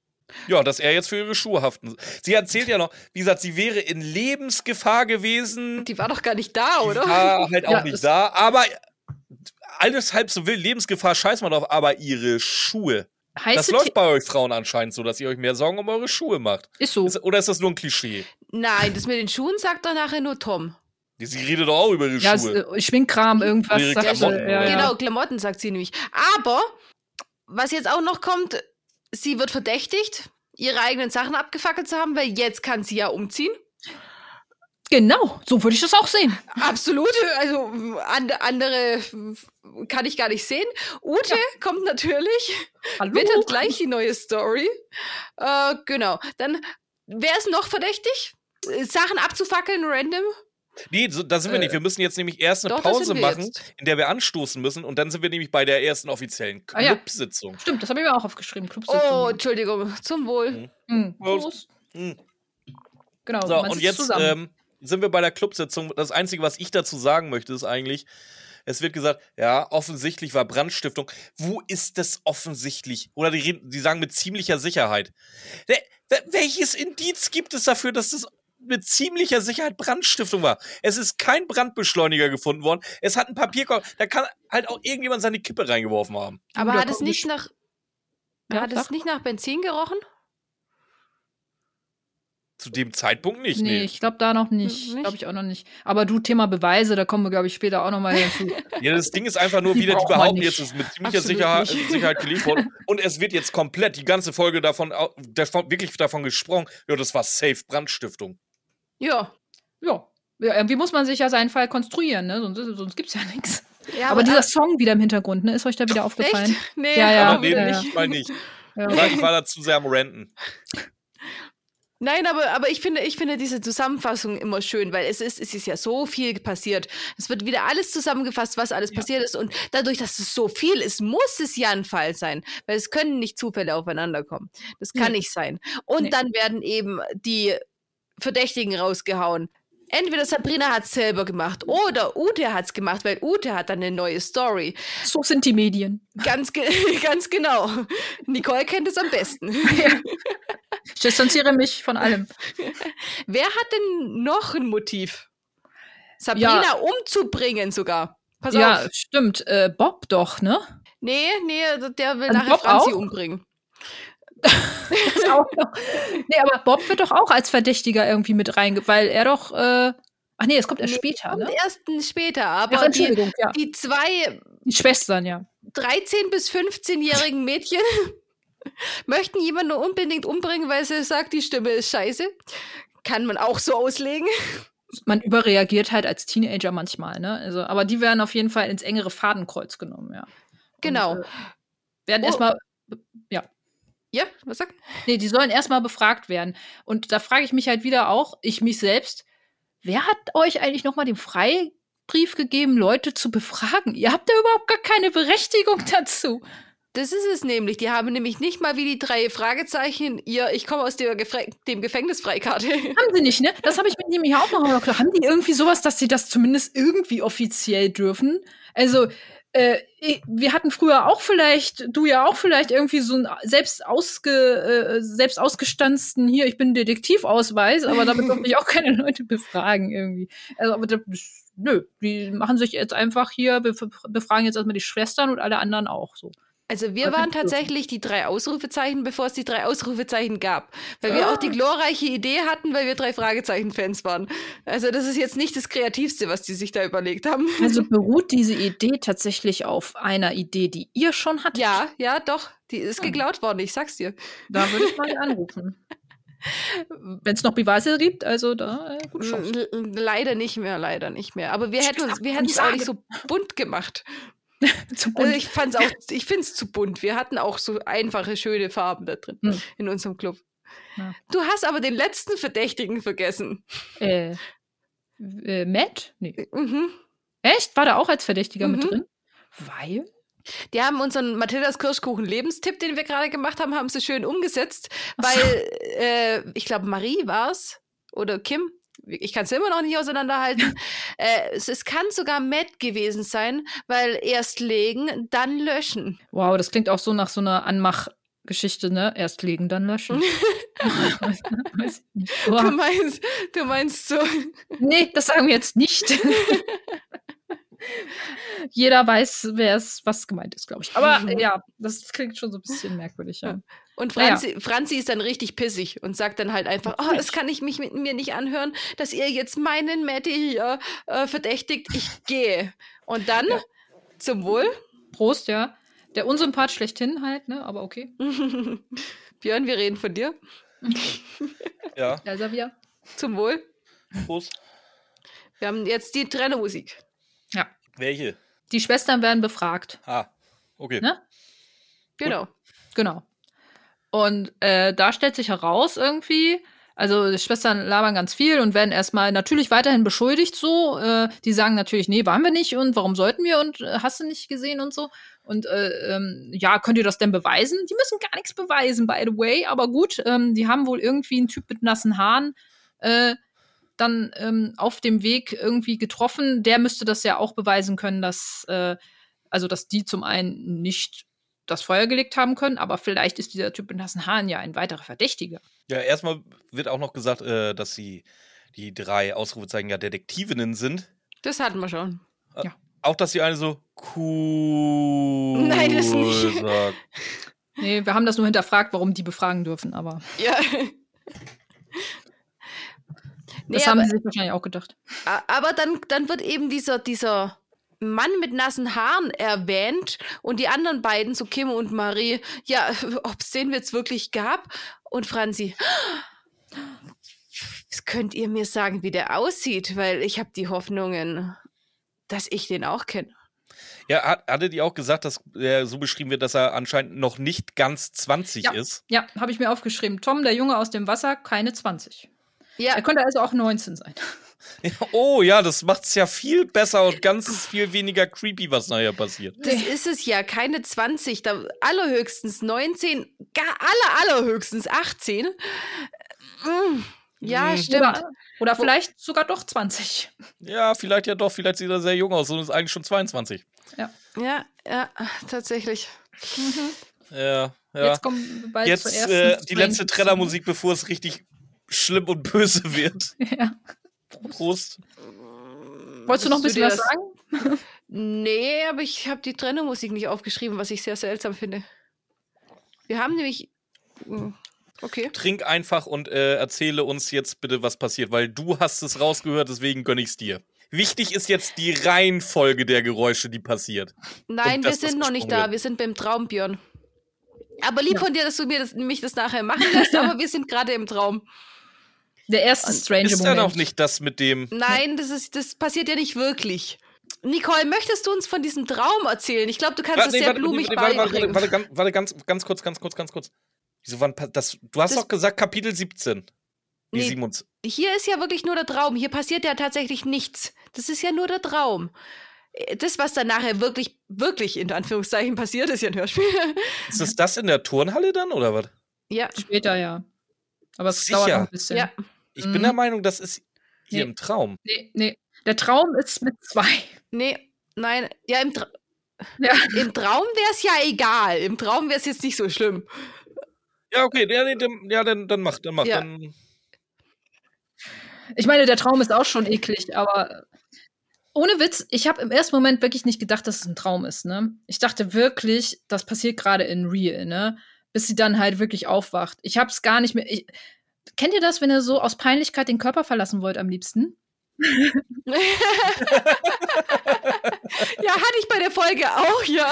Ja, dass er jetzt für ihre Schuhe haften. Sie erzählt ja noch, wie gesagt, sie wäre in Lebensgefahr gewesen. Die war doch gar nicht da, Die oder? war halt auch Ja, nicht da, aber alles halb so wild, Lebensgefahr, scheiß mal drauf, aber ihre Schuhe. Heiße Das läuft bei euch Frauen anscheinend so, dass ihr euch mehr Sorgen um eure Schuhe macht. Ist so. Ist, oder ist das nur ein Klischee? Nein, das mit den Schuhen sagt doch nachher nur Tom. Sie redet doch auch über ihre Ja, Schuhe. äh, Schminkkram, irgendwas. Ihre sagt sie, Klamotten, ja, ja. Genau, Klamotten sagt sie nämlich. Aber, was jetzt auch noch kommt, sie wird verdächtigt, ihre eigenen Sachen abgefackelt zu haben, weil jetzt kann sie ja umziehen. Genau, so würde ich das auch sehen. Absolut. Also and, andere kann ich gar nicht sehen. Ute kommt natürlich, Hallo. wittert gleich die neue Story. Äh, genau. Dann, wer ist noch verdächtig? Sachen abzufackeln, random? Nee, so, da sind wir Äh, nicht. Wir müssen jetzt nämlich erst eine doch, Pause machen, jetzt. in der wir anstoßen müssen. Und dann sind wir nämlich bei der ersten offiziellen Ah, ja. Clubsitzung. Stimmt, das habe ich mir auch aufgeschrieben. Clubsitzung. Oh, Entschuldigung. Zum Wohl. Hm. Prost. Prost. Hm. Genau, So, man und sitzt jetzt zusammen. ähm, sind wir bei der Clubsitzung. Das Einzige, was ich dazu sagen möchte, ist eigentlich, es wird gesagt, ja, offensichtlich war Brandstiftung. Wo ist das offensichtlich? Oder die, reden- die sagen mit ziemlicher Sicherheit. Wel- wel- Welches Indiz gibt es dafür, dass das mit ziemlicher Sicherheit Brandstiftung war? Es ist kein Brandbeschleuniger gefunden worden. Es hat ein Papierkorb. Da kann halt auch irgendjemand seine Kippe reingeworfen haben. Aber hat es nicht ich- nach. Ja, hat es nicht nach Benzin gerochen? Zu dem Zeitpunkt nicht. Nee, Nee. ich glaube da noch nicht. Nicht? Glaube ich auch noch nicht. Aber du, Thema Beweise, da kommen wir, glaube ich, später auch noch mal hinzu. *laughs* Ja, das Ding ist einfach nur Die wieder, die behaupten jetzt, es ist mit ziemlicher Sicherheit. Sicherheit worden. Und es wird jetzt komplett die ganze Folge davon, davon wirklich davon gesprochen, ja, das war Safe Brandstiftung. Ja. ja. ja. Irgendwie muss man sich ja seinen Fall konstruieren, ne? Sonst, sonst gibt es ja nichts. ja Aber dieser Song wieder im Hintergrund, ne? Ist euch da wieder aufgefallen? Echt? Nee, Ja, ja, Aber aber nee, ja, ja. nicht. ich meine nicht. Ja. Ich war, ich war da zu sehr am Renten. Nein, aber, aber ich, finde, ich finde diese Zusammenfassung immer schön, weil es ist, es ist ja so viel passiert. Es wird wieder alles zusammengefasst, was alles Ja. passiert ist. Und dadurch, dass es so viel ist, muss es ja ein Fall sein. Weil es können nicht Zufälle aufeinander kommen. Das kann Nee. nicht sein. Und Nee. dann werden eben die Verdächtigen rausgehauen. Entweder Sabrina hat es selber gemacht oder Ute hat es gemacht, weil Ute hat dann eine neue Story. So sind die Medien. Ganz, ge *laughs* ganz genau. Nicole kennt es am besten. *laughs* Ich distanziere mich von allem. *laughs* Wer hat denn noch ein Motiv? Sabrina umzubringen sogar. Pass ja, auf. stimmt. Äh, Bob doch, ne? Nee, nee, der will Und nachher Bob Franzi auch? umbringen. Ist *laughs* auch noch. Nee, aber Bob wird doch auch als Verdächtiger irgendwie mit reinge... Weil er doch... Äh Ach nee, es kommt erst Nee, später, Kommt ne? erst später, Ach, aber die, Entschuldigung, ja. die zwei Die Schwestern, ja. 13- bis 15-jährigen Mädchen möchten jemanden unbedingt umbringen, weil sie sagt, die Stimme ist scheiße. Kann man auch so auslegen. Man überreagiert halt als Teenager manchmal, ne? Also, aber die werden auf jeden Fall ins engere Fadenkreuz genommen, ja. Genau. Und, äh, werden Oh. erstmal Ja, was sagt? Nee, die sollen erstmal befragt werden. Und da frage ich mich halt wieder auch, ich mich selbst, wer hat euch eigentlich nochmal den Freibrief gegeben, Leute zu befragen? Ihr habt ja überhaupt gar keine Berechtigung *laughs* dazu. Das ist es nämlich. Die haben nämlich nicht mal wie die drei Fragezeichen ihr Ich komme aus der Gefre dem Gefängnis. Haben sie nicht, ne? Das habe ich mir nämlich auch noch mal gedacht. Haben die irgendwie sowas, dass sie das zumindest irgendwie offiziell dürfen? Also, äh, wir hatten früher auch vielleicht, du ja auch vielleicht irgendwie so einen selbst, ausge, äh, selbst ausgestanzten hier, ich bin Detektivausweis, aber damit durfte ich auch keine Leute befragen irgendwie. Also, aber das, nö, die machen sich jetzt einfach hier, bef- befragen jetzt erstmal die Schwestern und alle anderen auch so. Also wir waren tatsächlich die drei Ausrufezeichen, bevor es die drei Ausrufezeichen gab. Weil wir Ah. auch die glorreiche Idee hatten, weil wir drei Fragezeichen-Fans waren. Also das ist jetzt nicht das Kreativste, was die sich da überlegt haben. Also *laughs* beruht diese Idee tatsächlich auf einer Idee, die ihr schon hattet? Ja, ja, doch. Die ist Hm. geklaut worden, ich sag's dir. Da würde ich mal anrufen. *laughs* Wenn es noch Beweise gibt, also da äh, gute Chance. Leider nicht mehr, leider nicht mehr. Aber wir hätten uns, wir es auch nicht so bunt gemacht. Zum Also Bund. ich fand's auch, ich find's zu bunt. Wir hatten auch so einfache, schöne Farben da drin Hm. in unserem Club. Ja. Du hast aber den letzten Verdächtigen vergessen. äh, äh, Matt? Nee. Mhm. Echt? War da auch als Verdächtiger mit Mhm. drin? Weil? Die haben unseren Mathildas Kirschkuchen Lebenstipp, den wir gerade gemacht haben, haben sie schön umgesetzt, weil äh, ich glaube Marie war's oder Kim. Ich kann es immer noch nicht auseinanderhalten. *laughs* äh, es, es kann sogar Matt gewesen sein, weil erst legen, dann löschen. Wow, das klingt auch so nach so einer Anmachgeschichte, ne? Erst legen, dann löschen. *laughs* Weiß. Du meinst, du meinst so. Nee, das sagen wir jetzt nicht. *laughs* Jeder weiß, wer es, was gemeint ist, glaube ich. Aber Mhm. *laughs* ja, das klingt schon so ein bisschen merkwürdig, ja. Und. Franzi, Franzi ist dann richtig pissig und sagt dann halt einfach, oh, das kann ich mich mit mir nicht anhören, dass ihr jetzt meinen Matti hier äh, verdächtigt. Ich gehe. Und dann Ja. zum Wohl. Prost, ja. Der Unsympath schlechthin halt, ne? Aber okay. *laughs* Björn, wir reden von dir. Ja, Ja, Xavier. Zum Wohl. Prost. Wir haben jetzt die Trennermusik. Welche? Die Schwestern werden befragt. Ah, okay. Ne? Genau. Genau. Und äh, da stellt sich heraus irgendwie, also die Schwestern labern ganz viel und werden erstmal natürlich weiterhin beschuldigt so. Äh, die sagen natürlich, nee, waren wir nicht und warum sollten wir und äh, hast du nicht gesehen und so. Und äh, ähm, ja, könnt ihr das denn beweisen? Die müssen gar nichts beweisen, by the way, aber gut, ähm, die haben wohl irgendwie einen Typ mit nassen Haaren äh, dann ähm, auf dem Weg irgendwie getroffen. Der müsste das ja auch beweisen können, dass, äh, also dass die zum einen nicht das Feuer gelegt haben können, aber vielleicht ist dieser Typ mit nassen Haaren ja ein weiterer Verdächtiger. Ja, erstmal wird auch noch gesagt, äh, dass sie die drei Ausrufezeichen ja Detektivinnen sind. Das hatten wir schon. Auch, dass die eine so cool *laughs* Nein, das nicht. sagt. Nee, wir haben das nur hinterfragt, warum die befragen dürfen, aber Ja. Nee, das haben aber, sie sich wahrscheinlich auch gedacht. aber dann, dann wird eben dieser, dieser Mann mit nassen Haaren erwähnt und die anderen beiden, so Kim und Marie, ja, *laughs* ob es den jetzt wirklich gab. Und Franzi, könnt ihr mir sagen, wie der aussieht? Weil ich habe die Hoffnungen, dass ich den auch kenne. Ja, hat, hattet ihr auch gesagt, dass er so beschrieben wird, dass er anscheinend noch nicht ganz 20 Ja. ist? Ja, habe ich mir aufgeschrieben. Tom, der Junge aus dem Wasser, keine 20. Ja, Er könnte also auch 19 sein. *laughs* Oh ja, das macht's ja viel besser und ganz viel weniger creepy, was nachher passiert. das ist es ja. Keine 20, da allerhöchstens 19, gar aller, allerhöchstens 18. Mm, Ja, Mhm. stimmt. Oder, oder vielleicht sogar doch 20. Ja, vielleicht ja doch, vielleicht sieht er sehr jung aus und ist eigentlich schon 22. Ja, ja, tatsächlich. Ja, ja. Jetzt kommen wir bald zur Jetzt ersten äh, die letzte Trennermusik, bevor es richtig schlimm und böse *laughs* wird. Ja. Prost. Wolltest du noch ein bisschen was sagen? Nee, aber ich habe die Trennungsmusik nicht aufgeschrieben, was ich sehr seltsam finde. Wir haben nämlich. Mm, Okay. Trink einfach und äh, erzähle uns jetzt bitte, was passiert, weil du hast es rausgehört, deswegen gönn ich's dir. Wichtig ist jetzt die Reihenfolge der Geräusche, die passiert. Nein, wir sind noch nicht da. wird. Wir sind beim Traum, Björn. Aber lieb von dir, dass du mir das, mich das nachher machen lässt, *laughs* aber wir sind gerade im Traum. Der erste Strange Ist Moment. ja noch nicht das mit dem. Nein, das, ist, das passiert ja nicht wirklich. Nicole, möchtest du uns von diesem Traum erzählen? Ich glaube, du kannst es nee, sehr warte, blumig warte, warte, warte, beibringen. warte, ganz, warte, ganz, ganz kurz, ganz kurz, ganz kurz. Wieso wann das? Du hast Das- doch gesagt Kapitel 17. Nee, Nee. 27. Hier ist ja wirklich nur der Traum. Hier passiert ja tatsächlich nichts. Das ist ja nur der Traum. Äh, Das, was dann nachher wirklich, wirklich in Anführungszeichen passiert, ist ja ein Hörspiel. *laughs* Ist es das in der Turnhalle dann oder was? ja, Später, ja. Aber es Sicher? dauert noch ein bisschen. ja. Ich Mhm. bin der Meinung, das ist hier Nee. im Traum. Nee, nee. Der Traum ist mit zwei. Nee, nein. Ja, im, Tra Ja. im Traum wäre es ja egal. Im Traum wäre es jetzt nicht so schlimm. Ja, okay, ja, nee, dann, ja dann, dann mach, dann mach. Ja. Dann, Ich meine, der Traum ist auch schon eklig, aber ohne Witz, ich habe im ersten Moment wirklich nicht gedacht, dass es ein Traum ist, ne? Ich dachte wirklich, das passiert gerade in real, ne? Bis sie dann halt wirklich aufwacht. Ich habe es gar nicht mehr. Ich, kennt ihr das, wenn ihr so aus Peinlichkeit den Körper verlassen wollt am liebsten? *laughs* ja, hatte ich bei der Folge auch, ja.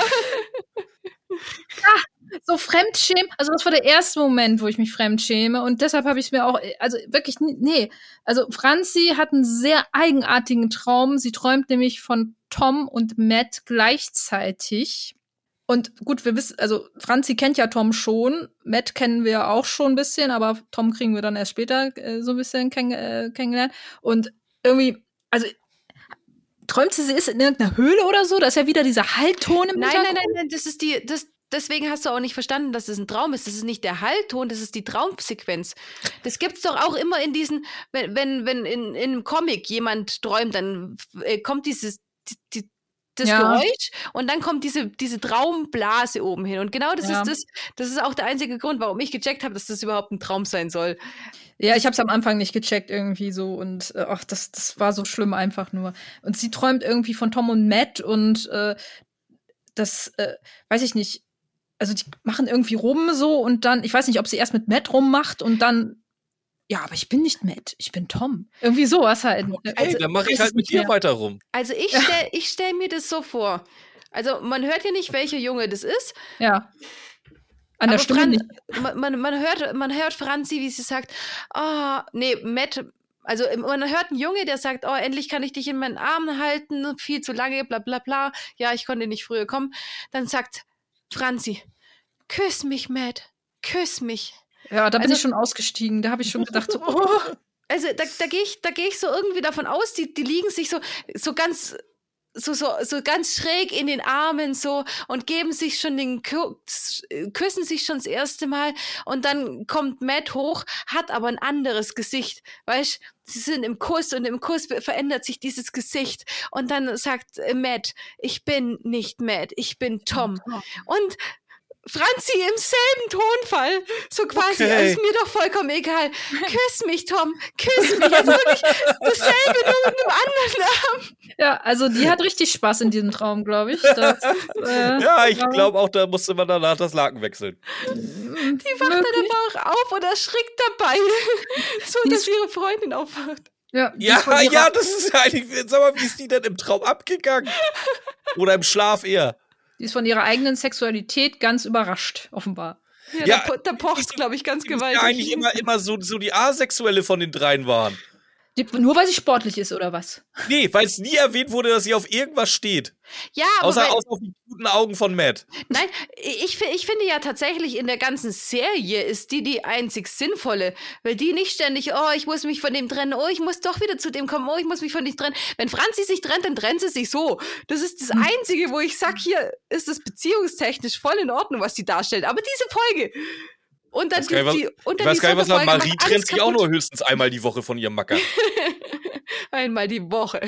So Fremdschämen, also das war der erste Moment, wo ich mich fremdschäme und deshalb habe ich mir auch, also wirklich, nee, also Franzi hat einen sehr eigenartigen Traum. Sie träumt nämlich von Tom und Matt gleichzeitig. Und gut, wir wissen, also Franzi kennt ja Tom schon, Matt kennen wir auch schon ein bisschen, aber Tom kriegen wir dann erst später äh, so ein bisschen kenn äh, kennengelernt. Und irgendwie, also träumt sie, sie ist in irgendeiner Höhle oder so? Da ist ja wieder dieser Hallton im Nein, nein, nein, nein, das ist die, das, deswegen hast du auch nicht verstanden, dass es ein Traum ist. Das ist nicht der Hallton, das ist die Traumsequenz. Das gibt's doch auch immer in diesen, wenn, wenn, wenn in, in einem Comic jemand träumt, dann äh, kommt dieses, die, die, das Ja. Geräusch und dann kommt diese, diese Traumblase oben hin. Und genau das Ja. ist das, das ist auch der einzige Grund, warum ich gecheckt habe, dass das überhaupt ein Traum sein soll. Ja, ich habe es am Anfang nicht gecheckt irgendwie so und äh, ach, das, das war so schlimm einfach nur. Und sie träumt irgendwie von Tom und Matt und äh, das, äh, weiß ich nicht. Also die machen irgendwie rum so und dann, ich weiß nicht, ob sie erst mit Matt rummacht und dann, ja, aber ich bin nicht Matt, ich bin Tom. Irgendwie sowas halt. Ey, Also, dann mache ich halt mit dir mehr. weiter rum. Also ich stell, ich stell mir das so vor. Also man hört ja nicht, welcher Junge das ist. Ja. An der Aber Stimme Fran- nicht. Man, man, man, hört, man hört Franzi, wie sie sagt, ah, nee, Matt, also man hört einen Junge, der sagt, oh, endlich kann ich dich in meinen Armen halten, viel zu lange, bla bla bla. Ja, ich konnte nicht früher kommen. Dann sagt Franzi, küss mich, Matt, küss mich. Ja, da bin also- ich schon ausgestiegen. Da habe ich schon gedacht, so, *laughs* oh. Also da, da gehe ich, da gehe ich so irgendwie davon aus, die, die liegen sich so, so ganz, so, so, so ganz schräg in den Armen so und geben sich schon den küssen sich schon das erste Mal und dann kommt Matt hoch, hat aber ein anderes Gesicht, weißt? Sie sind im Kuss und im Kuss verändert sich dieses Gesicht und dann sagt äh, Matt, ich bin nicht Matt, ich bin Tom. Und Franzi im selben Tonfall, so quasi, Okay. ist mir doch vollkommen egal. Küss mich, Tom, küss mich. Also wirklich dasselbe, nur mit einem anderen Namen. Ja, also die hat richtig Spaß in diesem Traum, glaube ich. Das, *laughs* äh, Ja, ich glaube auch, da musste man danach das Laken wechseln. Die wacht dann aber auch auf und erschrickt dabei, *laughs* so Die dass ihre Freundin aufwacht. Ja, Ja, ja, das ist ja eigentlich. Sag mal, wie ist die denn im Traum abgegangen? Oder im Schlaf eher? Die ist von ihrer eigenen Sexualität ganz überrascht, offenbar. Ja, Ja, da, da pocht glaube ich, ganz Die gewaltig. ja eigentlich immer, immer so, so die Asexuelle von den dreien waren. Nur weil sie sportlich ist, oder was? Nee, weil es nie erwähnt wurde, dass sie auf irgendwas steht. Ja, aber Außer, weil, außer auf die guten Augen von Matt. nein, ich, ich finde ja tatsächlich in der ganzen Serie ist die die einzig sinnvolle, weil die nicht ständig, oh, ich muss mich von dem trennen, oh, ich muss doch wieder zu dem kommen, oh, ich muss mich von dem trennen. Wenn Franzi sich trennt, dann trennt sie sich so. Das ist das Hm. Einzige, wo ich sag, hier ist es beziehungstechnisch voll in Ordnung, was sie darstellt. Aber diese Folge und dann nicht, die, und Ich dann weiß gar nicht, was Marie trennt sich auch nur höchstens einmal die Woche von ihrem Macker. *laughs* Einmal die Woche.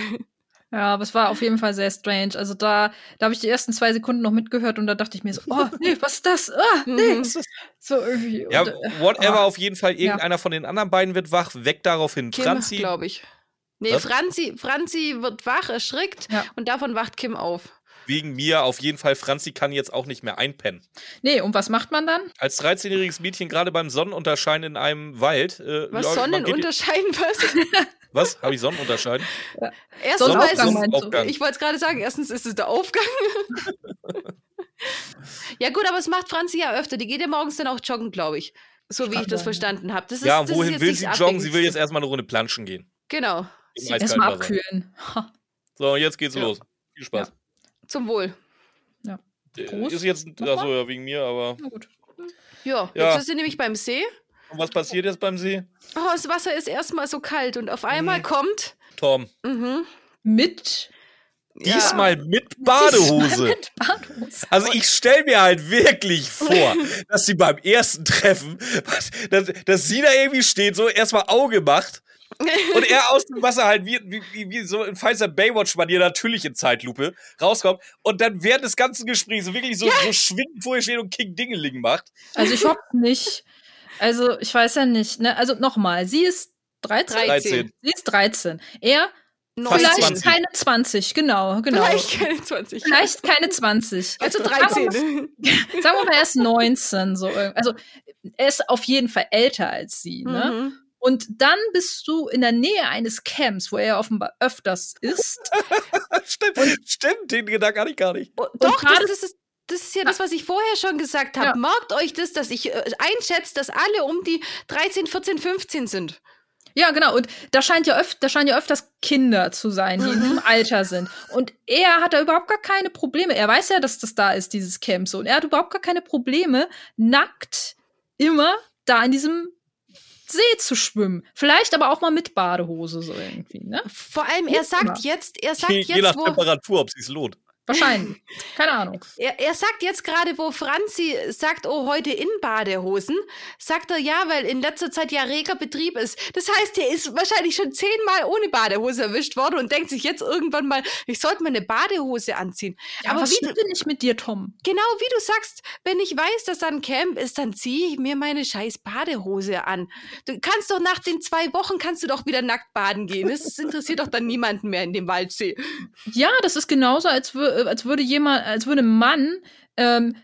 Ja, aber es war auf jeden Fall sehr strange. Also da, da habe ich die ersten zwei Sekunden noch mitgehört und da dachte ich mir so, oh, nee, was ist das? Ah, *laughs* nee. So irgendwie. Ja, und, äh, whatever, ah. auf jeden Fall, irgendeiner von den anderen beiden wird wach, weg daraufhin. Kim, Franzi, glaube ich. Nee, Was? Franzi, Franzi wird wach, erschrickt Ja. und davon wacht Kim auf. Wegen mir, auf jeden Fall, Franzi kann jetzt auch nicht mehr einpennen. Nee, und was macht man dann? Als 13-jähriges Mädchen gerade beim Sonnenunterscheiden in einem Wald. Äh, Was ja, unterscheiden, *laughs* was? Was? Habe ich Sonnenunterscheiden? Erstens Sonnenaufgang? Sonnenaufgang. ich wollte es gerade sagen, erstens ist es der Aufgang. *laughs* ja gut, aber es macht Franzi ja öfter. Die geht ja morgens dann auch joggen, glaube ich. So wie ich das verstanden habe. Ja, ist wohin will sie joggen? Sie will jetzt erstmal eine Runde planschen gehen. Genau, erstmal abkühlen. *laughs* So, jetzt geht's Ja. los. Viel Spaß. Zum Wohl. Äh, Prost. Ist jetzt, achso, ja, wegen mir, aber. Na gut. Ja, Ja. jetzt ist sie nämlich beim See. Und was passiert jetzt beim See? Oh, das Wasser ist erstmal so kalt und auf einmal Mhm. kommt. Tom. Mhm, Mit ja. Diesmal mit Diesmal Badehose. Mit Badehose. Also ich stelle mir halt wirklich vor, *laughs* dass sie beim ersten Treffen, dass, dass sie da irgendwie steht, so erstmal Auge macht und er aus dem Wasser halt wie, wie, wie, so ein Pfizer Baywatch-Manier natürlich in Zeitlupe rauskommt und dann während des ganzen Gesprächs so wirklich so, so schwindend vorher steht und King Dingeling macht. Also ich hoffe nicht. Also ich weiß ja nicht. Ne? Also nochmal, sie ist 13? 13. Sie ist 13. Er Fast vielleicht 20. keine 20, genau, genau. Vielleicht keine 20. Vielleicht keine 20. *laughs* Also Sagen wir 13. mal- Sagen wir mal, er ist 19. So. Also er ist auf jeden Fall älter als sie. Ne? Mhm. Und dann bist du in der Nähe eines Camps, wo er offenbar öfters ist. *laughs* stimmt, stimmt, den Gedanken hatte ich gar nicht. Oh, Doch, das, gerade- das, ist, das ist ja das, was ich vorher schon gesagt habe. Ja. Merkt euch das, dass ich äh, einschätze, dass alle um die 13, 14, 15 sind. Ja, genau. Und da scheint ja öf da scheinen ja öfters Kinder zu sein, die in diesem Alter sind. Und er hat da überhaupt gar keine Probleme. Er weiß ja, dass das da ist, dieses Camp so. Und er hat überhaupt gar keine Probleme, nackt immer da in diesem See zu schwimmen. Vielleicht aber auch mal mit Badehose so irgendwie, ne? Vor allem, er sagt jetzt, er sagt Je, je nach jetzt, wo, Temperatur, ob es sich lohnt. Wahrscheinlich. Keine Ahnung. er, er sagt jetzt gerade, wo Franzi sagt, oh, heute in Badehosen, sagt er ja, weil in letzter Zeit ja reger Betrieb ist. Das heißt, er ist wahrscheinlich schon zehnmal ohne Badehose erwischt worden und denkt sich jetzt irgendwann mal, ich sollte mal eine Badehose anziehen. Ja, Aber was wie denn nicht mit dir, Tom? Genau wie du sagst, wenn ich weiß, dass da ein Camp ist, dann ziehe ich mir meine scheiß Badehose an. Du kannst doch nach den zwei Wochen kannst du doch wieder nackt baden gehen. Das interessiert doch dann niemanden mehr in dem Waldsee. Ja, das ist genauso, als, wür als würde jemand, als würde ein Mann, ähm,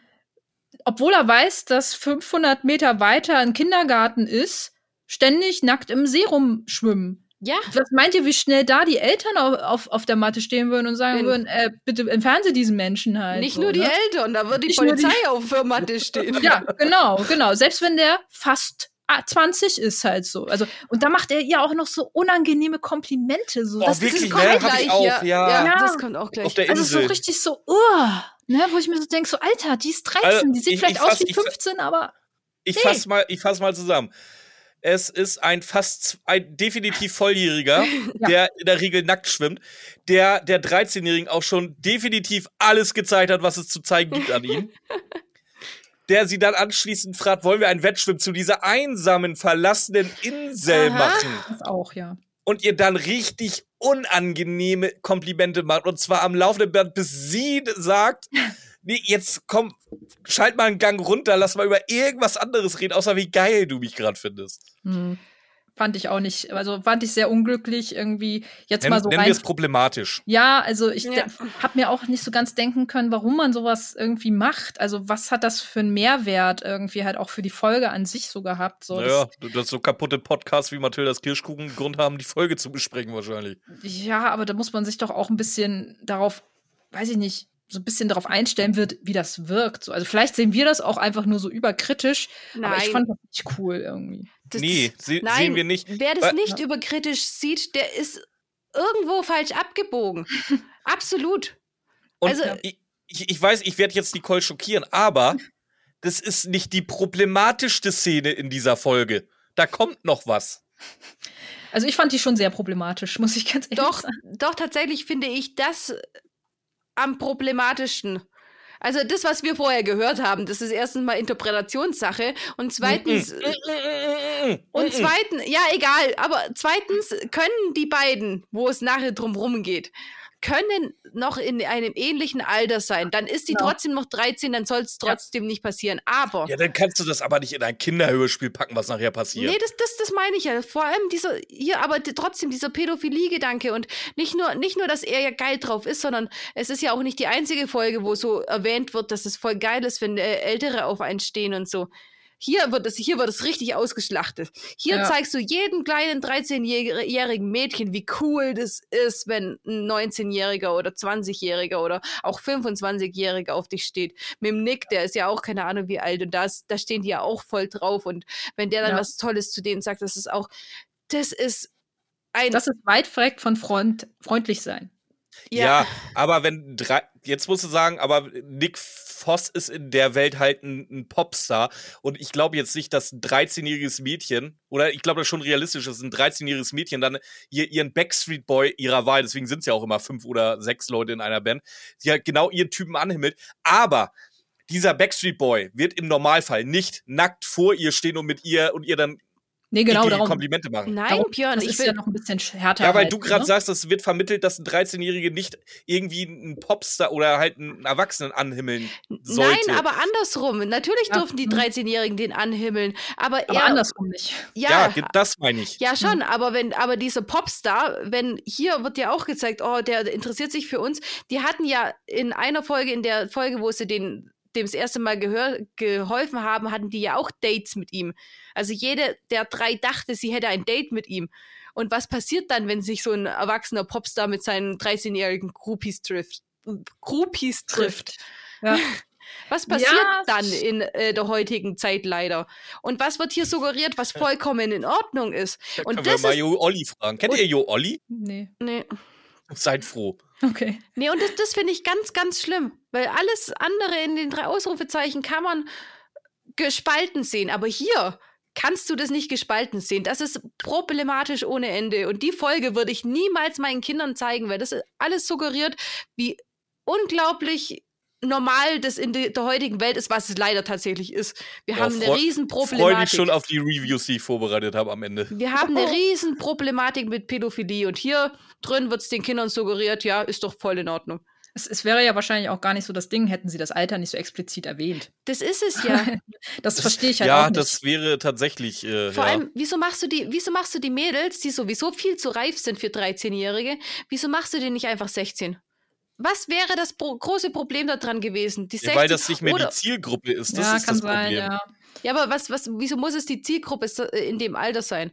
obwohl er weiß, dass 500 Meter weiter ein Kindergarten ist, ständig nackt im See rumschwimmen. Ja, Was meint ihr, wie schnell da die Eltern auf, auf, auf der Matte stehen würden und sagen Wenn- würden, äh, bitte entfernen Sie diesen Menschen halt. nicht so, nur die ne? Eltern, da wird die nur die- Polizei auf der Matte stehen. *laughs* Ja, genau, genau. Selbst wenn der fast 20 ist halt so. Also, und da macht er ihr auch noch so unangenehme Komplimente. So. Oh, das wirklich, ist ne? Hab ich auch, ja. ja. Ja. Das kommt auch gleich. Auf der Also so Insel. richtig so, uh, ne, wo ich mir so denke, so Alter, die ist 13, Also, die sieht ich- vielleicht ich aus fass- wie ich fa- 15, aber Ich Nee. fass mal, ich fass mal zusammen. Es ist ein fast ein definitiv Volljähriger, *laughs* Ja. der in der Regel nackt schwimmt, der der 13-Jährigen auch schon definitiv alles gezeigt hat, was es zu zeigen gibt an ihm. *laughs* Der sie dann anschließend fragt, wollen wir einen Wettschwimm zu dieser einsamen, verlassenen Insel Aha. machen? das auch, ja. Und ihr dann richtig unangenehme Komplimente macht. Und zwar am laufenden Band, bis sie sagt, *laughs* nee, jetzt komm, schalt mal einen Gang runter, lass mal über irgendwas anderes reden, außer wie geil du mich gerade findest. Hm. Fand ich auch nicht, also fand ich sehr unglücklich irgendwie jetzt Nenn, mal so nennen rein. wir es problematisch. Ja, also ich Ja. habe mir auch nicht so ganz denken können, warum man sowas irgendwie macht. Also was hat das für einen Mehrwert irgendwie halt auch für die Folge an sich so gehabt? So, naja, das so kaputte Podcasts wie Mathildas Kirschkuchen Grund haben, die Folge zu besprechen wahrscheinlich. das, ja, aber da muss man sich doch auch ein bisschen darauf, weiß ich nicht, so ein bisschen darauf einstellen wird, wie das wirkt. So, also vielleicht sehen wir das auch einfach nur so überkritisch, Nein. aber ich fand das nicht cool irgendwie. Das, nee, se nein, sehen wir nicht. Wer das nicht überkritisch sieht, der ist irgendwo falsch abgebogen. *laughs* Absolut. Und also- ich, ich, ich weiß, ich werde jetzt Nicole schockieren, aber das ist nicht die problematischste Szene in dieser Folge. Da kommt noch was. Also ich fand die schon sehr problematisch, muss ich ganz ehrlich Doch, sagen. doch, tatsächlich finde ich das am problematischsten. Also das, was wir vorher gehört haben, das ist erstens mal Interpretationssache und zweitens und zweitens, ja egal, aber zweitens können die beiden, wo es nachher drum rumgeht, können noch in einem ähnlichen Alter sein. Dann ist die Genau. trotzdem noch 13, dann soll es Ja. trotzdem nicht passieren. Aber Ja, dann kannst du das aber nicht in ein Kinderhörspiel packen, was nachher passiert. Nee, das, das, das meine ich ja. Vor allem dieser, hier, aber trotzdem dieser Pädophilie-Gedanke und nicht nur, nicht nur, dass er ja geil drauf ist, sondern es ist ja auch nicht die einzige Folge, wo so erwähnt wird, dass es voll geil ist, wenn äh, Ältere auf einen stehen und so. Hier wird es, hier wird es richtig ausgeschlachtet. Hier Ja. zeigst du jedem kleinen 13-jährigen Mädchen, wie cool das ist, wenn ein 19-Jähriger oder 20-Jähriger oder auch 25-Jähriger auf dich steht. Mit dem Nick, der ist ja auch keine Ahnung wie alt und da, ist- da stehen die ja auch voll drauf und wenn der dann Ja. was Tolles zu denen sagt, das ist auch, das ist ein, Das ist weit weg von Freund, freundlich sein. Ja. aber wenn drei, jetzt musst du sagen, aber Nick Voss ist in der Welt halt ein, ein Popstar und ich glaube jetzt nicht, dass ein 13-jähriges Mädchen, oder ich glaube das ist schon realistisch, dass ein 13-jähriges Mädchen dann ihr, ihren Backstreet Boy ihrer Wahl, deswegen sind es ja auch immer fünf oder sechs Leute in einer Band, die halt genau ihren Typen anhimmelt, aber dieser Backstreet Boy wird im Normalfall nicht nackt vor ihr stehen und mit ihr und ihr dann Nee, genau darum. Komplimente machen. nein, darum Björn, das ich ist will, ja noch ein bisschen härter. Ja, weil halt, du gerade ne? sagst, es wird vermittelt, dass ein 13-Jährige nicht irgendwie einen Popstar oder halt einen Erwachsenen anhimmeln sollte. nein, aber andersrum. Natürlich Ja, dürfen die mhm. 13-Jährigen den anhimmeln, aber, Aber er, andersrum nicht. ja, ja, das meine ich. Ja, schon, aber wenn, aber dieser Popstar, wenn hier wird ja auch gezeigt, oh, der interessiert sich für uns. Die hatten ja in einer Folge, in der Folge, wo sie den dem das erste Mal gehör, geholfen haben, hatten die ja auch Dates mit ihm. Also jede der drei dachte, sie hätte ein Date mit ihm. Und was passiert dann, wenn sich so ein erwachsener Popstar mit seinen 13-jährigen Groupies trifft? Groupies trifft. Ja. *laughs* Was passiert Ja, dann in äh, der heutigen Zeit leider? Und was wird hier suggeriert, was vollkommen in Ordnung ist? Da Und können wir das mal ist- Jo Olli fragen. Kennt ihr Jo Olli? Nee. Nee. *laughs* Seid froh. Okay. Nee, und das, das finde ich ganz, ganz schlimm, weil alles andere in den drei Ausrufezeichen kann man gespalten sehen, aber hier kannst du das nicht gespalten sehen. Das ist problematisch ohne Ende. Und die Folge würde ich niemals meinen Kindern zeigen, weil das alles suggeriert, wie unglaublich normal das in de- der heutigen Welt ist, was es leider tatsächlich ist. Wir Ja, haben eine freu- riesen Freue mich schon auf die Reviews, die ich vorbereitet habe am Ende. Wir haben eine *laughs* riesen Problematik mit Pädophilie und hier drin wird es den Kindern suggeriert, ja, ist doch voll in Ordnung. Es, es wäre ja wahrscheinlich auch gar nicht so das Ding, hätten sie das Alter nicht so explizit erwähnt. Das ist es ja. *laughs* Das verstehe ich halt ja, auch nicht. das wäre tatsächlich. Äh, Vor ja. allem, wieso machst du die, wieso machst du die Mädels, die sowieso viel zu reif sind für 13-Jährige, wieso machst du die nicht einfach 16? Was wäre das pro große Problem daran gewesen? Die 16 Weil das nicht mehr oder, die Zielgruppe ist. Das ja, ist kann das sein, Problem. ja. Ja, aber was, was, wieso muss es die Zielgruppe äh, in dem Alter sein?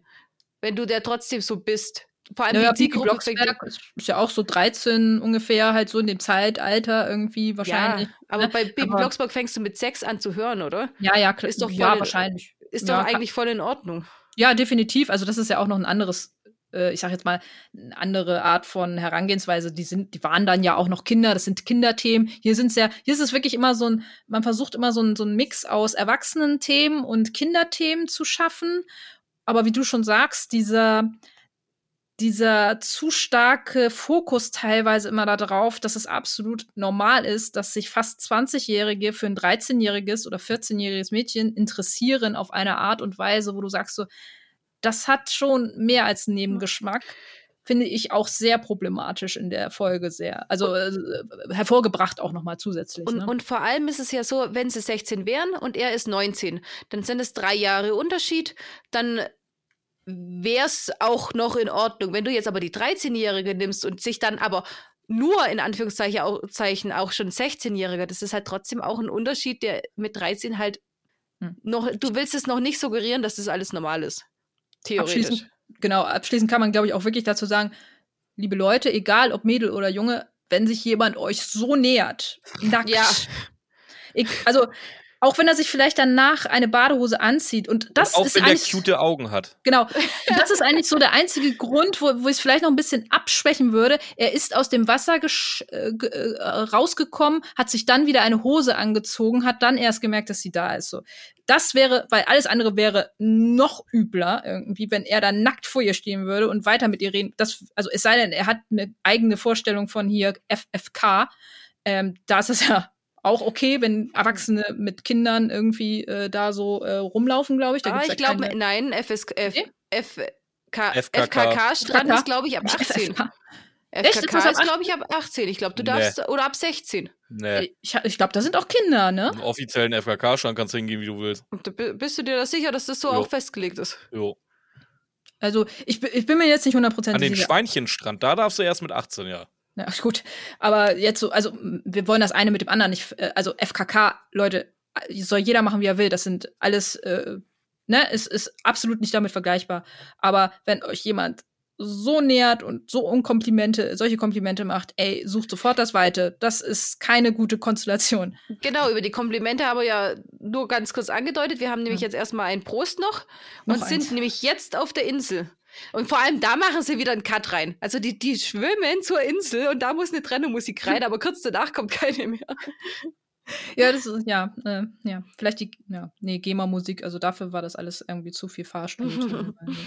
Wenn du der trotzdem so bist. Vor allem Naja, die Bibi Zielgruppe ist ja auch so 13 ungefähr, halt so in dem Zeitalter irgendwie wahrscheinlich. Ja, aber ne? bei Bibi Aber- Blocksberg fängst du mit Sex an zu hören, oder? Ja, ja, klar. Ist doch ja, voll- wahrscheinlich. Ist Ja, doch eigentlich voll in Ordnung. Ja, definitiv. Also das ist ja auch noch ein anderes, ich sag jetzt mal, eine andere Art von Herangehensweise. Die sind, die waren dann ja auch noch Kinder, das sind Kinderthemen. Hier sind's ja, hier ist es wirklich immer so ein, man versucht immer so ein, so ein Mix aus Erwachsenenthemen und Kinderthemen zu schaffen. Aber wie du schon sagst, dieser, dieser zu starke Fokus teilweise immer darauf, dass es absolut normal ist, dass sich fast 20-Jährige für ein 13-jähriges oder 14-jähriges Mädchen interessieren auf eine Art und Weise, wo du sagst so, das hat schon mehr als einen Nebengeschmack. Finde ich auch sehr problematisch in der Folge sehr. Also äh, hervorgebracht auch nochmal zusätzlich. Und, ne? und vor allem ist es ja so, wenn sie 16 wären und er ist 19, dann sind es drei Jahre Unterschied, dann wäre es auch noch in Ordnung. Wenn du jetzt aber die 13-Jährige nimmst und sich dann aber nur in Anführungszeichen auch, Zeichen auch schon 16-Jähriger, das ist halt trotzdem auch ein Unterschied, der mit 13 halt Hm. noch, du willst es noch nicht suggerieren, dass das alles normal ist. Theoretisch. Abschließend, genau, abschließend kann man, glaube ich, auch wirklich dazu sagen, liebe Leute, egal ob Mädel oder Junge, wenn sich jemand euch so nähert, nackt. Ja. Ich, also, auch wenn er sich vielleicht danach eine Badehose anzieht. Und das Und auch ist wenn eigentlich. cute Augen hat. Genau. *laughs* Das ist eigentlich so der einzige Grund, wo, wo ich es vielleicht noch ein bisschen abschwächen würde. Er ist aus dem Wasser äh, äh, rausgekommen, hat sich dann wieder eine Hose angezogen, hat dann erst gemerkt, dass sie da ist. So. Das wäre, weil alles andere wäre noch übler irgendwie, wenn er da nackt vor ihr stehen würde und weiter mit ihr reden. Das, also es sei denn, er hat eine eigene Vorstellung von hier FFK. Ähm, da ist es ja auch okay, wenn Erwachsene mit Kindern irgendwie äh, da so äh, rumlaufen, glaube ich. Da Ah, ich ja glaube, keine- nein, FS, F, Nee? FK, FKK. FKK-Strand FKK. ist, glaube ich, ab 18. FFK. Echt? Ist FKK das ab ist, glaube ich, ab 18. Ich glaube, du Nee. darfst, oder ab 16. Nee. Ich, ich glaube, da sind auch Kinder, ne? Im offiziellen FKK-Stand kannst du hingehen, wie du willst. Bist du dir da sicher, dass das so Jo. auch festgelegt ist? Jo. Also, ich, bin- ich bin mir jetzt nicht An hundertprozentig den sicher. Schweinchenstrand, da darfst du erst mit 18, ja. Ja, *laughs* gut. Aber jetzt so, also, wir wollen das eine mit dem anderen nicht. äh, Also, FKK, Leute, soll jeder machen, wie er will. Das sind alles, äh, ne, es ist absolut nicht damit vergleichbar. Aber wenn euch jemand so nähert und so Unkomplimente, solche Komplimente macht, ey, sucht sofort das Weite. Das ist keine gute Konstellation. Genau, über die Komplimente haben wir ja nur ganz kurz angedeutet. Wir haben nämlich Ja. jetzt erstmal einen Prost noch, Noch und eins. sind nämlich jetzt auf der Insel. Und vor allem da machen sie wieder einen Cut rein. Also die, die schwimmen zur Insel und da muss eine Trennmusik rein, aber kurz danach kommt keine mehr. *laughs* Ja, das ist, ja, äh, ja, vielleicht die, ja, nee, GEMA-Musik, also dafür war das alles irgendwie zu viel Fahrstuhl. *laughs* also.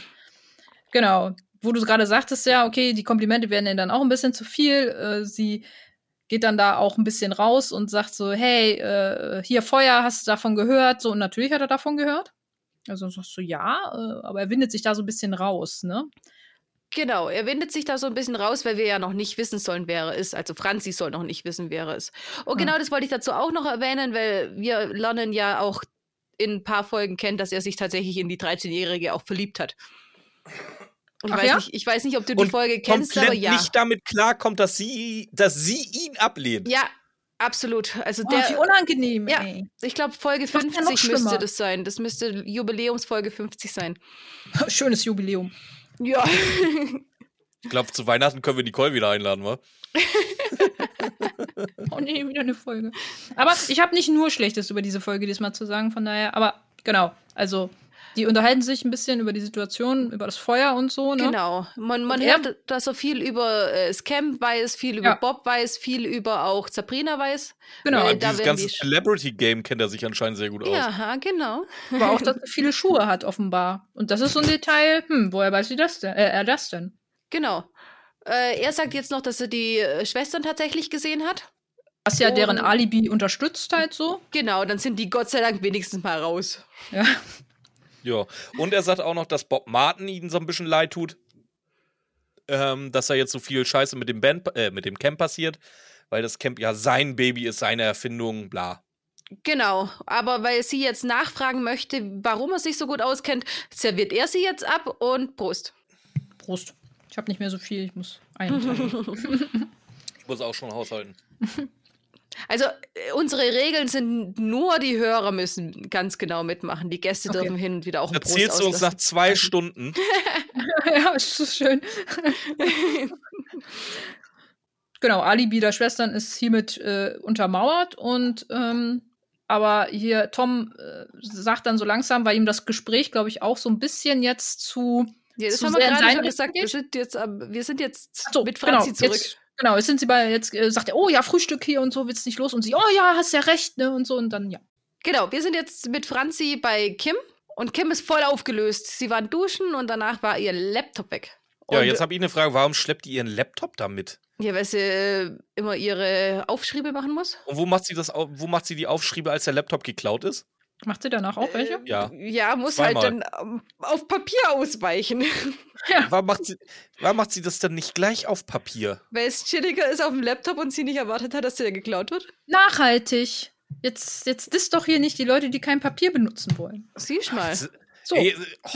Genau, wo du gerade sagtest, ja, okay, die Komplimente werden ihr dann auch ein bisschen zu viel. Äh, sie geht dann da auch ein bisschen raus und sagt so, hey, äh, hier Feuer, hast du davon gehört? So, und natürlich hat er davon gehört. Also sagst du, ja, äh, aber er windet sich da so ein bisschen raus, ne? Genau, er windet sich da so ein bisschen raus, weil wir ja noch nicht wissen sollen, wer er ist. Also Franzi soll noch nicht wissen, wer er ist. Und Ja. genau das wollte ich dazu auch noch erwähnen, weil wir lernen ja auch in ein paar Folgen kennen, dass er sich tatsächlich in die 13-Jährige auch verliebt hat. Und ich, Ach weiß ja? nicht, ich weiß nicht, ob du die Und Folge kennst, aber ja. nicht damit klarkommt, dass sie, dass sie ihn ablehnt. Ja, absolut. Also Oh, wie der, unangenehm, ja. ey. ich glaube, Folge macht's ja noch 50 müsste das sein. Das müsste Jubiläumsfolge 50 sein. *laughs* Schönes Jubiläum. Ja. Ich glaube, zu Weihnachten können wir Nicole wieder einladen, wa? *laughs* Oh nee, wieder eine Folge. Aber ich habe nicht nur Schlechtes über diese Folge diesmal zu sagen, von daher, aber genau, also die unterhalten sich ein bisschen über die Situation, über das Feuer und so, ne? Genau. Man, man Und er- hört, dass er viel über äh, Scam weiß, viel über Ja. Bob weiß, viel über auch Sabrina weiß. Genau. Äh, Ja, da dieses werden ganze Celebrity-Game kennt er sich anscheinend sehr gut aus. Ja, genau. Aber auch, dass *laughs* er viele Schuhe hat, offenbar. Und das ist so ein Detail, hm, woher weiß sie das denn? Äh, er das denn? Genau. Äh, er sagt jetzt noch, dass er die äh, Schwestern tatsächlich gesehen hat. Was ja deren Alibi unterstützt halt so. Genau, dann sind die Gott sei Dank wenigstens mal raus. Ja. Ja. Und er sagt auch noch, dass Bob Martin ihnen so ein bisschen leid tut. Ähm, dass da jetzt so viel Scheiße mit dem, Band, äh, mit dem Camp passiert. Weil das Camp ja sein Baby ist, seine Erfindung, bla. Genau, aber weil sie jetzt nachfragen möchte, warum er sich so gut auskennt, serviert er sie jetzt ab und Prost. Prost. Ich habe nicht mehr so viel, ich muss einteilen. *laughs* Ich muss auch schon haushalten. *laughs* Also äh, unsere Regeln sind nur, die Hörer müssen ganz genau mitmachen. Die Gäste Okay. dürfen hin und wieder auch einen Prost Erzählst du uns nach zwei Stunden. *laughs* ja, ist so schön. *laughs* genau, Alibi der Schwestern ist hiermit äh, untermauert und ähm, aber hier Tom äh, sagt dann so langsam, weil ihm das Gespräch, glaube ich, auch so ein bisschen jetzt zu Ja, das haben wir gerade schon gesagt. Wir sind jetzt, wir sind jetzt so, mit Franzi genau, zurück. Jetzt, genau, jetzt sind sie bei, jetzt äh, sagt er, oh ja, Frühstück hier und so, wird's nicht los. Und sie, oh ja, hast ja recht, ne? Und so, und dann, ja. Genau, wir sind jetzt mit Franzi bei Kim und Kim ist voll aufgelöst. Sie waren duschen und danach war ihr Laptop weg. Ja, Und- jetzt habe ich eine Frage. Warum schleppt die ihren Laptop da mit? Ja, weil sie äh, immer ihre Aufschriebe machen muss. Und wo macht sie das wo macht sie die Aufschriebe, als der Laptop geklaut ist? Macht sie danach auch welche? Ja. Ja, muss Zweimal. halt dann ähm, auf Papier ausweichen. *laughs* Warum macht sie, warum macht sie das dann nicht gleich auf Papier? weil es chilliger ist auf dem Laptop und sie nicht erwartet hat, dass der geklaut wird. Nachhaltig. Jetzt, jetzt disst doch hier nicht die Leute, die kein Papier benutzen wollen. Siehst mal. Das- So. Ey, oh,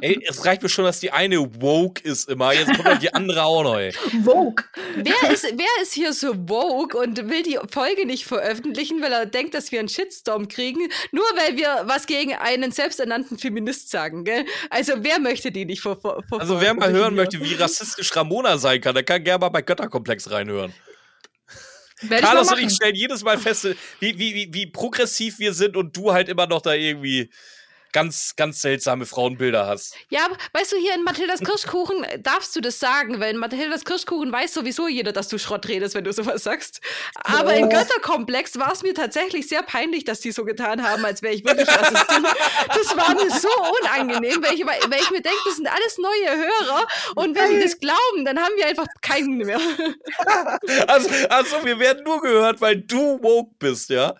ey, es reicht mir schon, dass die eine woke ist immer. Jetzt kommt halt die andere auch noch, ey. *laughs* Vogue. Wer ist, wer ist hier so woke und will die Folge nicht veröffentlichen, weil er denkt, dass wir einen Shitstorm kriegen, nur weil wir was gegen einen selbsternannten Feminist sagen, gell? Also wer möchte die nicht ver, ver, ver Also wer mal hören veröffentlichen möchte, wie rassistisch Ramona sein kann, der kann gerne mal bei Götterkomplex reinhören. Carlos und ich stellen jedes Mal fest, wie, wie, wie, wie progressiv wir sind und du halt immer noch da irgendwie ganz, ganz seltsame Frauenbilder hast. Ja, weißt du, hier in Mathildas Kirschkuchen darfst du das sagen, weil in Mathildas Kirschkuchen weiß sowieso jeder, dass du Schrott redest, wenn du sowas sagst. Aber oh. im Götterkomplex war es mir tatsächlich sehr peinlich, dass die so getan haben, als wäre ich wirklich Rassistin. das war mir so unangenehm, weil ich, weil ich mir denke, das sind alles neue Hörer und wenn die das glauben, dann haben wir einfach keinen mehr. *laughs* also, also, wir werden nur gehört, weil du woke bist, ja?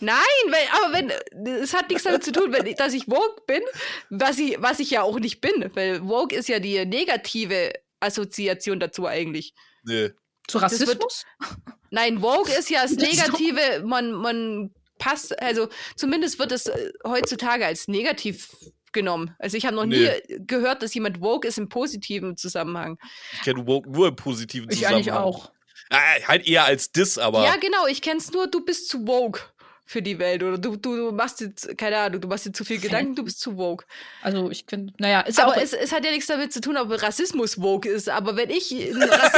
Nein, weil, aber wenn, es hat nichts damit zu tun, wenn, dass ich woke bin, was ich, was ich ja auch nicht bin, weil woke ist ja die negative Assoziation dazu eigentlich. Nee. Zu Rassismus? Wird, nein, woke ist ja das *laughs* Negative, man, man passt, also zumindest wird es äh, heutzutage als negativ genommen. Also ich habe noch nee. nie gehört, dass jemand woke ist im positiven Zusammenhang. Ich kenne woke nur im positiven ich Zusammenhang. Ich eigentlich auch. Äh, halt eher als Diss, aber. Ja, genau, ich kenne es nur, du bist zu woke für die Welt oder du, du, du machst jetzt, keine Ahnung, du machst dir zu viel Gedanken, du bist zu woke. Also ich finde, naja, ist aber es, es, hat ja nichts damit zu tun, ob Rassismus woke ist, aber wenn ich *laughs* einen, ja.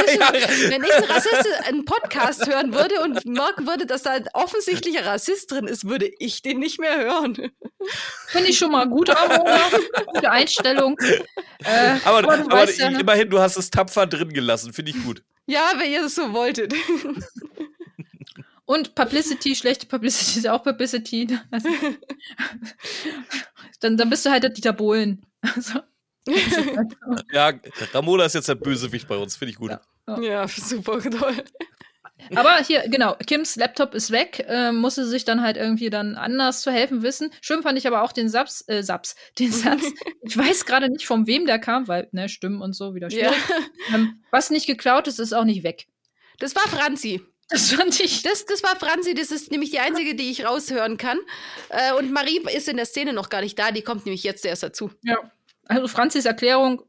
wenn ich einen, Rassisten, einen Podcast hören würde und merken würde, dass da ein offensichtlicher Rassist drin ist, würde ich den nicht mehr hören. Finde ich schon mal gut, Ramona. Gute Einstellung. Äh, aber, aber, aber ja, ne? immerhin, du hast es tapfer drin gelassen, finde ich gut. Ja, wenn ihr es so wolltet. Und Publicity, schlechte Publicity ist auch Publicity. *laughs* Also, dann, dann bist du halt der Dieter Bohlen. *laughs* Also, *laughs* ja, Ramona ist jetzt der Bösewicht bei uns, finde ich gut. Ja, ja. super toll. Aber hier, genau, Kims Laptop ist weg, äh, musste sich dann halt irgendwie dann anders zu helfen wissen. Schön fand ich aber auch den Saps, äh, Saps, den Satz. ich weiß gerade nicht, von wem der kam, weil, ne, Stimmen und so wieder schwierig. Ja. Ähm, was nicht geklaut ist, ist auch nicht weg. Das war Franzi. Das fand ich. Das, das war Franzi, das ist nämlich die einzige, die ich raushören kann. Äh, und Marie ist in der Szene noch gar nicht da, die kommt nämlich jetzt erst dazu. Ja. Also Franzis Erklärung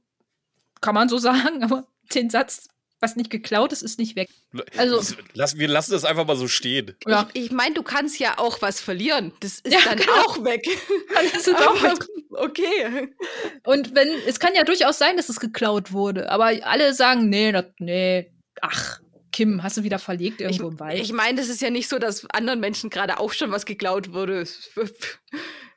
kann man so sagen, *laughs* aber den Satz, was nicht geklaut ist, ist nicht weg. Also, Lass, wir lassen das einfach mal so stehen. Ja. Ich, ich meine, du kannst ja auch was verlieren. Das ist ja, dann genau. auch weg. *laughs* Dann ist es auch weg. Okay. Und wenn, es kann ja durchaus sein, dass es geklaut wurde, aber alle sagen, nee, das, nee, ach, Kim, hast du wieder verlegt irgendwo ich, im Wald? Ich meine, das ist ja nicht so, dass anderen Menschen gerade auch schon was geklaut wurde.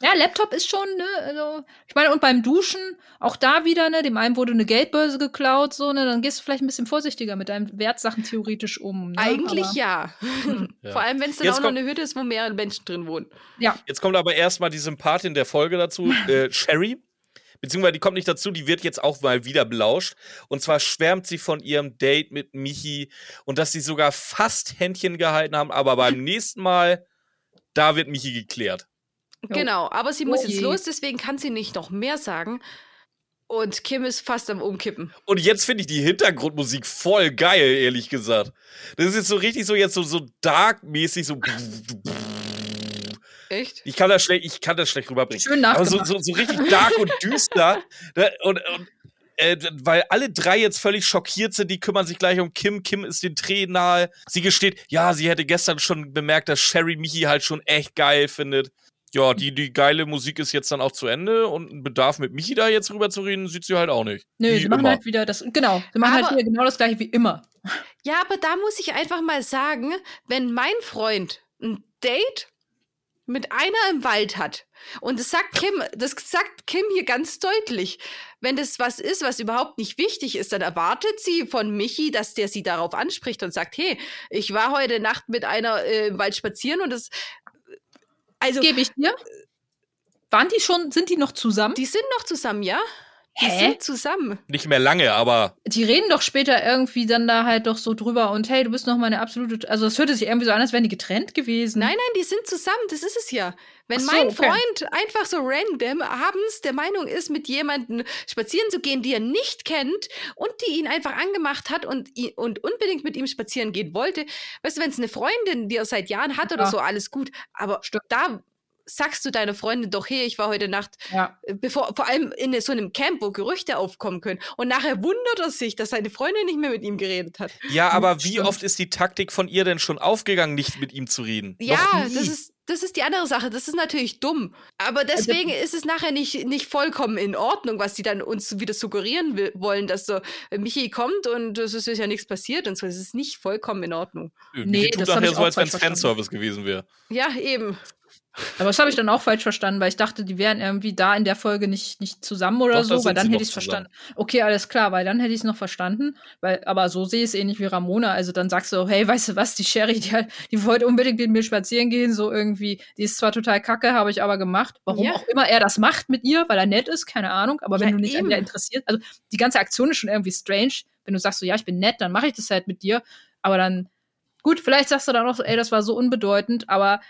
Ja, Laptop ist schon, ne, also, ich meine, und beim Duschen, auch da wieder, ne, dem einen wurde eine Geldbörse geklaut, so, ne, dann gehst du vielleicht ein bisschen vorsichtiger mit deinen Wertsachen theoretisch um. Ne? Eigentlich aber, ja. Hm. ja. Vor allem, wenn es dann Jetzt auch noch eine Hütte ist, wo mehrere Menschen drin wohnen. Ja. Jetzt kommt aber erstmal die Sympathin der Folge dazu, *laughs* äh, Sherry beziehungsweise die kommt nicht dazu, die wird jetzt auch mal wieder belauscht. Und zwar schwärmt sie von ihrem Date mit Michi und dass sie sogar fast Händchen gehalten haben, aber beim *laughs* nächsten Mal, da wird Michi geklärt. Genau, aber sie muss oh jetzt los, deswegen kann sie nicht noch mehr sagen. Und Kim ist fast am Umkippen. Und jetzt finde ich die Hintergrundmusik voll geil, ehrlich gesagt. Das ist jetzt so richtig so jetzt so, so dark-mäßig, so. *laughs* Echt? Ich kann das schlecht, ich kann das schlecht rüberbringen. Schön nachgemacht. Aber so, so, so richtig dark und düster. *laughs* Ne, und, und äh, weil alle drei jetzt völlig schockiert sind, die kümmern sich gleich um Kim. Kim ist den Tränen nahe. Sie gesteht, ja, sie hätte gestern schon bemerkt, dass Sherry Michi halt schon echt geil findet. Ja, die, die geile Musik ist jetzt dann auch zu Ende und ein Bedarf mit Michi da jetzt rüber zu reden, sieht sie halt auch nicht. Nö, sie machen immer. halt wieder das, genau, sie machen halt aber, halt wieder genau das gleiche wie immer. Ja, aber da muss ich einfach mal sagen, wenn mein Freund ein Date mit einer im Wald hat. Und das sagt Kim, das sagt Kim hier ganz deutlich. Wenn das was ist, was überhaupt nicht wichtig ist, dann erwartet sie von Michi, dass der sie darauf anspricht und sagt, hey, ich war heute Nacht mit einer äh, im Wald spazieren und das also gebe ich dir. Waren die schon, sind die noch zusammen? Die sind noch zusammen, ja. Die Hä? sind zusammen. Nicht mehr lange, aber. Die reden doch später irgendwie dann da halt doch so drüber und hey, du bist noch meine absolute. Also, es hörte sich irgendwie so an, als wären die getrennt gewesen. Nein, nein, die sind zusammen, das ist es ja. Wenn so, mein okay. Freund einfach so random abends der Meinung ist, mit jemandem spazieren zu gehen, die er nicht kennt und die ihn einfach angemacht hat und, und unbedingt mit ihm spazieren gehen wollte, weißt du, wenn es eine Freundin, die er seit Jahren hat ja. oder so, alles gut. Aber Stimmt. da sagst du deiner Freundin doch, hey, ich war heute Nacht, ja. Äh, bevor, vor allem in so einem Camp, wo Gerüchte aufkommen können. Und nachher wundert er sich, dass seine Freundin nicht mehr mit ihm geredet hat. Ja, aber wie oft ist die Taktik von ihr denn schon aufgegangen, nicht mit ihm zu reden? Ja, das ist, das ist die andere Sache. Das ist natürlich dumm. Aber Also deswegen ist es nachher nicht, nicht vollkommen in Ordnung, was die dann uns wieder suggerieren will, wollen, dass so äh, Michi kommt und es ist ja nichts passiert und so. Es ist nicht vollkommen in Ordnung. Nee, die tut das nachher so, als wenn es. Fanservice gewesen wäre. Ja, eben. Aber das habe ich dann auch falsch verstanden, weil ich dachte, die wären irgendwie da in der Folge nicht, nicht zusammen oder Doch, so, weil dann hätte ich es verstanden. Okay, alles klar, weil dann hätte ich es noch verstanden. Weil, aber so sehe ich es ähnlich wie Ramona. Also dann sagst du, hey, weißt du was, die Sherry, die, halt, die wollte unbedingt mit mir spazieren gehen, so irgendwie, die ist zwar total kacke, habe ich aber gemacht. Warum Ja. auch immer er das macht mit ihr, weil er nett ist, keine Ahnung. Aber wenn Ja, du nicht an eben. der interessiert, also die ganze Aktion ist schon irgendwie strange. Wenn du sagst so, ja, ich bin nett, dann mache ich das halt mit dir. Aber dann, gut, vielleicht sagst du dann auch so, ey, das war so unbedeutend, aber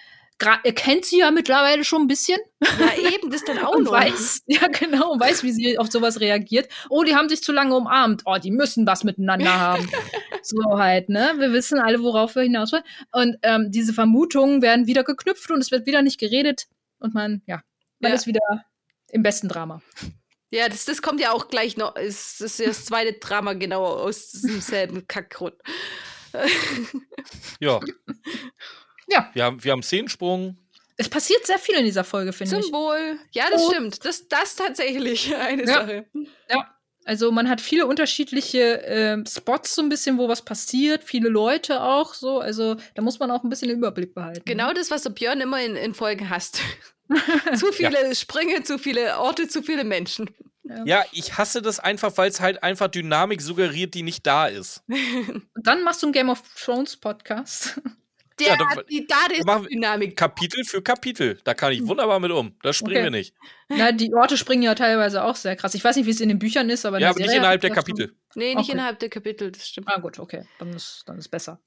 er kennt sie ja mittlerweile schon ein bisschen Ja, eben, das dann *laughs* auch und noch. weiß, ja genau, und weiß, wie sie auf sowas reagiert. Oh, die haben sich zu lange umarmt. Oh, die müssen was miteinander haben. *laughs* so halt, ne? Wir wissen alle, worauf wir hinaus wollen. Und ähm, diese Vermutungen werden wieder geknüpft und es wird wieder nicht geredet. Und man, ja, man Ja. ist wieder im besten Drama. Ja, das, das kommt ja auch gleich noch. Es das ist ja das zweite Drama genau aus diesem selben Kackgrund. Ja. *laughs* Ja. Wir haben, wir haben Szenensprung. Es passiert sehr viel in dieser Folge, finde ich. Wohl. Ja, das Und- stimmt. Das, das tatsächlich *laughs* eine Ja. Sache. Also man hat viele unterschiedliche ähm, Spots so ein bisschen, wo was passiert, viele Leute auch so. Also da muss man auch ein bisschen den Überblick behalten. Genau das, was der Björn immer in, in Folgen hasst. *laughs* zu viele Sprünge, zu viele Orte, zu viele Menschen. Ja, ich hasse das einfach, weil es halt einfach Dynamik suggeriert, die nicht da ist. *laughs* Und dann machst du einen Game of Thrones Podcast. Der Ja, dann- hat die da Dynamik. Kapitel für Kapitel. Da kann ich wunderbar mit um. Das springen Okay. wir nicht. Na, die Orte springen ja teilweise auch sehr krass. Ich weiß nicht, wie es in den Büchern ist, aber Ja, aber nicht innerhalb der das schon- Kapitel. Nee, nicht Okay. innerhalb der Kapitel, das stimmt. Ah, gut, okay. Dann ist, dann ist besser.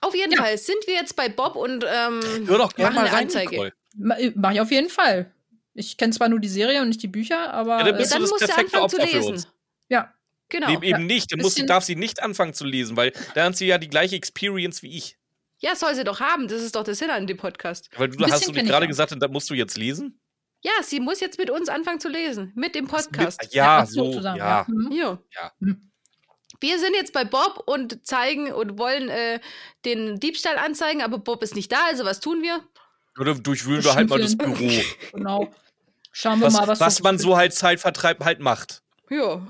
Auf jeden Fall sind wir jetzt bei Bob und ähm, Hör doch gerne machen mal eine rein, Anzeige. Nicole. Ma- Mach ich auf jeden Fall. Ich kenne zwar nur die Serie und nicht die Bücher, aber. Ja, dann Ja, bist äh, du dann das musst du perfekte anfangen zu Opfer für lesen. uns. ja. Genau. Nee, eben nicht. Dann muss, Bisschen- darf sie nicht anfangen zu lesen, weil dann hat sie ja die gleiche Experience wie ich. Ja, soll sie doch haben. Das ist doch der Sinn an dem Podcast. Weil du hast du gerade ja. gesagt, da musst du jetzt lesen? Ja, sie muss jetzt mit uns anfangen zu lesen. Mit dem Podcast. Mit, ja, ach so. zusammen, Ja. Mhm. Ja. Ja. Mhm. Wir sind jetzt bei Bob und zeigen und wollen äh, den Diebstahl anzeigen, aber Bob ist nicht da, also was tun wir? Oder durchwühlen wir halt mal das Büro. *laughs* Genau. Schauen wir Was, mal, was, was man so halt Zeitvertreib halt macht. Ja.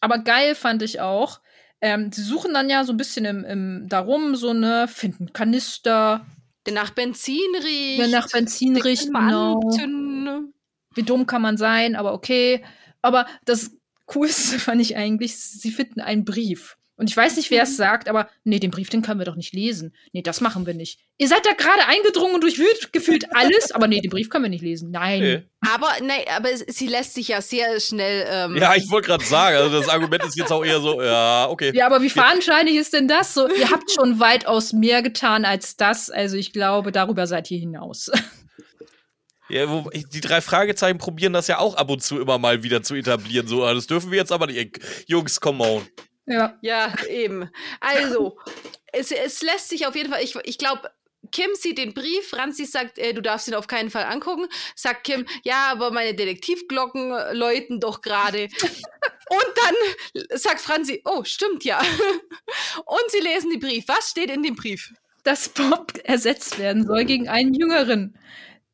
Aber geil fand ich auch. Ähm, sie suchen dann ja so ein bisschen im, im darum, so eine, finden Kanister, Der nach Benzin riecht. der nach Benzin riecht, genau. anzünden. Wie dumm kann man sein, aber okay. Aber das Coolste *laughs* fand ich eigentlich, sie finden einen Brief. Und ich weiß nicht, wer es sagt, aber nee, den Brief, den können wir doch nicht lesen. Nee, das machen wir nicht. Ihr seid da gerade eingedrungen und durchwühlt gefühlt *laughs* alles, aber nee, den Brief können wir nicht lesen. Nein. Nee. Aber nein, aber sie lässt sich ja sehr schnell. Ähm, Ja, ich wollte gerade sagen, also das Argument ist jetzt auch eher so, ja, okay. Ja, aber wie fadenscheinig ist denn das? So, ihr habt schon weitaus mehr getan als das. Also ich glaube, darüber seid ihr hinaus. *laughs* Ja, wo, die drei Fragezeichen probieren das ja auch ab und zu immer mal wieder zu etablieren. So, ah, das dürfen wir jetzt aber nicht. Jungs, come on. Ja. Ja, eben. Also, es, es lässt sich auf jeden Fall, ich, ich glaube, Kim sieht den Brief, Franzi sagt, äh, du darfst ihn auf keinen Fall angucken. Sagt Kim, ja, aber meine Detektivglocken äh, läuten doch gerade. Und dann sagt Franzi, oh, stimmt ja. Und sie lesen den Brief. Was steht in dem Brief? Dass Bob ersetzt werden soll gegen einen Jüngeren.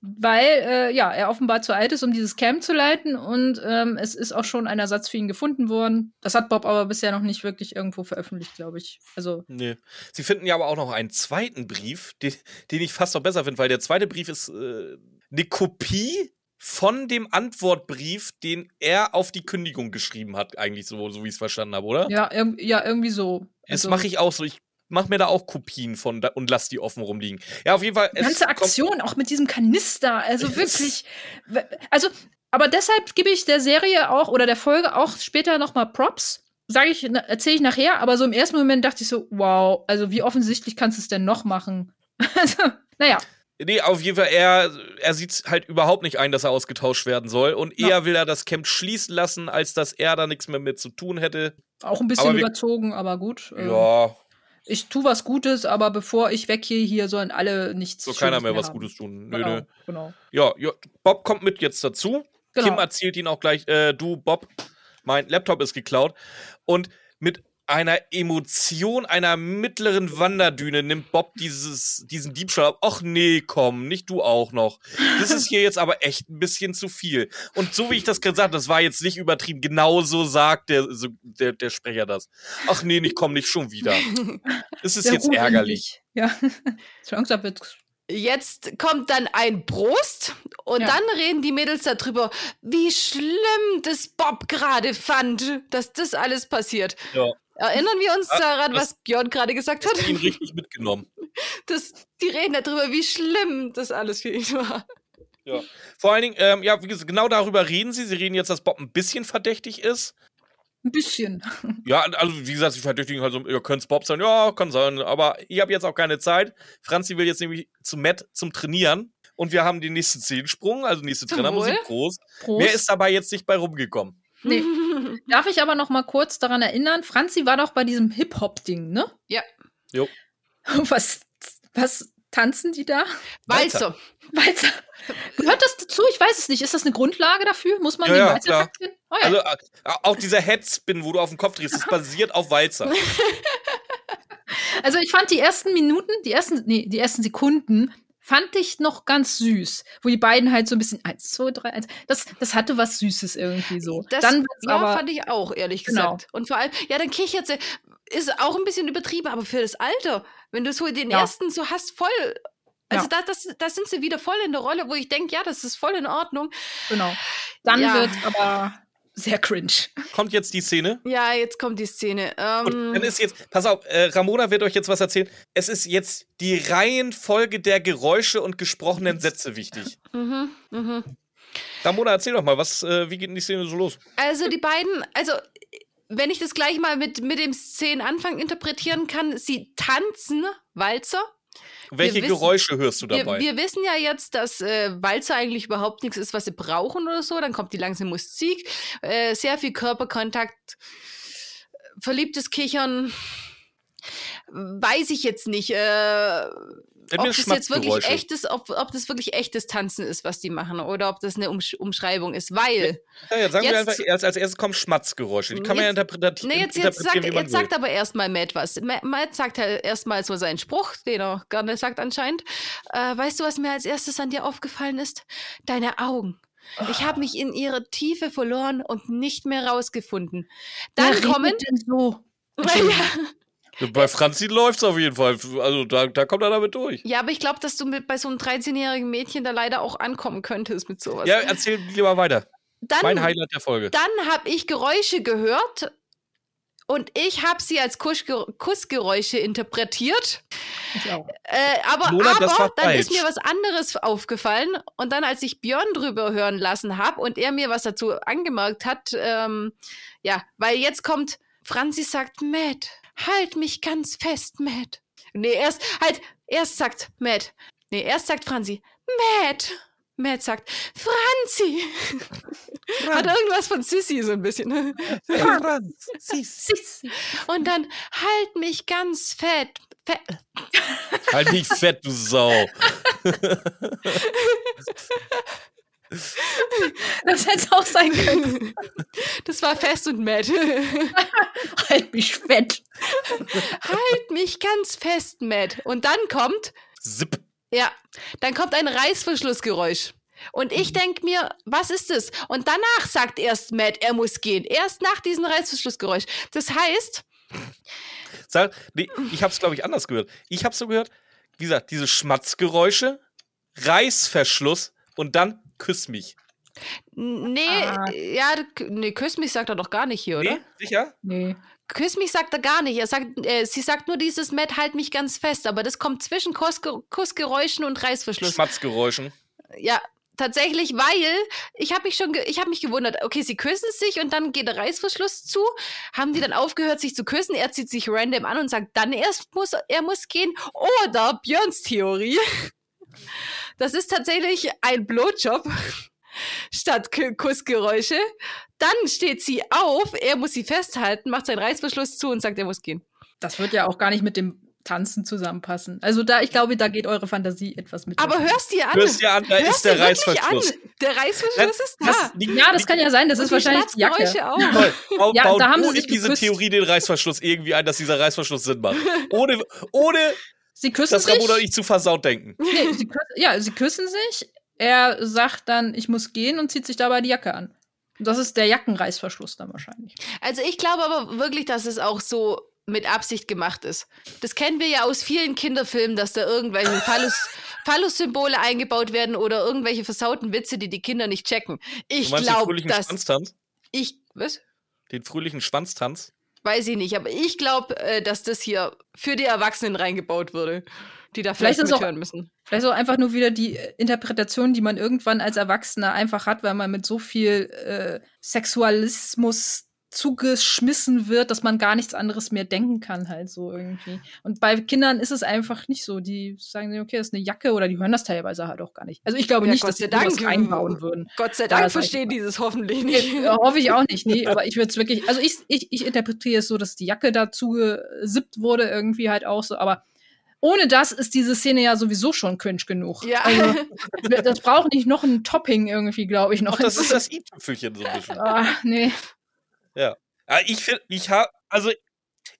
Weil, äh, ja, er offenbar zu alt ist, um dieses Camp zu leiten und ähm, es ist auch schon ein Ersatz für ihn gefunden worden. Das hat Bob aber bisher noch nicht wirklich irgendwo veröffentlicht, glaube ich. Also, Nee. Sie finden ja aber auch noch einen zweiten Brief, den, den ich fast noch besser finde, weil der zweite Brief ist äh, eine Kopie von dem Antwortbrief, den er auf die Kündigung geschrieben hat, eigentlich so, so wie ich es verstanden habe, oder? ja, irg ja irgendwie so. Das Also, mache ich auch so. Ich mache mir da auch Kopien von da und lass die offen rumliegen. Ja, auf jeden Fall. Die ganze Aktion, auch mit diesem Kanister, also wirklich. Also, aber deshalb gebe ich der Serie auch oder der Folge auch später nochmal Props. Sage ich, erzähle ich nachher, aber so im ersten Moment dachte ich so, wow, also wie offensichtlich kannst du es denn noch machen? *laughs* Also, naja, Nee, auf jeden Fall, er, er sieht halt überhaupt nicht ein, dass er ausgetauscht werden soll. Und Ja. eher will er das Camp schließen lassen, als dass er da nichts mehr mit zu tun hätte. auch ein bisschen Aber überzogen, aber gut. äh, Ja, Ich tu was Gutes, aber bevor ich weggehe, hier sollen alle nichts. so keiner Schönes mehr was haben. Gutes tun. Nö, Genau, nö. genau. Ja, ja, Bob kommt mit jetzt dazu. Genau. Kim erzählt ihn auch gleich, äh, du, Bob, mein Laptop ist geklaut. Und mit einer Emotion einer mittleren Wanderdüne nimmt Bob dieses, diesen Diebstahl ab. Ach nee, komm, nicht du auch noch. Das ist hier jetzt aber echt ein bisschen zu viel. Und so wie ich das gesagt habe, das war jetzt nicht übertrieben. Genauso sagt der, so, der, der Sprecher das. Ach nee, ich komm nicht schon wieder. *laughs* Das ist Sehr jetzt ärgerlich. Ja. *laughs* Langsam wird's Jetzt kommt dann ein Prost und Ja. dann reden die Mädels darüber, wie schlimm das Bob gerade fand, dass das alles passiert. Ja. Erinnern wir uns daran, das- was Björn gerade gesagt hat? Ich ihn richtig mitgenommen. *laughs* Das, die reden darüber, wie schlimm das alles für ihn war. Ja. Vor allen Dingen, ähm, ja, wie gesagt, genau darüber reden sie. Sie reden jetzt, dass Bob ein bisschen verdächtig ist. ein bisschen. *laughs* Ja, also wie gesagt, sie verdächtigen halt so, ihr könnt's Bob sein, ja, kann sein, aber ich habe jetzt auch keine Zeit. Franzi will jetzt nämlich zu Matt zum Trainieren und wir haben den nächsten Zehensprung, also nächste Trainermusik, groß. Prost. Mehr ist dabei jetzt nicht bei rumgekommen. Nee. *laughs* Darf ich aber noch mal kurz daran erinnern, Franzi war doch bei diesem Hip-Hop-Ding, ne? Ja. Jo. *laughs* Was, was tanzen die da? Walzer. Walzer. Gehört das dazu? Ich weiß es nicht. Ist das eine Grundlage dafür? Muss man Ja, den ja, Walzer klar. Oh, ja. Also äh, auch dieser Headspin, wo du auf den Kopf drehst, das basiert auf Walzer. *laughs* Also ich fand die ersten Minuten, die ersten, nee, die ersten Sekunden fand ich noch ganz süß, wo die beiden halt so ein bisschen eins, zwei, drei, eins. Das, das hatte was Süßes irgendwie so. Das Dann ja, aber fand ich auch, ehrlich Genau. gesagt. Und vor allem, ja, dann kichert sie. Ist auch ein bisschen übertrieben, aber für das Alter, wenn du so den Ja. ersten so hast, voll. Also Ja. da, das, da sind sie wieder voll in der Rolle, wo ich denke, ja, das ist voll in Ordnung. genau. Dann Ja. wird aber sehr cringe. Kommt jetzt die Szene. Ja, jetzt kommt die Szene. Und Ähm, dann ist jetzt, pass auf, äh, Ramona wird euch jetzt was erzählen. Es ist jetzt die Reihenfolge der Geräusche und gesprochenen Sätze wichtig. mhm, mhm. Ramona, erzähl doch mal, was, äh, wie geht denn die Szene so los? Also die beiden, also wenn ich das gleich mal mit, mit dem Szenenanfang interpretieren kann, sie tanzen Walzer. Welche wissen- Geräusche hörst du Wir, dabei? wir wissen ja jetzt, dass äh, Walzer eigentlich überhaupt nichts ist, was sie brauchen oder so. Dann kommt die langsame Musik, äh, sehr viel Körperkontakt, verliebtes Kichern. Weiß ich jetzt nicht, äh, ob das jetzt wirklich echtes, ob, ob das wirklich echtes Tanzen ist, was die machen, oder ob das eine Umsch Umschreibung ist, weil. Ja, ja, sagen wir Jetzt- einfach, erst, als erstes kommen Schmatzgeräusche. Die kann man ja Jetzt- interpretieren, Nee, jetzt, jetzt, sagt, interpretieren wie man jetzt will. sagt aber erstmal Matt was. Ma- Matt sagt halt erstmal so seinen Spruch, den er gerne sagt anscheinend. Äh, weißt du, was mir als erstes an dir aufgefallen ist? Deine Augen. Ich habe mich in ihre Tiefe verloren und nicht mehr rausgefunden. Dann Wer redet kommen. denn so. *laughs* Ja, Bei Franzi läuft's auf jeden Fall. Also da, da kommt er damit durch. Ja, aber ich glaube, dass du mit bei so einem 13-jährigen Mädchen da leider auch ankommen könntest mit sowas. Ja, erzähl lieber weiter. Mein dann Highlight der Folge. dann habe ich Geräusche gehört und ich habe sie als Kussge Kussgeräusche interpretiert. Ich auch. Äh, aber Lola, aber dann ist falsch. mir was anderes aufgefallen. Und dann, als ich Björn drüber hören lassen habe und er mir was dazu angemerkt hat, ähm, ja, weil jetzt kommt, Franzi sagt, Matt, halt mich ganz fest, Matt. Nee, erst, halt, erst sagt Matt. Nee, erst sagt Franzi, Matt. Matt sagt, Franzi. Hat irgendwas von Sissy so ein bisschen. Sissi. Und dann, halt mich ganz fett. fett. Halt nicht fett, du Sau. *laughs* *laughs* Das hätte es auch sein können. *laughs* Das war fest und Matt. *laughs* halt mich fett. halt mich ganz fest, Matt. Und dann kommt, Zip. ja, dann kommt ein Reißverschlussgeräusch. Und ich denke mir, was ist das? Und danach sagt erst Matt, er muss gehen. Erst nach diesem Reißverschlussgeräusch. Das heißt, Sag, nee, ich hab's, glaube ich, anders gehört. Ich hab's so gehört, wie gesagt, diese Schmatzgeräusche, Reißverschluss und dann küss mich. nee, Ah. ja, nee, küss mich sagt er doch gar nicht hier, oder? Nee, sicher? Nee. Küss mich sagt er gar nicht. Er sagt, äh, sie sagt nur dieses Matt, halt mich ganz fest. Aber das kommt zwischen Kussge Kussgeräuschen und Reißverschluss. Schmatzgeräuschen. Ja, tatsächlich, weil ich habe mich schon, ich habe mich gewundert. Okay, sie küssen sich und dann geht der Reißverschluss zu. Haben die dann aufgehört, sich zu küssen? Er zieht sich random an und sagt, dann erst muss er muss gehen. Oder Björns Theorie. Das ist tatsächlich ein Blowjob *laughs* statt K Kussgeräusche. Dann steht sie auf, er muss sie festhalten, macht seinen Reißverschluss zu und sagt, er muss gehen. Das wird ja auch gar nicht mit dem Tanzen zusammenpassen. Also da, ich glaube, da geht eure Fantasie etwas mit. Aber hörst dir an. Hörst dir an, da Hörst ist der Reißverschluss. An. Der Reißverschluss ist da. Das, die, ja, das kann ja sein, das ist wahrscheinlich die Jacke. Auch. Nicole, bau, Ja, da haben sie sich diese geküsst. Theorie den Reißverschluss irgendwie ein, dass dieser Reißverschluss Sinn macht. Ohne, ohne Sie küssen dass sich. Ramona und ich zu versaut denken. *laughs* Nee, sie küssen, ja, sie küssen sich. Er sagt dann, ich muss gehen und zieht sich dabei die Jacke an. Das ist der Jackenreißverschluss dann wahrscheinlich. Also ich glaube aber wirklich, dass es auch so mit Absicht gemacht ist. Das kennen wir ja aus vielen Kinderfilmen, dass da irgendwelche *laughs* Phallus, Phallus-Symbole eingebaut werden oder irgendwelche versauten Witze, die die Kinder nicht checken. Ich glaube, fröhlichen dass Schwanztanz? ich was Den fröhlichen Schwanztanz? Weiß ich nicht, aber ich glaube, äh, dass das hier für die Erwachsenen reingebaut wurde, die da Vielleicht vielleicht, auch- mithören müssen. Vielleicht auch einfach nur wieder die äh, Interpretation, die man irgendwann als Erwachsener einfach hat, weil man mit so viel äh, Sexualismus zugeschmissen wird, dass man gar nichts anderes mehr denken kann, halt so irgendwie. Und bei Kindern ist es einfach nicht so. Die sagen, okay, das ist eine Jacke oder die hören das teilweise halt auch gar nicht. Also ich glaube Ja, nicht, Gott dass sie Dank. einbauen würden. Gott sei Da Dank verstehen die das hoffentlich nicht. Äh, *laughs* hoffe ich auch nicht, nee, *laughs* aber ich würde es wirklich, also ich, ich, ich interpretiere es so, dass die Jacke dazu gesippt wurde, irgendwie halt auch so, aber ohne das ist diese Szene ja sowieso schon cringe genug. Ja. Also, *laughs* das braucht nicht noch ein Topping irgendwie, glaube ich, noch. Ach, das ist das i-Tüpfelchen so ein bisschen. Ah, nee. Ja, ich finde, ich habe, also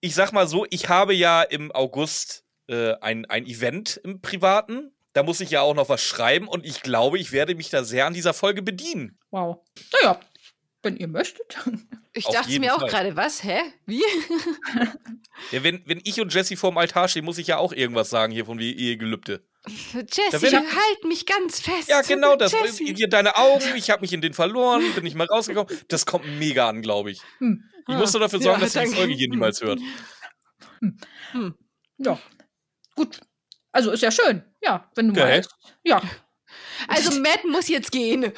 ich sag mal so, ich habe ja im August äh, ein, ein Event im Privaten. Da muss ich ja auch noch was schreiben und ich glaube, ich werde mich da sehr an dieser Folge bedienen. Wow. Naja, wenn ihr möchtet. Ich Auf dachte mir auch gerade, was? Hä? Wie? Ja, wenn, wenn ich und Jesse vorm Altar stehen, muss ich ja auch irgendwas sagen hier von wie Ehegelübde. Jessie, werd ich- halt mich ganz fest. Ja, genau, das. Hier deine Augen, ich habe mich in den verloren, bin nicht mal rausgekommen. Das kommt mega an, glaube ich. Hm. Ich Ah, muss nur dafür sorgen, ja, dass ihr die. Folge hier niemals hört. Ja. Gut. Also ist ja schön. Ja, wenn du Geil. meinst. Ja. Also Matt muss jetzt gehen.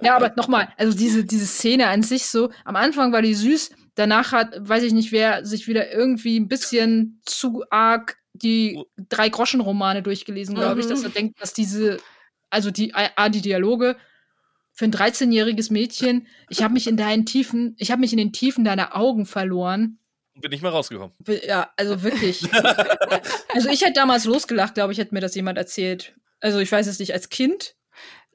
Ja, aber nochmal, also diese, diese Szene an sich so, am Anfang war die süß, danach hat, weiß ich nicht, wer sich wieder irgendwie ein bisschen zu arg die drei Groschen-Romane durchgelesen, glaube ich, Mhm. dass er denkt, dass diese, also die, A, die Dialoge für ein 13-jähriges Mädchen, ich habe mich in deinen Tiefen, ich habe mich in den Tiefen deiner Augen verloren. Bin nicht mehr rausgekommen. Ja, also wirklich. *laughs* also ich hätte damals losgelacht, glaube ich, hätte mir das jemand erzählt. Also ich weiß es nicht, als Kind.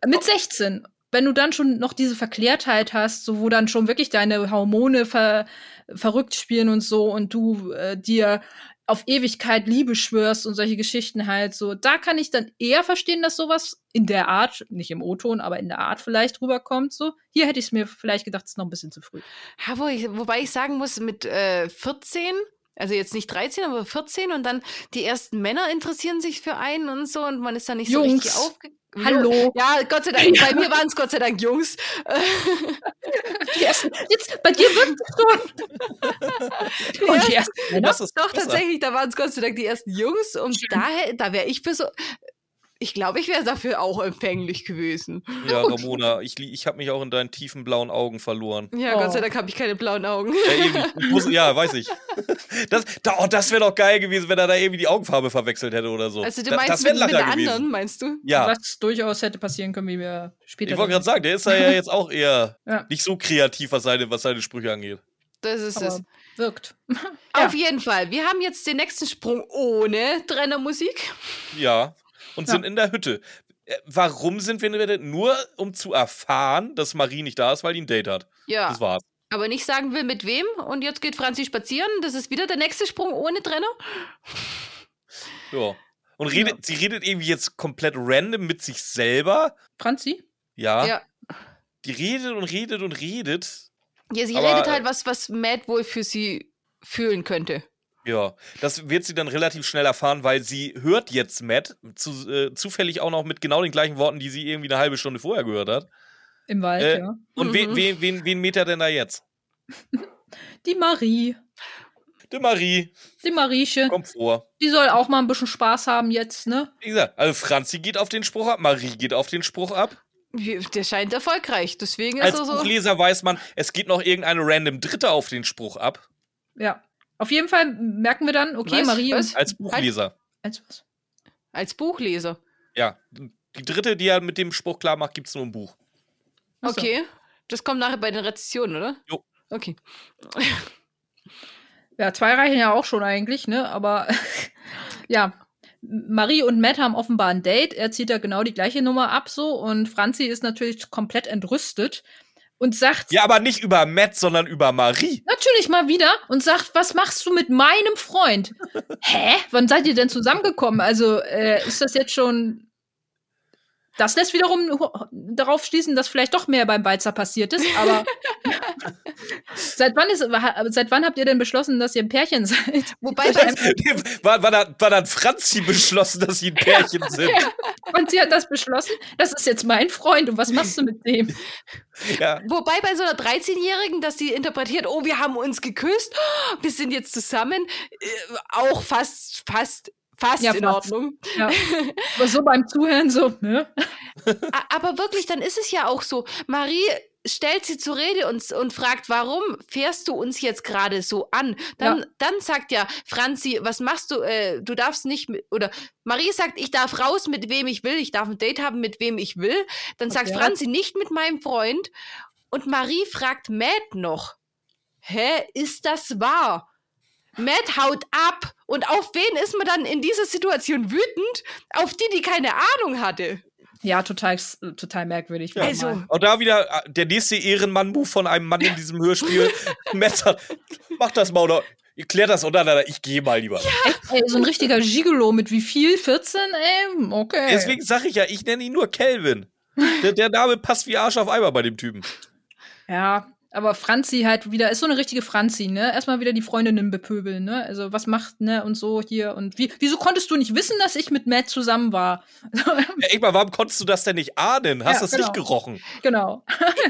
Mit 16. Wenn du dann schon noch diese Verklärtheit hast, so wo dann schon wirklich deine Hormone ver verrückt spielen und so und du äh, dir auf Ewigkeit Liebe schwörst und solche Geschichten halt so, da kann ich dann eher verstehen, dass sowas in der Art, nicht im O-Ton, aber in der Art vielleicht rüberkommt. So, hier hätte ich es mir vielleicht gedacht, es ist noch ein bisschen zu früh. Ja, wo ich, wobei ich sagen muss, mit äh, 14, also jetzt nicht 13, aber 14 und dann die ersten Männer interessieren sich für einen und so und man ist dann nicht so richtig Jungs. aufge... Hallo. Ja, Gott sei Dank. Bei mir *laughs* waren es Gott sei Dank Jungs. Die ersten, jetzt, bei dir wird es schon. Und die ersten Doch, besser. tatsächlich, da waren es Gott sei Dank die ersten Jungs und daher, da wäre ich für so. Ich glaube, ich wäre dafür auch empfänglich gewesen. Ja, *laughs* Ramona, ich, ich habe mich auch in deinen tiefen blauen Augen verloren. Ja, Oh. Gott sei Dank habe ich keine blauen Augen. Ja, eben. *laughs* Ich muss, ja weiß ich. Das, da, oh, das wäre doch geil gewesen, wenn er da irgendwie die Augenfarbe verwechselt hätte oder so. Also du meinst das wäre mit, mit Lacher der gewesen. anderen, meinst du? Ja, Was durchaus hätte passieren können, wie wir später. ich wollte gerade sagen, der ist ja jetzt auch eher Ja. nicht so kreativ, was seine, was seine Sprüche angeht. Das ist es. Aber wirkt. Auf jeden Fall. Wir haben jetzt den nächsten Sprung ohne Trennermusik. Ja. Und Ja. sind in der Hütte. Äh, Warum sind wir in der Hütte? Nur um zu erfahren, dass Marie nicht da ist, weil die ein Date hat. Ja. Das war's. Aber nicht sagen will, mit wem. Und jetzt geht Franzi spazieren. Das ist wieder der nächste Sprung ohne Trenner. *laughs* Ja. Und redet, sie redet irgendwie jetzt komplett random mit sich selber. Franzi? Ja. Ja. Die redet und redet und redet. Ja, sie Aber, redet äh, halt was, was Matt wohl für sie fühlen könnte. Ja, das wird sie dann relativ schnell erfahren, weil sie hört jetzt Matt, zu, äh, zufällig auch noch mit genau den gleichen Worten, die sie irgendwie eine halbe Stunde vorher gehört hat. Im Wald, Äh, ja. Und wen, Mhm. wen, *laughs* wen, wen mäht er denn da jetzt? Die Marie. Die Marie, Die Marieche. kommt vor. Die soll auch mal ein bisschen Spaß haben jetzt, ne? Wie gesagt, also Franzi geht auf den Spruch ab, Marie geht auf den Spruch ab. Der scheint erfolgreich. Deswegen ist Als er so. Buchleser weiß man, es geht noch irgendeine random Dritte auf den Spruch ab. Ja. Auf jeden Fall merken wir dann, okay, Was? Marie Was? Als Buchleser. Als was? Als Buchleser. Ja. Die dritte, die er mit dem Spruch klar macht, gibt es nur im Buch. Ach so. Okay. Das kommt nachher bei den Rezessionen, oder? Jo. Okay. Ja, zwei reichen ja auch schon eigentlich, ne? Aber *laughs* ja, Marie und Matt haben offenbar ein Date. Er zieht da genau die gleiche Nummer ab so und Franzi ist natürlich komplett entrüstet und sagt. Ja, aber nicht über Matt, sondern über Marie. Natürlich mal wieder und sagt, was machst du mit meinem Freund? *laughs* Hä? Wann seid ihr denn zusammengekommen? Also äh, ist das jetzt schon das lässt wiederum darauf schließen, dass vielleicht doch mehr beim Beizer passiert ist, aber *laughs* seit, wann ist, seit wann habt ihr denn beschlossen, dass ihr ein Pärchen seid? Wobei das, *laughs* war, war, dann, war dann Franzi beschlossen, dass sie ein Pärchen sind? ja, Franzi hat das beschlossen, das ist jetzt mein Freund und was machst du mit dem? Ja. Wobei bei so einer 13-Jährigen, dass sie interpretiert, oh, wir haben uns geküsst, *gasps* wir sind jetzt zusammen, äh, auch fast, fast fast ja, in fast. Ordnung. Ja. *laughs* Aber so beim Zuhören so, ne? Aber wirklich, dann ist es ja auch so. Marie stellt sie zur Rede und, und fragt, warum fährst du uns jetzt gerade so an? Dann, ja. dann sagt ja Franzi, was machst du? Äh, du darfst nicht mit, oder Marie sagt, ich darf raus mit wem ich will, ich darf ein Date haben mit wem ich will. Dann okay. sagt Franzi nicht mit meinem Freund. Und Marie fragt Matt noch, hä, ist das wahr? Matt haut ab. Und auf wen ist man dann in dieser Situation wütend? Auf die, die keine Ahnung hatte. Ja, total, total merkwürdig. Ja. Also. Auch da wieder äh, der nächste Ehrenmann-Move von einem Mann in diesem Hörspiel. *laughs* Sagt, mach das mal oder ihr klärt das untereinander. Ich gehe mal lieber. Ja. Ey, so ein richtiger Gigolo mit wie viel? 14? Ey, okay. Deswegen sage ich ja, ich nenne ihn nur Kelvin. Der, der Name passt wie Arsch auf Eimer bei dem Typen. Ja, aber Franzi halt wieder, ist so eine richtige Franzi, ne? Erstmal wieder die Freundinnen bepöbeln, ne? Also, was macht, ne? Und so hier. Und wie, wieso konntest du nicht wissen, dass ich mit Matt zusammen war? *laughs* ja, Igmar, warum konntest du das denn nicht ahnen? Hast du ja, es genau. nicht gerochen? Genau.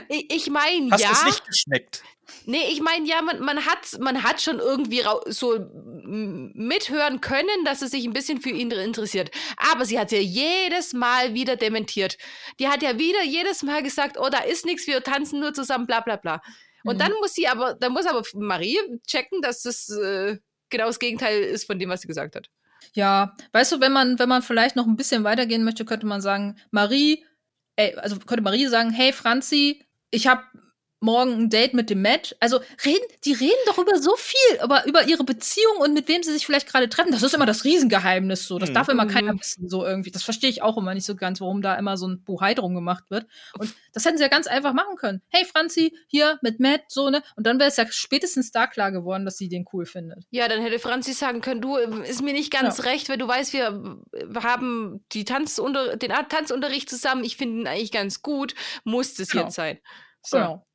ich, ich meine, ja. Hast du es nicht geschmeckt? Nee, ich meine, ja, man, man, hat, man hat schon irgendwie so mithören können, dass es sich ein bisschen für ihn interessiert. Aber sie hat ja jedes Mal wieder dementiert. Die hat ja wieder jedes Mal gesagt, oh, da ist nichts, wir tanzen nur zusammen, bla bla bla. Und mhm. dann muss sie aber, dann muss aber Marie checken, dass das äh, genau das Gegenteil ist von dem, was sie gesagt hat. Ja, weißt du, wenn man, wenn man vielleicht noch ein bisschen weitergehen möchte, könnte man sagen, Marie, ey, also könnte Marie sagen, hey Franzi, ich habe morgen ein Date mit dem Matt. Also reden, die reden doch über so viel, aber über ihre Beziehung und mit wem sie sich vielleicht gerade treffen. Das ist immer das Riesengeheimnis so. Das mhm. darf immer keiner mhm. wissen, so irgendwie. Das verstehe ich auch immer nicht so ganz, warum da immer so ein Buhai drum gemacht wird. Und das hätten sie ja ganz einfach machen können. Hey Franzi, hier mit Matt, so, ne? Und dann wäre es ja spätestens da klar geworden, dass sie den cool findet. Ja, dann hätte Franzi sagen können, du, ist mir nicht ganz ja. recht, weil du weißt, wir haben die Tanzunter den Tanzunterricht zusammen. Ich finde ihn eigentlich ganz gut. Muss es genau. jetzt sein. So. Genau.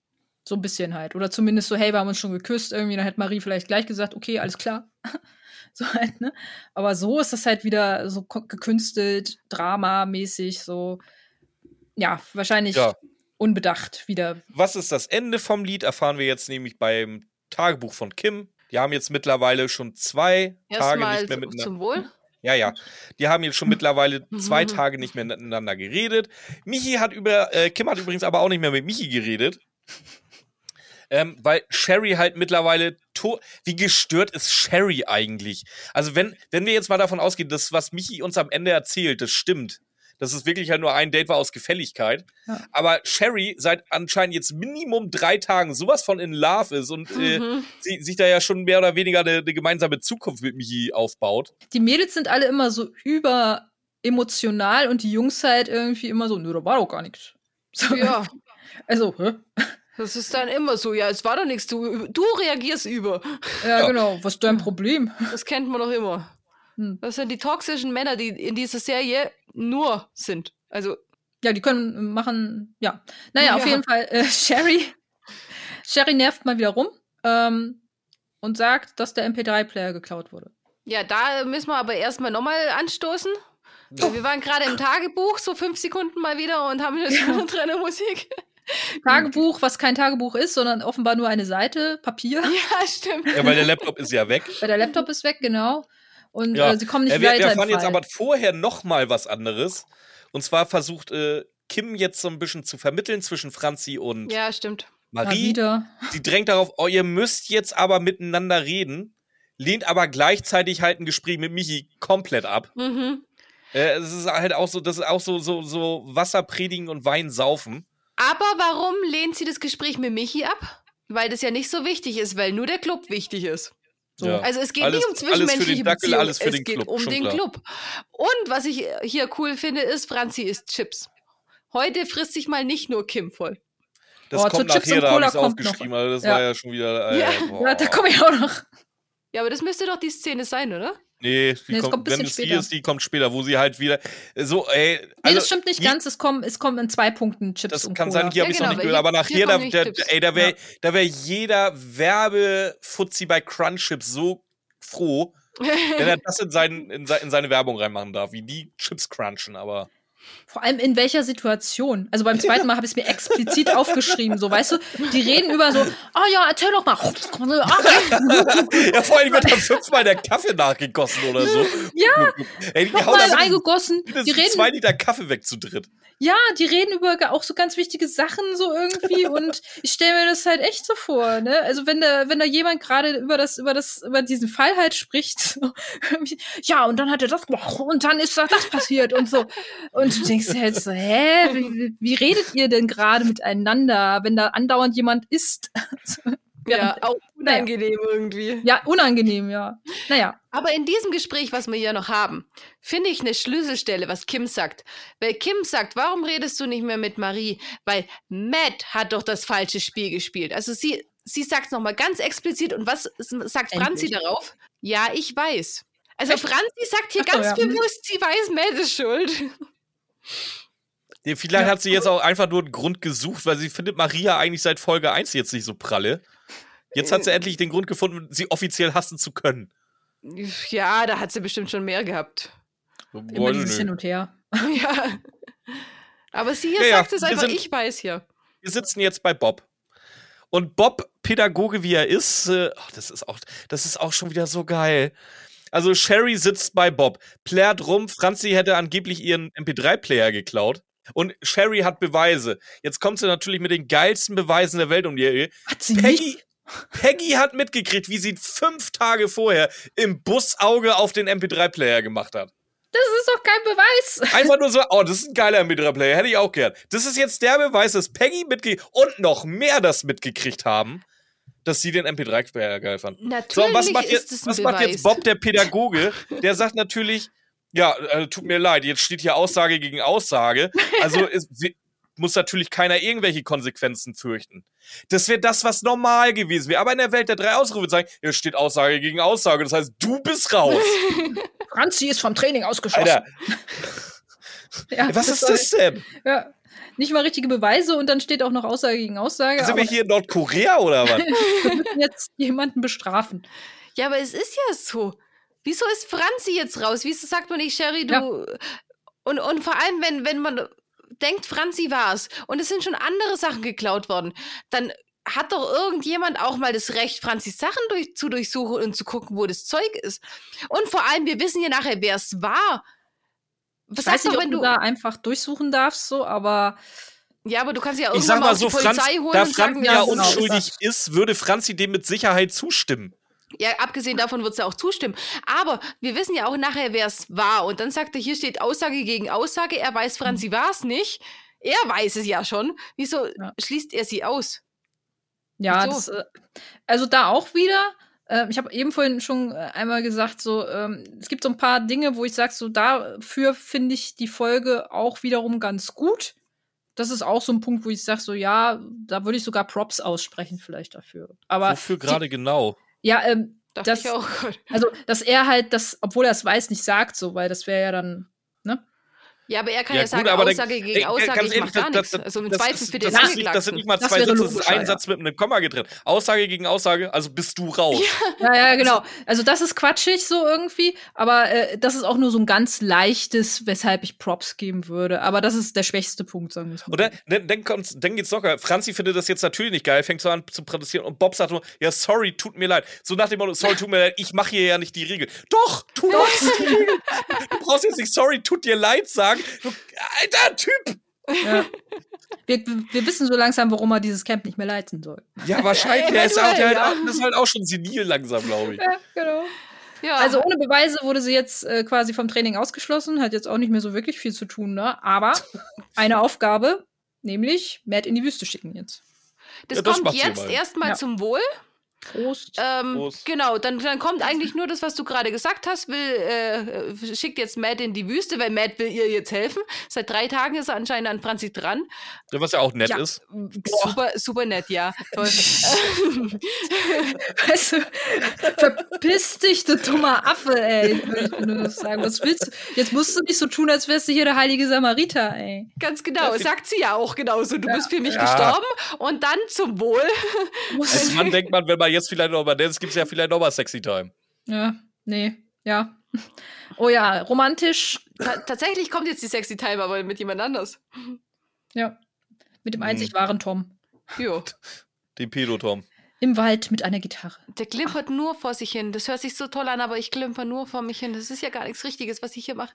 So ein bisschen halt. Oder zumindest so, hey, wir haben uns schon geküsst irgendwie. Dann hätte Marie vielleicht gleich gesagt, okay, alles klar. *laughs* so halt, ne? Aber so ist das halt wieder so gekünstelt, dramamäßig, so, ja, wahrscheinlich ja. unbedacht wieder. Was ist das Ende vom Lied? Erfahren wir jetzt nämlich beim Tagebuch von Kim. Die haben jetzt mittlerweile schon zwei Erst Tage nicht mehr miteinander. Zum Wohl. Ja, ja. Die haben jetzt schon mittlerweile *laughs* zwei Tage nicht mehr miteinander geredet. Michi hat über, äh, Kim hat übrigens aber auch nicht mehr mit Michi geredet. Ähm, weil Sherry halt mittlerweile wie gestört ist Sherry eigentlich? Also wenn, wenn wir jetzt mal davon ausgehen, dass was Michi uns am Ende erzählt, das stimmt. Dass es wirklich halt nur ein Date war aus Gefälligkeit. Ja. Aber Sherry seit anscheinend jetzt Minimum drei Tagen sowas von in Love ist und äh, mhm. äh, sie, sich da ja schon mehr oder weniger eine, eine gemeinsame Zukunft mit Michi aufbaut. Die Mädels sind alle immer so über emotional und die Jungs halt irgendwie immer so, nö, da war doch gar nichts. So, ja. Also, hä? Das ist dann immer so, ja, es war doch nichts, du, du reagierst über. Ja, ja, genau, was ist dein Problem? Das kennt man doch immer. Hm. Das sind die toxischen Männer, die in dieser Serie nur sind. Also. Ja, die können machen, ja. Naja, ja. auf jeden Fall, äh, Sherry. Sherry nervt mal wieder rum ähm, und sagt, dass der MP3-Player geklaut wurde. Ja, da müssen wir aber erstmal nochmal anstoßen. Oh. Wir waren gerade im Tagebuch, so fünf Sekunden mal wieder und haben eine ja. Trainermusik. *laughs* Tagebuch, was kein Tagebuch ist, sondern offenbar nur eine Seite, Papier. *laughs* Ja, stimmt. Ja, weil der Laptop ist ja weg. Weil der Laptop ist weg, genau. Und ja. äh, sie kommen nicht ja, wir, weiter. Wir erfahren jetzt aber vorher noch mal was anderes. Und zwar versucht äh, Kim jetzt so ein bisschen zu vermitteln zwischen Franzi und ja, stimmt. Marie. Ja, sie drängt darauf, oh, ihr müsst jetzt aber miteinander reden, lehnt aber gleichzeitig halt ein Gespräch mit Michi komplett ab. Mhm. Äh, es ist halt auch so, das ist auch so, so, so Wasser predigen und Wein saufen. Aber warum lehnt sie das Gespräch mit Michi ab? Weil das ja nicht so wichtig ist, weil nur der Club wichtig ist. Ja. Also es geht Alles- nicht um alles für den zwischenmenschliche Dackel, Beziehungen, alles für es den geht Club, um den klar. Club. Und was ich hier cool finde, ist, Franzi isst Chips. Heute frisst sich mal nicht nur Kim voll. Das Oh, kommt zu Chips nachher, und da habe Cola ich es kommt noch. aufgeschrieben. Also das Ja. war ja schon wieder. Äh, Ja. Ja, da komme ich auch noch. Ja, aber das müsste doch die Szene sein, oder? Nee, die Nee, kommt, kommt wenn es die später. ist, die kommt später, wo sie halt wieder so, ey. Nee, also, das stimmt nicht hier- ganz. Es kommen, es kommen in zwei Punkten Chips Das kann Cola. sein, hier Ja, habe ich genau, noch nicht gehört, aber hier- nachher, hier da, da, Chips. ey, da wäre da wär jeder Werbefuzzi bei Crunchips so froh, wenn er das in, seinen, in, in seine Werbung reinmachen darf, wie die Chips crunchen, aber. Vor allem in welcher Situation? Also beim zweiten Mal habe ich es mir explizit *laughs* aufgeschrieben. So, weißt du, die reden über so, oh ja, erzähl doch mal. ja, vor allem wird dann fünfmal der Kaffee nachgegossen oder so. Ja, Ey, die Nochmal eingegossen. Die reden, zwei Liter Kaffee weg zu dritt. Ja, die reden über auch so ganz wichtige Sachen so irgendwie *laughs* und ich stelle mir das halt echt so vor, ne? Also wenn da, wenn da jemand gerade über das, über das, über diesen Fall halt spricht, so, *laughs* ja, und dann hat er das gemacht und dann ist da das passiert und so. Und du denkst dir halt so, hä, wie, wie- wie redet ihr denn gerade miteinander, wenn da andauernd jemand ist? *laughs* Ja, auch unangenehm irgendwie. Ja, unangenehm, ja. Naja. Aber in diesem Gespräch, was wir hier noch haben, finde ich eine Schlüsselstelle, was Kim sagt. Weil Kim sagt, warum redest du nicht mehr mit Marie? Weil Matt hat doch das falsche Spiel gespielt. Also sie, sie sagt es nochmal ganz explizit. Und was sagt Franzi Endlich. darauf? Ja, ich weiß. Also Echt? Franzi sagt hier Ach ganz ja. bewusst, sie weiß, Matt ist schuld. Vielleicht Ja. hat sie jetzt auch einfach nur einen Grund gesucht, weil sie findet Maria eigentlich seit Folge 1 jetzt nicht so pralle. Jetzt hat sie Äh. endlich den Grund gefunden, sie offiziell hassen zu können. Ja, da hat sie bestimmt schon mehr gehabt. Immer dieses Hin und Her. *laughs* ja. Aber sie hier Ja, ja, sagt es wir einfach, sind- ich weiß hier. Wir sitzen jetzt bei Bob. Und Bob, Pädagoge wie er ist, äh, ach, das, ist auch, das ist auch schon wieder so geil. Also Sherry sitzt bei Bob, plärt rum, Franzi hätte angeblich ihren MP3-Player geklaut. Und Sherry hat Beweise. Jetzt kommt sie natürlich mit den geilsten Beweisen der Welt um die Ecke. Hat sie nicht? Peggy, hat mitgekriegt, wie sie fünf Tage vorher im Busauge auf den MP3-Player gemacht hat. Das ist doch kein Beweis. Einfach nur so, *laughs* oh, das ist ein geiler MP3-Player, hätte ich auch gern. Das ist jetzt der Beweis, dass Peggy mitgekriegt und noch mehr das mitgekriegt haben, dass sie den MP3-Player geil fanden. Natürlich So, was macht, ist jetzt, ein was macht jetzt Bob, der Pädagoge? Der sagt natürlich, ja, äh, tut mir leid, jetzt steht hier Aussage gegen Aussage. Also es sie- muss natürlich keiner irgendwelche Konsequenzen fürchten. Das wäre das, was normal gewesen wäre. Aber in der Welt der drei Ausrufezeichen, hier steht Aussage gegen Aussage. Das heißt, du bist raus. *laughs* Franzi ist vom Training ausgeschlossen. Alter, *laughs* Ja, was ist soll- das denn? Ja. Nicht mal richtige Beweise und dann steht auch noch Aussage gegen Aussage. Sind wir hier in Nordkorea oder was? *laughs* wir müssen jetzt jemanden bestrafen. Ja, aber es ist ja so. Wieso ist Franzi jetzt raus? Wieso sagt man nicht, Sherry, du. Ja. Und, und vor allem, wenn, wenn man denkt, Franzi war's und es sind schon andere Sachen geklaut worden, dann hat doch irgendjemand auch mal das Recht, Franzis Sachen durch, zu durchsuchen und zu gucken, wo das Zeug ist. Und vor allem, wir wissen ja nachher, wer es war. Was Ich weiß nicht, du, ob wenn du du. da einfach durchsuchen darfst, so, aber Ja, aber du kannst ja Ich irgendwann sag mal mal auf so, die Franz, Polizei holen da und sagen, Franzi ja, ja genau, ist unschuldig ist, würde Franzi dem mit Sicherheit zustimmen. Ja, abgesehen davon wird sie auch zustimmen. Aber wir wissen ja auch nachher, wer es war. Und dann sagt er, hier steht Aussage gegen Aussage. Er weiß, Franzi war es nicht. Er weiß es ja schon. Wieso Ja. schließt er sie aus? ja, das, äh, also da auch wieder. Äh, ich habe eben vorhin schon äh, einmal gesagt, so ähm, es gibt so ein paar Dinge, wo ich sage, so dafür finde ich die Folge auch wiederum ganz gut. Das ist auch so ein Punkt, wo ich sage, so ja, da würde ich sogar Props aussprechen vielleicht dafür. Aber Wofür gerade genau? Ja, ähm, Das- *laughs* also dass er halt das, obwohl er es weiß, nicht sagt, so, weil das wäre ja dann Ja, aber er kann Ja, ja, gut, sagen, aber dann- Aussage gegen Ey, äh, Aussage, ganz ich mach ehrlich, gar das- Also im Zweifel für den das ist nicht- Das sind Angeklagten. nicht mal zwei Sätze, das ist ein ja. Satz mit einem Komma getrennt. Aussage gegen Aussage, also bist du raus. *laughs* Ja, ja, genau. Also das ist quatschig so irgendwie, aber äh, das ist auch nur so ein ganz leichtes, weshalb ich Props geben würde. Aber das ist der schwächste Punkt, sagen wir es mal. Und dann, dann, dann, kommt's, dann geht's locker. Franzi findet das jetzt natürlich nicht geil, fängt so an zu protestieren und Bob sagt nur, ja, sorry, tut mir leid. So nach dem Motto, sorry, tut mir leid, ich mache hier ja nicht die Regel. Doch, du machst die Regel. Du brauchst jetzt nicht sorry, tut dir leid sagen. Du, alter Typ! Ja. Wir, wir wissen so langsam, warum er dieses Camp nicht mehr leiten soll. Ja, wahrscheinlich. Der ist, auch, der Eventuell, halt, ja. ist halt auch schon senil langsam, glaube ich. Ja, genau. Ja. Also ohne Beweise wurde sie jetzt äh, quasi vom Training ausgeschlossen, hat jetzt auch nicht mehr so wirklich viel zu tun, ne? Aber *laughs* eine Aufgabe, nämlich Matt in die Wüste schicken jetzt. das ja, das kommt jetzt mal. erstmal Ja. zum Wohl. Prost. Ähm, Prost. Genau, dann, dann kommt eigentlich nur das, was du gerade gesagt hast, will, äh, schickt jetzt Matt in die Wüste, weil Matt will ihr jetzt helfen. Seit drei Tagen ist er anscheinend an Franzi dran. Was ja auch nett Ja. ist. Super, super nett, ja. Toll. *laughs* Weißt du, verpiss dich, du dummer Affe, ey. Nur sagen. Was willst du? Jetzt musst du nicht so tun, als wärst du hier der heilige Samariter, ey. Ganz genau, sagt sie ja auch genauso. Du bist für mich Ja. gestorben und dann zum Wohl. Als Mann denkt man, wenn man jetzt vielleicht noch mal dance, gibt es ja vielleicht noch mal Sexy Time. Ja, nee, ja. Oh ja, romantisch, Ta tatsächlich kommt jetzt die Sexy Time, aber mit jemand anders. ja. Mit dem Hm. einzig wahren Tom. Jo. *laughs* Den Pedo-Tom. Im Wald mit einer Gitarre. Der klimpert nur vor sich hin. Das hört sich so toll an, aber ich klimper nur vor mich hin. Das ist ja gar nichts Richtiges, was ich hier mache.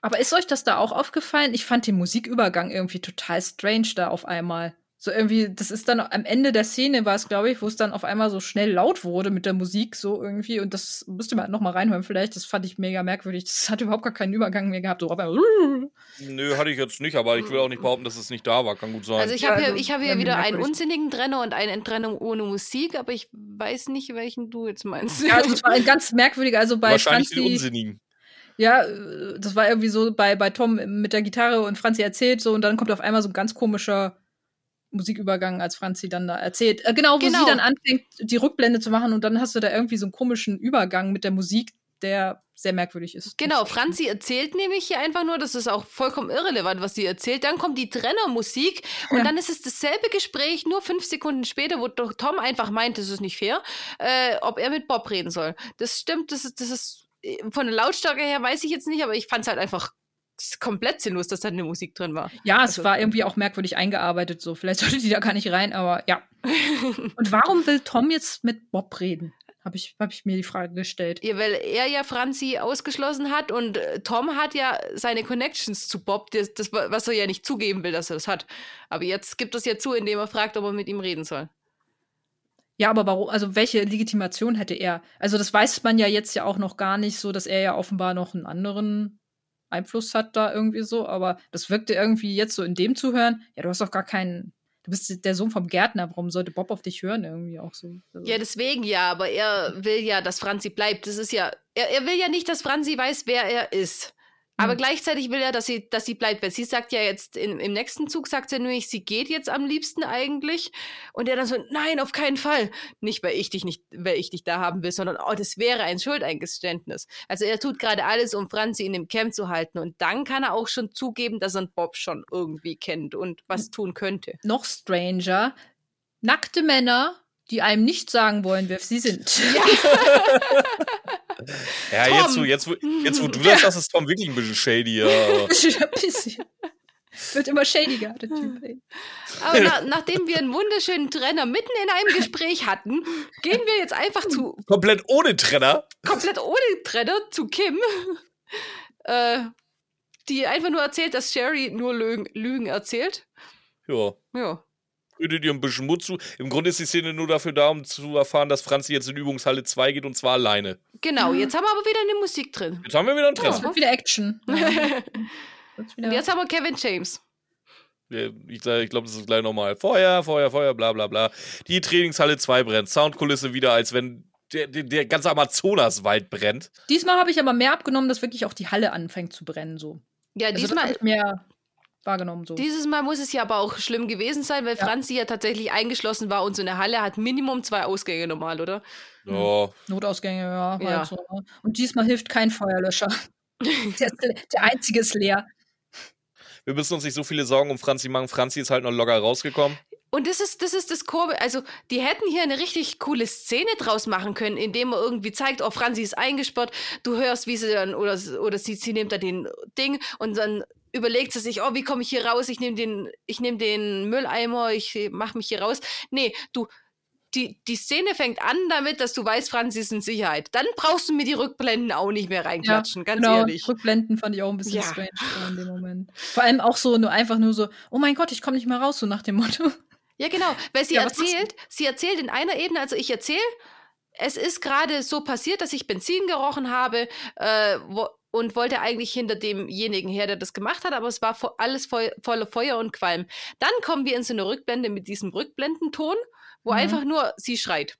Aber ist euch das da auch aufgefallen? Ich fand den Musikübergang irgendwie total strange da auf einmal. So irgendwie, das ist dann am Ende der Szene war es, glaube ich, wo es dann auf einmal so schnell laut wurde mit der Musik so irgendwie und das müsste man noch mal reinhören vielleicht. Das fand ich mega merkwürdig. Das hat überhaupt gar keinen Übergang mehr gehabt. So auf einmal. *laughs* Nö, hatte ich jetzt nicht, aber ich will auch nicht behaupten, dass es nicht da war. Kann gut sein. Also ich habe hier, also ich hab hier wieder einen unsinnigen Trenner und einen Trenner ohne Musik, aber ich weiß nicht, welchen du jetzt meinst. Ja, also es war ein ganz merkwürdiger, also bei Wahrscheinlich den Franzi, Unsinnigen. ja, äh, das war irgendwie so bei, bei Tom mit der Gitarre und Franzi erzählt so und dann kommt auf einmal so ein ganz komischer Musikübergang, als Franzi dann da erzählt. Äh, genau, wo Genau. sie dann anfängt, die Rückblende zu machen und dann hast du da irgendwie so einen komischen Übergang mit der Musik, der sehr merkwürdig ist. Genau, Franzi erzählt nämlich hier einfach nur, das ist auch vollkommen irrelevant, was sie erzählt. Dann kommt die Trennermusik und Ja. dann ist es dasselbe Gespräch, nur fünf Sekunden später, wo doch Tom einfach meint, das ist nicht fair, äh, ob er mit Bob reden soll. Das stimmt, das ist, das ist äh, von der Lautstärke her weiß ich jetzt nicht, aber ich fand es halt einfach komplett sinnlos, dass da eine Musik drin war. Ja, es Also- war irgendwie auch merkwürdig eingearbeitet so. Vielleicht sollte die da gar nicht rein, aber ja. *laughs* Und warum will Tom jetzt mit Bob reden? Habe ich, hab ich mir die Frage gestellt. Ja, weil er ja Franzi ausgeschlossen hat und äh, Tom hat ja seine Connections zu Bob, das, das, was er ja nicht zugeben will, dass er das hat. Aber jetzt gibt es ja zu, indem er fragt, ob er mit ihm reden soll. Ja, aber warum, also welche Legitimation hätte er? Also das weiß man ja jetzt ja auch noch gar nicht so, dass er ja offenbar noch einen anderen Einfluss hat da irgendwie so, aber das wirkte irgendwie jetzt so in dem Zuhören, ja, du hast doch gar keinen, du bist der Sohn vom Gärtner, warum sollte Bob auf dich hören irgendwie auch so? Also, Ja, deswegen ja, aber er will ja, dass Franzi bleibt. Das ist ja, er, er will ja nicht, dass Franzi weiß, wer er ist. Aber Hm. gleichzeitig will er, dass sie, dass sie bleibt, weil sie sagt ja jetzt, in, im nächsten Zug sagt sie nämlich, sie geht jetzt am liebsten eigentlich. Und er dann so, nein, auf keinen Fall. Nicht, weil ich dich nicht, weil ich dich da haben will, sondern, oh, das wäre ein Schuldeingeständnis. Also er tut gerade alles, um Franzi in dem Camp zu halten. Und dann kann er auch schon zugeben, dass er einen Bob schon irgendwie kennt und was tun könnte. noch stranger, nackte Männer, die einem nicht sagen wollen, wer sie sind. Ja, *laughs* Tom. jetzt wo, jetzt, wo, jetzt, wo du das sagst, ist Tom wirklich ein bisschen shady. Ja. *laughs* aber- Ein bisschen. Wird immer shadiger, der Typ. Ey. Aber na, nachdem wir einen wunderschönen Trenner mitten in einem Gespräch hatten, gehen wir jetzt einfach zu Komplett ohne Trenner. komplett ohne Trenner zu Kim, äh, die einfach nur erzählt, dass Sherry nur Lügen, Lügen erzählt. Ja. Ja. Brütet ihr ein bisschen Mut zu. Im Grunde ist die Szene nur dafür da, um zu erfahren, dass Franzi jetzt in Übungshalle 2 geht und zwar alleine. Genau, jetzt haben wir aber wieder eine Musik drin. Jetzt haben wir wieder einen Es Trenner. wird wieder Action. Ja. *laughs* Wieder- Und jetzt haben wir Kevin James. Ja, Ich, ich glaube, das ist gleich nochmal. Feuer, Feuer, Feuer, bla bla bla. Die Trainingshalle 2 brennt. Soundkulisse wieder, als wenn der, der, der ganze Amazonaswald brennt. Diesmal habe ich aber mehr abgenommen, dass wirklich auch die Halle anfängt zu brennen. So. Ja, Also diesmal, ich mehr wahrgenommen. So. dieses Mal muss es ja aber auch schlimm gewesen sein, weil Ja. Franzi ja tatsächlich eingeschlossen war und so eine Halle hat Minimum zwei Ausgänge normal, oder? Ja. Notausgänge, ja. Ja. Halt so. ne? Und diesmal hilft kein Feuerlöscher. *laughs* der, der einzige ist leer. Wir müssen uns nicht so viele Sorgen um Franzi machen. Franzi ist halt noch locker rausgekommen. Und das ist, das ist das Kurve. Also, die hätten hier eine richtig coole Szene draus machen können, indem man irgendwie zeigt, oh, Franzi ist eingesperrt. Du hörst, wie sie dann, oder, oder sie, sie nimmt da den Ding und dann überlegt sie sich, oh, wie komme ich hier raus? Ich nehme den, ich nehme den Mülleimer, ich mache mich hier raus. Nee, du, die, die Szene fängt an damit, dass du weißt, Franzi ist in Sicherheit. Dann brauchst du mir die Rückblenden auch nicht mehr reinklatschen, ganz genau, ehrlich. Rückblenden fand ich auch ein bisschen Ja. strange in dem Moment. Vor allem auch so nur einfach nur so, oh mein Gott, ich komme nicht mehr raus, so nach dem Motto. Ja, genau, weil sie Ja, erzählt, sie erzählt in einer Ebene, also ich erzähle, es ist gerade so passiert, dass ich Benzin gerochen habe äh, wo, und wollte eigentlich hinter demjenigen her, der das gemacht hat, aber es war vo alles voll, voller Feuer und Qualm. Dann kommen wir in so eine Rückblende mit diesem Rückblendenton, wo Mhm. einfach nur sie schreit.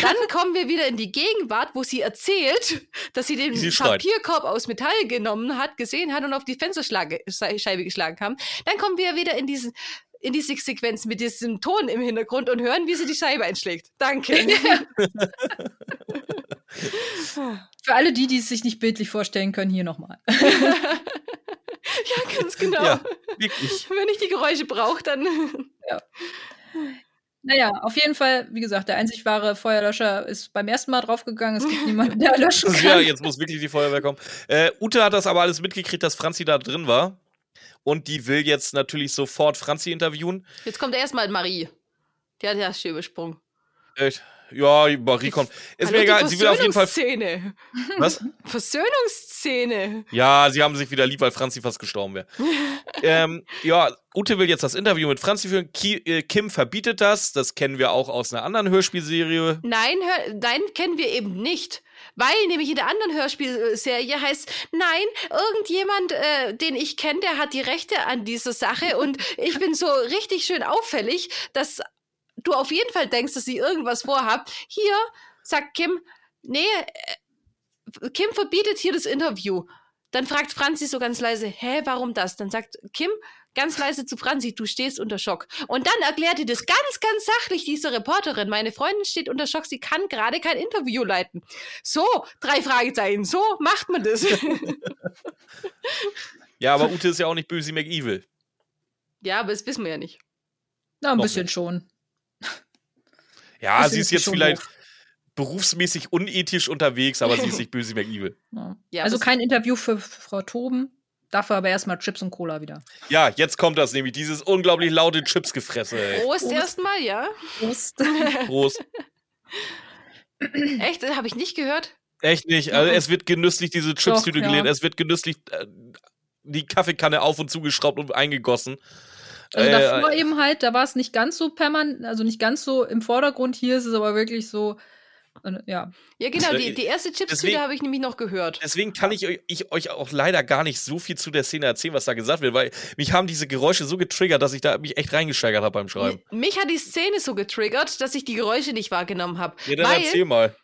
Dann kommen wir wieder in die Gegenwart, wo sie erzählt, dass sie den Sie. Papierkorb aus Metall genommen hat, gesehen hat und auf die Fensterscheibe geschlagen haben. Dann kommen wir wieder in diesen in die Sequenz mit diesem Ton im Hintergrund und hören, wie sie die Scheibe einschlägt. Danke. *laughs* *laughs* Für alle die, die es sich nicht bildlich vorstellen können, hier nochmal. *laughs* ja, ganz genau. Ja, wirklich. Wenn ich die Geräusche brauche, dann. Naja, auf jeden Fall, wie gesagt, der einzig wahre Feuerlöscher ist beim ersten Mal draufgegangen. Es gibt niemanden, der löschen kann. Ja, jetzt muss wirklich die Feuerwehr kommen. Äh, Ute hat das aber alles mitgekriegt, dass Franzi da drin war. Und die will jetzt natürlich sofort Franzi interviewen. Jetzt kommt erstmal Marie. Die hat ja schön übersprungen. Echt? Ja, Marie kommt. Ist Hallo, mir egal, sie will auf jeden Fall. Versöhnungsszene. Was? Versöhnungsszene. Ja, sie haben sich wieder lieb, weil Franzi fast gestorben wäre. *laughs* ähm, ja, Ute will jetzt das Interview mit Franzi führen. Ki äh, Kim verbietet das. Das kennen wir auch aus einer anderen Hörspielserie. Nein, hör, nein, kennen wir eben nicht. Weil nämlich in der anderen Hörspielserie heißt, nein, irgendjemand, äh, den ich kenne, der hat die Rechte an dieser Sache *laughs* und ich bin so richtig schön auffällig, dass du auf jeden Fall denkst, dass sie irgendwas vorhabt. Hier sagt Kim, nee, äh, Kim verbietet hier das Interview. Dann fragt Franzi so ganz leise, hä, warum das? Dann sagt Kim ganz leise zu Franzi, du stehst unter Schock. Und dann erklärt ihr das ganz, ganz sachlich, diese Reporterin. Meine Freundin steht unter Schock, sie kann gerade kein Interview leiten. So, drei Fragezeichen, so macht man das. *laughs* Ja, aber Ute ist ja auch nicht böse McEvil. ja, aber das wissen wir ja nicht. Na, ein Noch bisschen nicht. schon. Ja, Bisschen sie ist jetzt vielleicht hoch. berufsmäßig unethisch unterwegs, aber sie ist nicht böse McEvil. Ja. Ja, also kein Interview für Frau Toben. Dafür aber erstmal Chips und Cola wieder. Ja, jetzt kommt das nämlich, dieses unglaublich laute Chipsgefresse. Ey. Prost Prost. erstmal, ja. Prost. *laughs* Prost. Echt? Habe ich nicht gehört? Echt nicht. Also es wird genüsslich diese Chipstüte ja. gelehnt, es wird genüsslich äh, die Kaffeekanne auf und zugeschraubt und eingegossen. Also Äh, davor eben halt, da war es nicht ganz so permanent, also nicht ganz so im Vordergrund. Hier ist es aber wirklich so, äh, ja. Ja, genau, Äh, die, die erste Chipstüte habe ich nämlich noch gehört. Deswegen kann ich, euch- ich euch auch leider gar nicht so viel zu der Szene erzählen, was da gesagt wird, weil mich haben diese Geräusche so getriggert, dass ich da mich echt reingesteigert habe beim Schreiben. Mich hat die Szene so getriggert, dass ich die Geräusche nicht wahrgenommen habe. Ja, dann weil erzähl mal.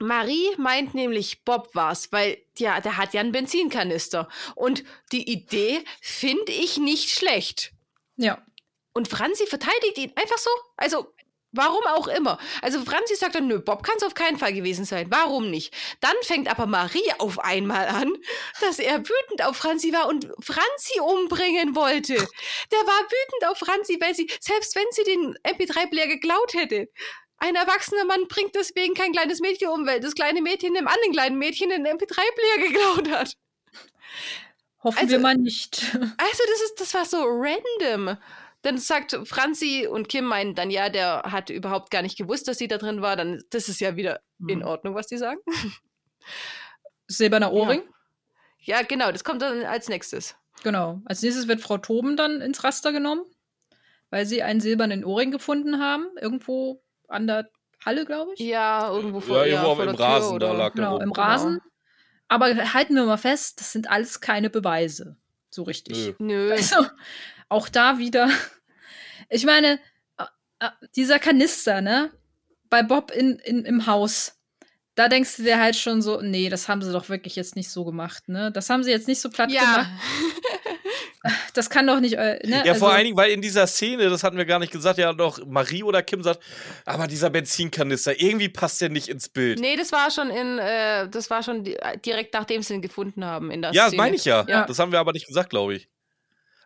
Marie meint nämlich, Bob war's, weil ja, der hat ja einen Benzinkanister. Und die Idee finde ich nicht schlecht. Ja. Und Franzi verteidigt ihn einfach so. Also, warum auch immer. Also, Franzi sagt dann, nö, Bob kann es auf keinen Fall gewesen sein. Warum nicht? Dann fängt aber Marie auf einmal an, dass er wütend auf Franzi war und Franzi umbringen wollte. Der war wütend auf Franzi, weil sie, selbst wenn sie den MP3-Player geklaut hätte, ein erwachsener Mann bringt deswegen kein kleines Mädchen um, weil das kleine Mädchen dem anderen kleinen Mädchen den MP3-Player geklaut hat. Hoffen Also- wir mal nicht. Also, das ist, das war so random. Dann sagt Franzi und Kim meinen dann, ja, der hat überhaupt gar nicht gewusst, dass sie da drin war. Dann, das ist ja wieder in Mhm. Ordnung, was die sagen. *laughs* Silberner Ohrring. Ja, genau, das kommt dann als nächstes. Genau. Als nächstes wird Frau Toben dann ins Raster genommen, weil sie einen silbernen Ohrring gefunden haben. Irgendwo an der Halle, glaube ich. Ja, irgendwo vor, Ja, ja, irgendwo vor im der Tür Rasen, da oder- lag der Genau, rum. im Rasen. Aber halten wir mal fest, das sind alles keine Beweise. So richtig. Nö. Nö. Also, auch da wieder. *laughs* Ich meine, dieser Kanister, ne? Bei Bob in, in, im Haus. Da denkst du dir halt schon so, nee, das haben sie doch wirklich jetzt nicht so gemacht, ne? Das haben sie jetzt nicht so platt Ja. gemacht. *laughs* Das kann doch nicht, äh, ne? Ja, vor Also- allen Dingen, weil in dieser Szene, das hatten wir gar nicht gesagt, ja doch Marie oder Kim sagt, aber dieser Benzinkanister, irgendwie passt der nicht ins Bild. Nee, das war schon in, äh, das war schon di direkt nachdem sie ihn gefunden haben in der ja, das Szene. meine ich ja. Ja. Das haben wir aber nicht gesagt, glaube ich.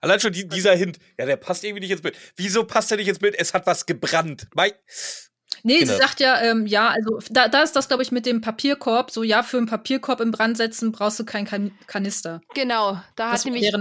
Allein schon die, dieser Hint, ja, der passt irgendwie nicht ins Bild. Wieso passt der nicht ins Bild? Es hat was gebrannt. Mei Nee, Genau. sie sagt ja, ähm, ja, also da, da ist das, glaube ich, mit dem Papierkorb. So, ja, für einen Papierkorb im Brand setzen brauchst du keinen kan Kanister. Genau, da Das hat, nämlich,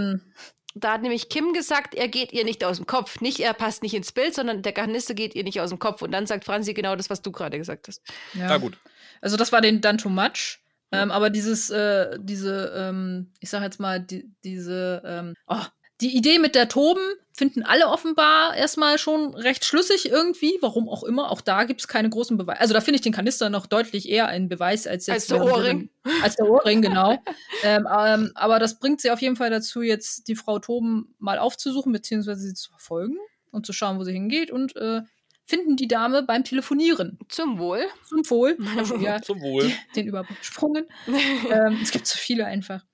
da hat nämlich Kim gesagt, er geht ihr nicht aus dem Kopf. Nicht, er passt nicht ins Bild, sondern der Kanister geht ihr nicht aus dem Kopf. Und dann sagt Franzi genau das, was du gerade gesagt hast. ja. Na gut. Also das war den dann too much. Ähm, aber dieses, äh, diese, ähm, ich sag jetzt mal, die, diese, ähm, oh, die Idee mit der Toben finden alle offenbar erstmal schon recht schlüssig irgendwie, warum auch immer. Auch da gibt es keine großen Beweise. Also da finde ich den Kanister noch deutlich eher ein Beweis als Als jetzt der wenn- Ohrring. Als der Ohrring, genau. *laughs* ähm, ähm, aber das bringt sie auf jeden Fall dazu, jetzt die Frau Toben mal aufzusuchen, beziehungsweise sie zu verfolgen und zu schauen, wo sie hingeht. Und äh, finden die Dame beim Telefonieren. Zum Wohl. Zum Wohl. *laughs* ja, Zum Wohl. den übersprungen. *laughs* ähm, es gibt zu viele einfach.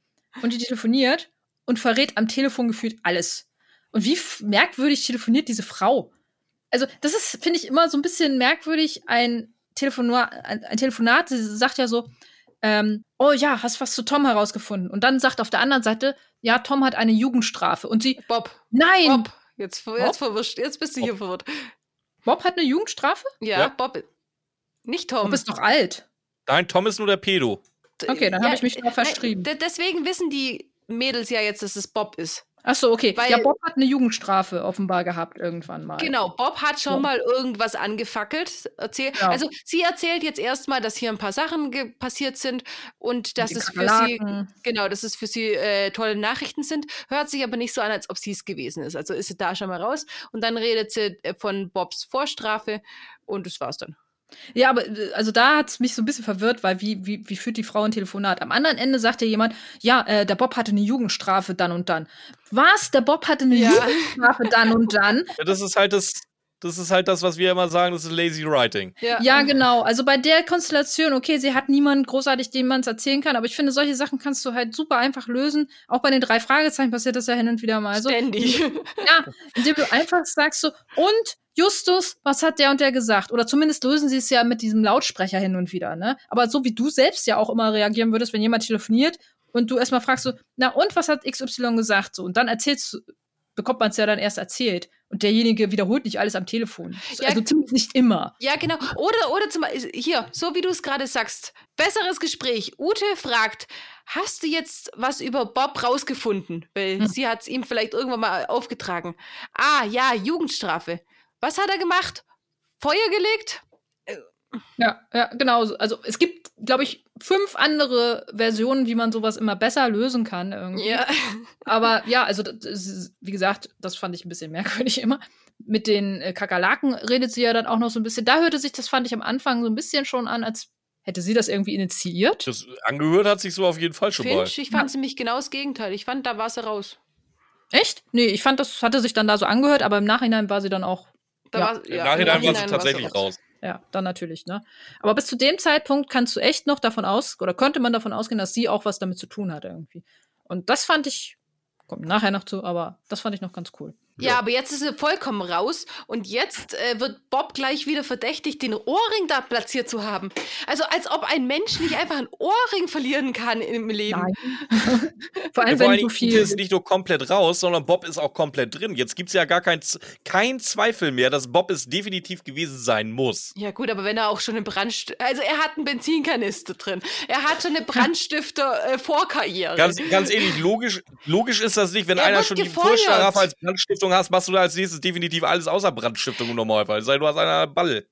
Und die telefoniert und verrät am Telefon gefühlt alles. Und wie merkwürdig telefoniert diese Frau? Also, das ist, finde ich, immer so ein bisschen merkwürdig. Ein, Telefonat, ein, ein Telefonat sie sagt ja so, ähm, oh ja, hast was zu Tom herausgefunden. Und dann sagt auf der anderen Seite, ja, Tom hat eine Jugendstrafe. Und sie, Bob. nein, Bob, Bob. Jetzt, jetzt verwischt. Jetzt bist du hier verwirrt. hat eine Jugendstrafe? Ja, Ja. Bob. Nicht Tom. Bob ist doch alt. Nein, Tom ist nur der Pedo. Okay, dann habe ich mich da nein, verschrieben. de- Deswegen wissen die Mädels ja jetzt, dass es Bob ist. Ach so, okay. Weil- ja, Bob hat eine Jugendstrafe offenbar gehabt irgendwann mal. Genau, Bob hat schon Ja. mal irgendwas angefackelt. Erzähl Ja. Also sie erzählt jetzt erstmal, dass hier ein paar Sachen passiert sind und dass es für sie, genau, dass es für sie äh, tolle Nachrichten sind. Hört sich aber nicht so an, als ob sie es gewesen ist. Also ist sie da schon mal raus und dann redet sie äh, von Bobs Vorstrafe und das war's dann. Ja, aber äh, also da hat es mich so ein bisschen verwirrt, weil wie, wie, wie führt die Frau ein Telefonat? Am anderen Ende sagt ja jemand, ja, äh, der Bob hatte eine Jugendstrafe dann und dann. Was? Der Bob hatte eine Ja. Jugendstrafe dann und dann? Ja, Das ist halt das, das ist halt das, was wir immer sagen, das ist lazy writing. Ja, genau. Also bei der Konstellation, okay, sie hat niemanden großartig, dem man es erzählen kann, aber ich finde, solche Sachen kannst du halt super einfach lösen. Auch bei den drei Fragezeichen passiert das ja hin und wieder mal so. Ständig. *laughs* Ja, indem du einfach sagst so, und Justus, was hat der und der gesagt? Oder zumindest lösen sie es ja mit diesem Lautsprecher hin und wieder, ne? Aber so wie du selbst ja auch immer reagieren würdest, wenn jemand telefoniert und du erstmal fragst so, na und was hat XY gesagt? So, und dann erzählst du, bekommt man es ja dann erst erzählt. Und derjenige wiederholt nicht alles am Telefon. Ja. Also ziemlich nicht immer. Ja, genau. Oder, oder zum Beispiel, hier, so wie du es gerade sagst, besseres Gespräch. Ute fragt, hast du jetzt was über Bob rausgefunden? Weil Hm. sie hat es ihm vielleicht irgendwann mal aufgetragen. Ah, ja, Jugendstrafe. Was hat er gemacht? Feuer gelegt? Ja, ja, genau. Also es gibt, glaube ich, fünf andere Versionen, wie man sowas immer besser lösen kann. Irgendwie. Ja. Aber ja, also das ist, wie gesagt, das fand ich ein bisschen merkwürdig immer. Mit den äh, Kakerlaken redet sie ja dann auch noch so ein bisschen. Da hörte sich das, fand ich am Anfang so ein bisschen schon an, als hätte sie das irgendwie initiiert. Das angehört hat sich so auf jeden Fall schon mal. Finch, ich fand nämlich genau das Gegenteil. Ich fand, da war sie raus. Echt? Nee, ich fand, das hatte sich dann da so angehört, aber im Nachhinein war sie dann auch, Da Ja. war, Im ja, Nachhinein war sie Nachhinein tatsächlich raus. Ja, dann natürlich, ne? Aber bis zu dem Zeitpunkt kannst du echt noch davon aus, oder könnte man davon ausgehen, dass sie auch was damit zu tun hat irgendwie. Und das fand ich, kommt nachher noch zu, aber das fand ich noch ganz cool. Ja, aber jetzt ist sie vollkommen raus und jetzt äh, wird Bob gleich wieder verdächtigt, den Ohrring da platziert zu haben. Also als ob ein Mensch nicht einfach einen Ohrring verlieren kann im Leben. Nein. *laughs* Vor allem, Ja, vor wenn Dingen, viel. Ist nicht nur komplett raus, sondern Bob ist auch komplett drin. Jetzt gibt es ja gar kein, Z- kein Zweifel mehr, dass Bob es definitiv gewesen sein muss. Ja gut, aber wenn er auch schon einen Brandstift, also er hat einen Benzinkanister drin, er hat schon eine Brandstifter-Vorkarriere. Ganz, ganz ehrlich, logisch, logisch ist das nicht, wenn Er einer schon die. Vorstrafe als Brandstiftung hast, machst du da als nächstes definitiv alles außer Brandstiftung im Normalfall. Sei du hast einer Ball.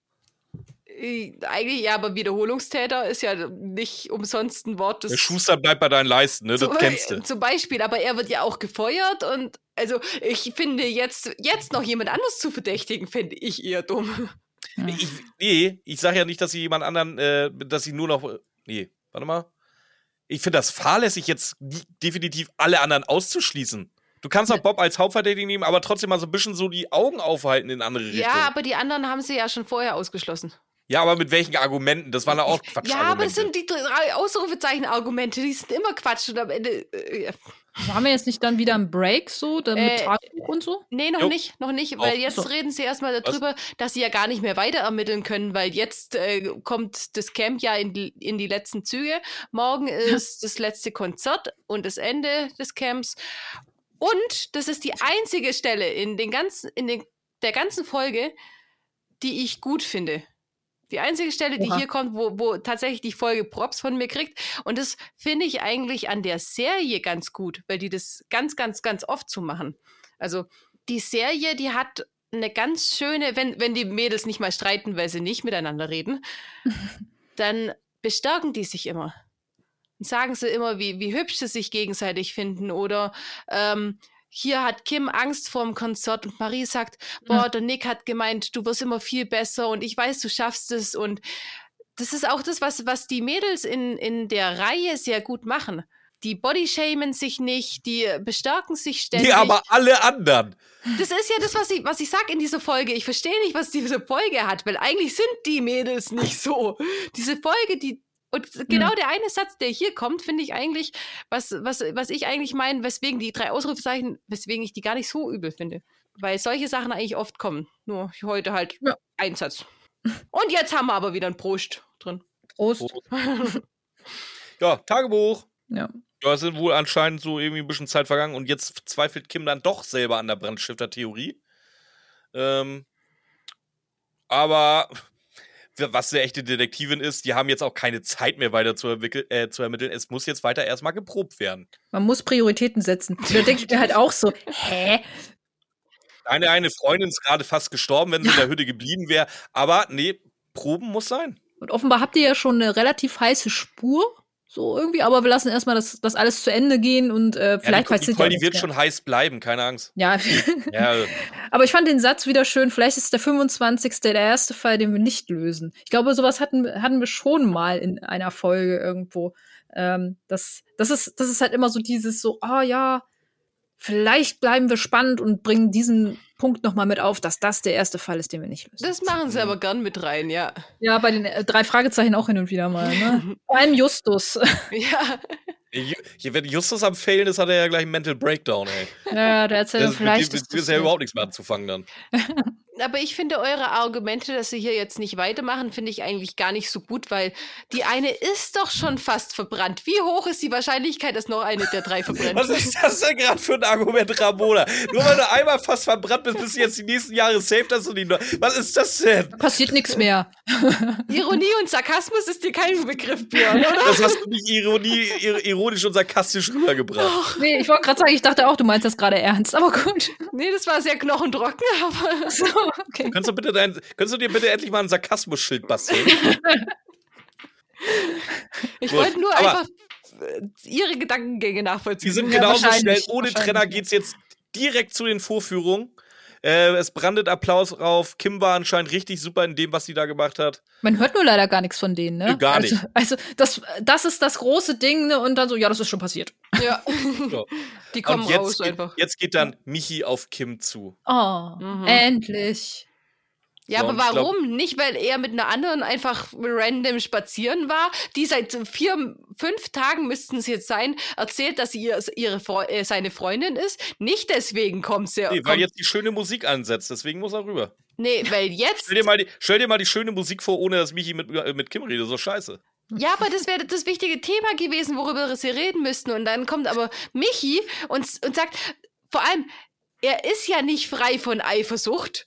Äh, Eigentlich ja, aber Wiederholungstäter ist ja nicht umsonst ein Wort. Das Der Schuster bleibt bei deinen Leisten, ne? Das Zum- kennst du. Zum Beispiel, aber er wird ja auch gefeuert und also ich finde jetzt, jetzt noch jemand anders zu verdächtigen, finde ich eher dumm. Ich, nee, ich sage ja nicht, dass sie jemand anderen, äh, dass sie nur noch. Nee, warte mal. Ich finde das fahrlässig, jetzt definitiv alle anderen auszuschließen. Du kannst auch Bob als Hauptverdächtigen nehmen, aber trotzdem mal so ein bisschen so die Augen aufhalten in andere Richtungen. Ja, aber die anderen haben sie ja schon vorher ausgeschlossen. Ja, aber mit welchen Argumenten? Das waren ja auch Quatsch. Ja, aber es sind die drei Ausrufezeichen-Argumente, die sind immer Quatsch und am Ende. Äh, ja. Haben wir jetzt nicht dann wieder einen Break so, dann mit Äh, Tagebuch und so? Nee, noch Jo. nicht, noch nicht, weil Auch. jetzt So. reden sie erstmal darüber, dass sie ja gar nicht mehr weiter ermitteln können, weil jetzt äh, kommt das Camp ja in die, in die letzten Züge. Morgen ist das letzte Konzert und das Ende des Camps. Und das ist die einzige Stelle in, den ganzen, in den, der ganzen Folge, die ich gut finde. Die einzige Stelle, die Oha. hier kommt, wo, wo tatsächlich die Folge Props von mir kriegt. Und das finde ich eigentlich an der Serie ganz gut, weil die das ganz, ganz, ganz oft so machen. Also die Serie, die hat eine ganz schöne, wenn, wenn die Mädels nicht mal streiten, weil sie nicht miteinander reden, *laughs* dann bestärken die sich immer. Sagen sie immer, wie, wie hübsch sie sich gegenseitig finden. Oder ähm, hier hat Kim Angst vorm Konzert und Marie sagt, boah, der Nick hat gemeint, du wirst immer viel besser und ich weiß, du schaffst es. Und das ist auch das, was, was die Mädels in, in der Reihe sehr gut machen. die bodyshamen sich nicht, die bestärken sich ständig. Nee, aber alle anderen. Das ist ja das, was ich, was ich sag in dieser Folge. Ich verstehe nicht, was diese Folge hat, weil eigentlich sind die Mädels nicht so. Diese Folge, die. Und genau Ja. der eine Satz, der hier kommt, finde ich eigentlich, was, was, was ich eigentlich meine, weswegen die drei Ausrufezeichen, weswegen ich die gar nicht so übel finde. Weil solche Sachen eigentlich oft kommen. Nur heute halt Ja. ein Satz. *laughs* Und jetzt haben wir aber wieder ein Prost drin. Prost. *laughs* Ja, Tagebuch. Ja. Da sind wohl anscheinend so irgendwie ein bisschen Zeit vergangen und jetzt zweifelt Kim dann doch selber an der Brandstifter-Theorie. Ähm, aber was eine echte Detektivin ist, die haben jetzt auch keine Zeit mehr weiter zu, äh, zu ermitteln. Es muss jetzt weiter erstmal geprobt werden. Man muss Prioritäten setzen. Da *laughs* denke ich mir halt auch so, hä? Deine eine Freundin ist gerade fast gestorben, wenn sie in der Hütte geblieben wäre. Aber nee, Proben muss sein. Und offenbar habt ihr ja schon eine relativ heiße Spur. So irgendwie, aber wir lassen erstmal das, das alles zu Ende gehen und äh, vielleicht ja, die, ja Nicole, die wird schon heiß bleiben, keine Angst. Ja, *laughs* Ja, aber ich fand den Satz wieder schön. Vielleicht ist der 25. der erste Fall, den wir nicht lösen. Ich glaube, sowas hatten, hatten wir schon mal in einer Folge irgendwo. Ähm, das, das, ist, das ist halt immer so dieses so, ah ja, vielleicht bleiben wir spannend und bringen diesen Punkt noch mal mit auf, dass das der erste Fall ist, den wir nicht lösen. Das machen sie aber gern mit rein, ja. ja, bei den äh, drei Fragezeichen auch hin und wieder mal. Ne? *laughs* Vor allem Justus. *laughs* Ja. Hier, wenn Justus am Failen ist, hat er ja gleich einen Mental Breakdown, ey. ja, der erzählt Das, vielleicht. mit ist dem ist das ja überhaupt nichts mehr anzufangen dann. *laughs* Aber ich finde eure Argumente, dass sie hier jetzt nicht weitermachen, finde ich eigentlich gar nicht so gut, weil die eine ist doch schon fast verbrannt. Wie hoch ist die Wahrscheinlichkeit, dass noch eine der drei verbrennt? Was ist das denn gerade für ein Argument, Ramona? Nur weil du einmal fast verbrannt bist, bist du jetzt die nächsten Jahre safe, dass du die noch. Was ist das denn? passiert nichts mehr. *laughs* Ironie und Sarkasmus ist dir kein Begriff, Björn, oder? Das hast du nicht Ironie, ir ironisch und sarkastisch rübergebracht. Nee, ich wollte gerade sagen, ich dachte auch, du meinst das gerade ernst, aber gut. Nee, das war sehr knochentrocken, aber *laughs* So, okay. Könntest du, bitte dein, könntest du dir bitte endlich mal ein Sarkasmus-Schild basteln? *laughs* ich wollte nur aber- einfach äh, ihre Gedankengänge nachvollziehen. Die sind genauso schnell. Ohne Trenner ja. geht's jetzt direkt zu den Vorführungen. Äh, es brandet Applaus auf. Kim war anscheinend richtig super in dem, was sie da gemacht hat. Man hört nur leider gar nichts von denen, ne? Nö, gar also, nicht. Also, das, das ist das große Ding, ne? Und dann so, ja, das ist schon passiert. Ja. So. *laughs* Die kommen jetzt, raus geht, einfach. jetzt geht dann Michi auf Kim zu. Oh, Mhm. endlich. Ja, So, aber ich glaub- warum? Nicht, weil er mit einer anderen einfach random spazieren war, die seit vier, fünf Tagen müssten es jetzt sein, erzählt, dass sie ihr, ihre, äh, seine Freundin ist. Nicht deswegen kommt sie. Nee, weil kommt, jetzt die schöne Musik ansetzt, deswegen muss er rüber. nee, weil jetzt. Stell dir mal die, stell dir mal die schöne Musik vor, ohne dass Michi mit, äh, mit Kim redet. So scheiße. Ja, aber das wäre das wichtige Thema gewesen, worüber sie reden müssten. Und dann kommt aber Michi und, und sagt, vor allem, er ist ja nicht frei von Eifersucht.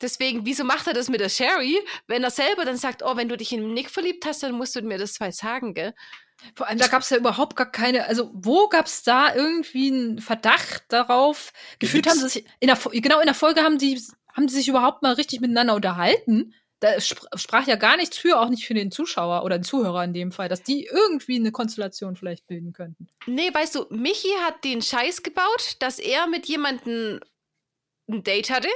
Deswegen, wieso macht er das mit der Sherry, wenn er selber dann sagt, oh, wenn du dich in Nick verliebt hast, dann musst du mir das zwei sagen, gell? Vor allem, da gab es ja überhaupt gar keine, also wo gab es da irgendwie einen Verdacht darauf? Gefühlt haben sie sich, in der, genau in der Folge haben die, haben die sich überhaupt mal richtig miteinander unterhalten. Da spr sprach ja gar nichts für, auch nicht für den Zuschauer oder den Zuhörer in dem Fall, dass die irgendwie eine Konstellation vielleicht bilden könnten. Nee, weißt du, Michi hat den Scheiß gebaut, dass er mit jemandem ein Date hatte.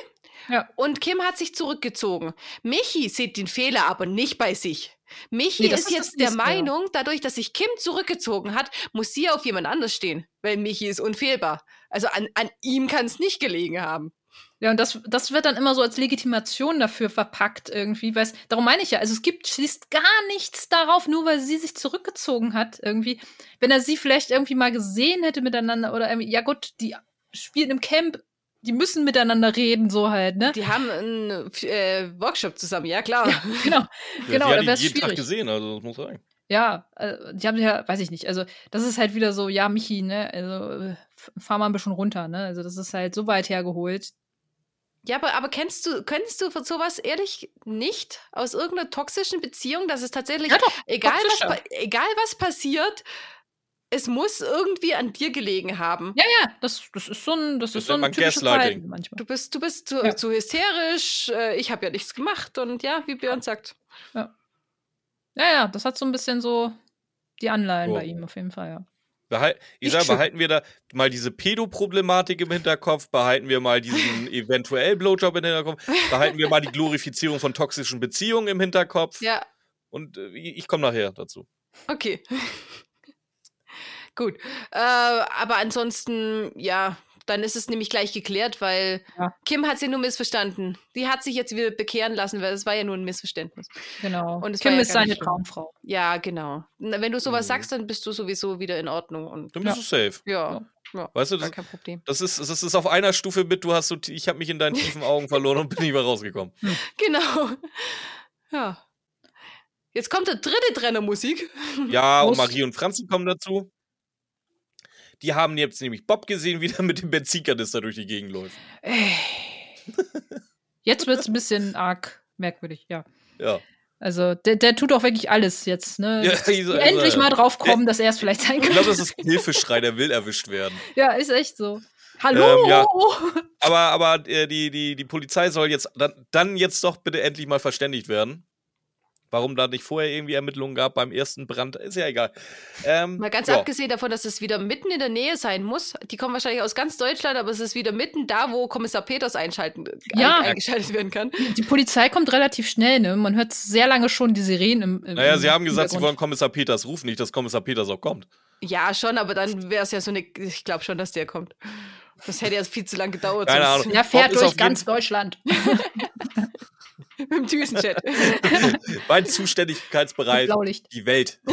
Ja. Und Kim hat sich zurückgezogen. Michi sieht den Fehler aber nicht bei sich. Michi Nee, ist ist jetzt das der. Meinung, dadurch, dass sich Kim zurückgezogen hat, muss sie auf jemand anders stehen. Weil Michi ist unfehlbar. Also an, an ihm kann es nicht gelegen haben. Ja, und das, das wird dann immer so als Legitimation dafür verpackt irgendwie, weil darum meine ich ja, also es gibt schließt gar nichts darauf, nur weil sie sich zurückgezogen hat irgendwie. Wenn er sie vielleicht irgendwie mal gesehen hätte miteinander oder irgendwie, ja gut, die spielen im Camp, die müssen miteinander reden, so halt, ne? Die haben einen äh, Workshop zusammen, ja klar. *laughs* genau, genau, die da hat wäre es jeden Tag schwierig. gesehen, also das muss sein. Ja, äh, die haben ja, weiß ich nicht, also das ist halt wieder so, ja, Michi, ne, also äh, fahr mal ein bisschen runter, ne? Also das ist halt so weit hergeholt. Ja, aber, aber kennst du, kennst du von sowas ehrlich nicht aus irgendeiner toxischen Beziehung, dass es tatsächlich, Ja, doch, egal, was, toxischer. egal was passiert, es muss irgendwie an dir gelegen haben. Ja, ja, das, das ist so ein, das, Das ist so nennt ein man typisches Gaslighting. Verhalten manchmal. Du bist, du bist zu, Ja. zu hysterisch, äh, ich habe ja nichts gemacht und ja, wie Björn sagt. Ja, ja, das hat so ein bisschen so die Anleihen So. bei ihm auf jeden Fall, ja. Behal ich behalten wir da mal diese Pedo-Problematik im Hinterkopf, behalten wir mal diesen *laughs* eventuell Blowjob im Hinterkopf, behalten wir mal die Glorifizierung von toxischen Beziehungen im Hinterkopf. Ja, Und äh, ich komme nachher dazu. okay. Gut. Äh, aber ansonsten, ja, dann ist es nämlich gleich geklärt, weil Ja. Kim hat sie nur missverstanden. Die hat sich jetzt wieder bekehren lassen, weil es war ja nur ein Missverständnis. Genau. Und Kim ja ist seine. Traumfrau. Ja, genau. Na, Wenn du sowas Mhm. sagst, dann bist du sowieso wieder in Ordnung. Und Dann Ja. bist du safe. ja, ja, Weißt du, das, kein Problem. das, ist, das ist auf einer Stufe mit, du hast so, ich habe mich in deinen tiefen Augen verloren und bin nicht mehr rausgekommen. *laughs* Genau. Ja. Jetzt kommt der dritte Trennermusik. Ja, und Marie und Franzi kommen dazu. Die haben jetzt nämlich Bob gesehen, wie der *laughs* mit dem Benzinkanister durch die Gegend läuft. Ey. Jetzt wird es ein bisschen arg merkwürdig, ja. Ja. Also, der, der tut auch wirklich alles jetzt, ne? Ja, Dass also, die endlich ja. mal drauf kommen, dass er es vielleicht sein Ich kann. glaube, das ist ein Hilfeschrei, der will erwischt werden. Ja, ist echt so. Hallo! Ähm, ja. *laughs* Aber, aber äh, die, die, die Polizei soll jetzt dann, dann jetzt doch bitte endlich mal verständigt werden. Warum da nicht vorher irgendwie Ermittlungen gab beim ersten Brand, ist ja egal. Ähm, Mal ganz ja. abgesehen davon, dass es wieder mitten in der Nähe sein muss. Die kommen wahrscheinlich aus ganz Deutschland, aber es ist wieder mitten da, wo Kommissar Peters einschalten, Ja. ein, eingeschaltet werden kann. Die Polizei kommt relativ schnell, ne? Man hört sehr lange schon die Sirenen im, im Naja, sie haben gesagt, sie wollen. Kommissar Peters rufen, nicht, dass Kommissar Peters auch kommt. Ja, schon, aber dann wäre es ja so eine. Ich glaube schon, dass der kommt. Das hätte jetzt viel zu lange gedauert. Keine Ahnung. Er fährt auf durch ganz Deutschland. *laughs* *laughs* *laughs* Mit dem Düsenjet. mein Zuständigkeitsbereich, Blaulicht. die Welt. *laughs*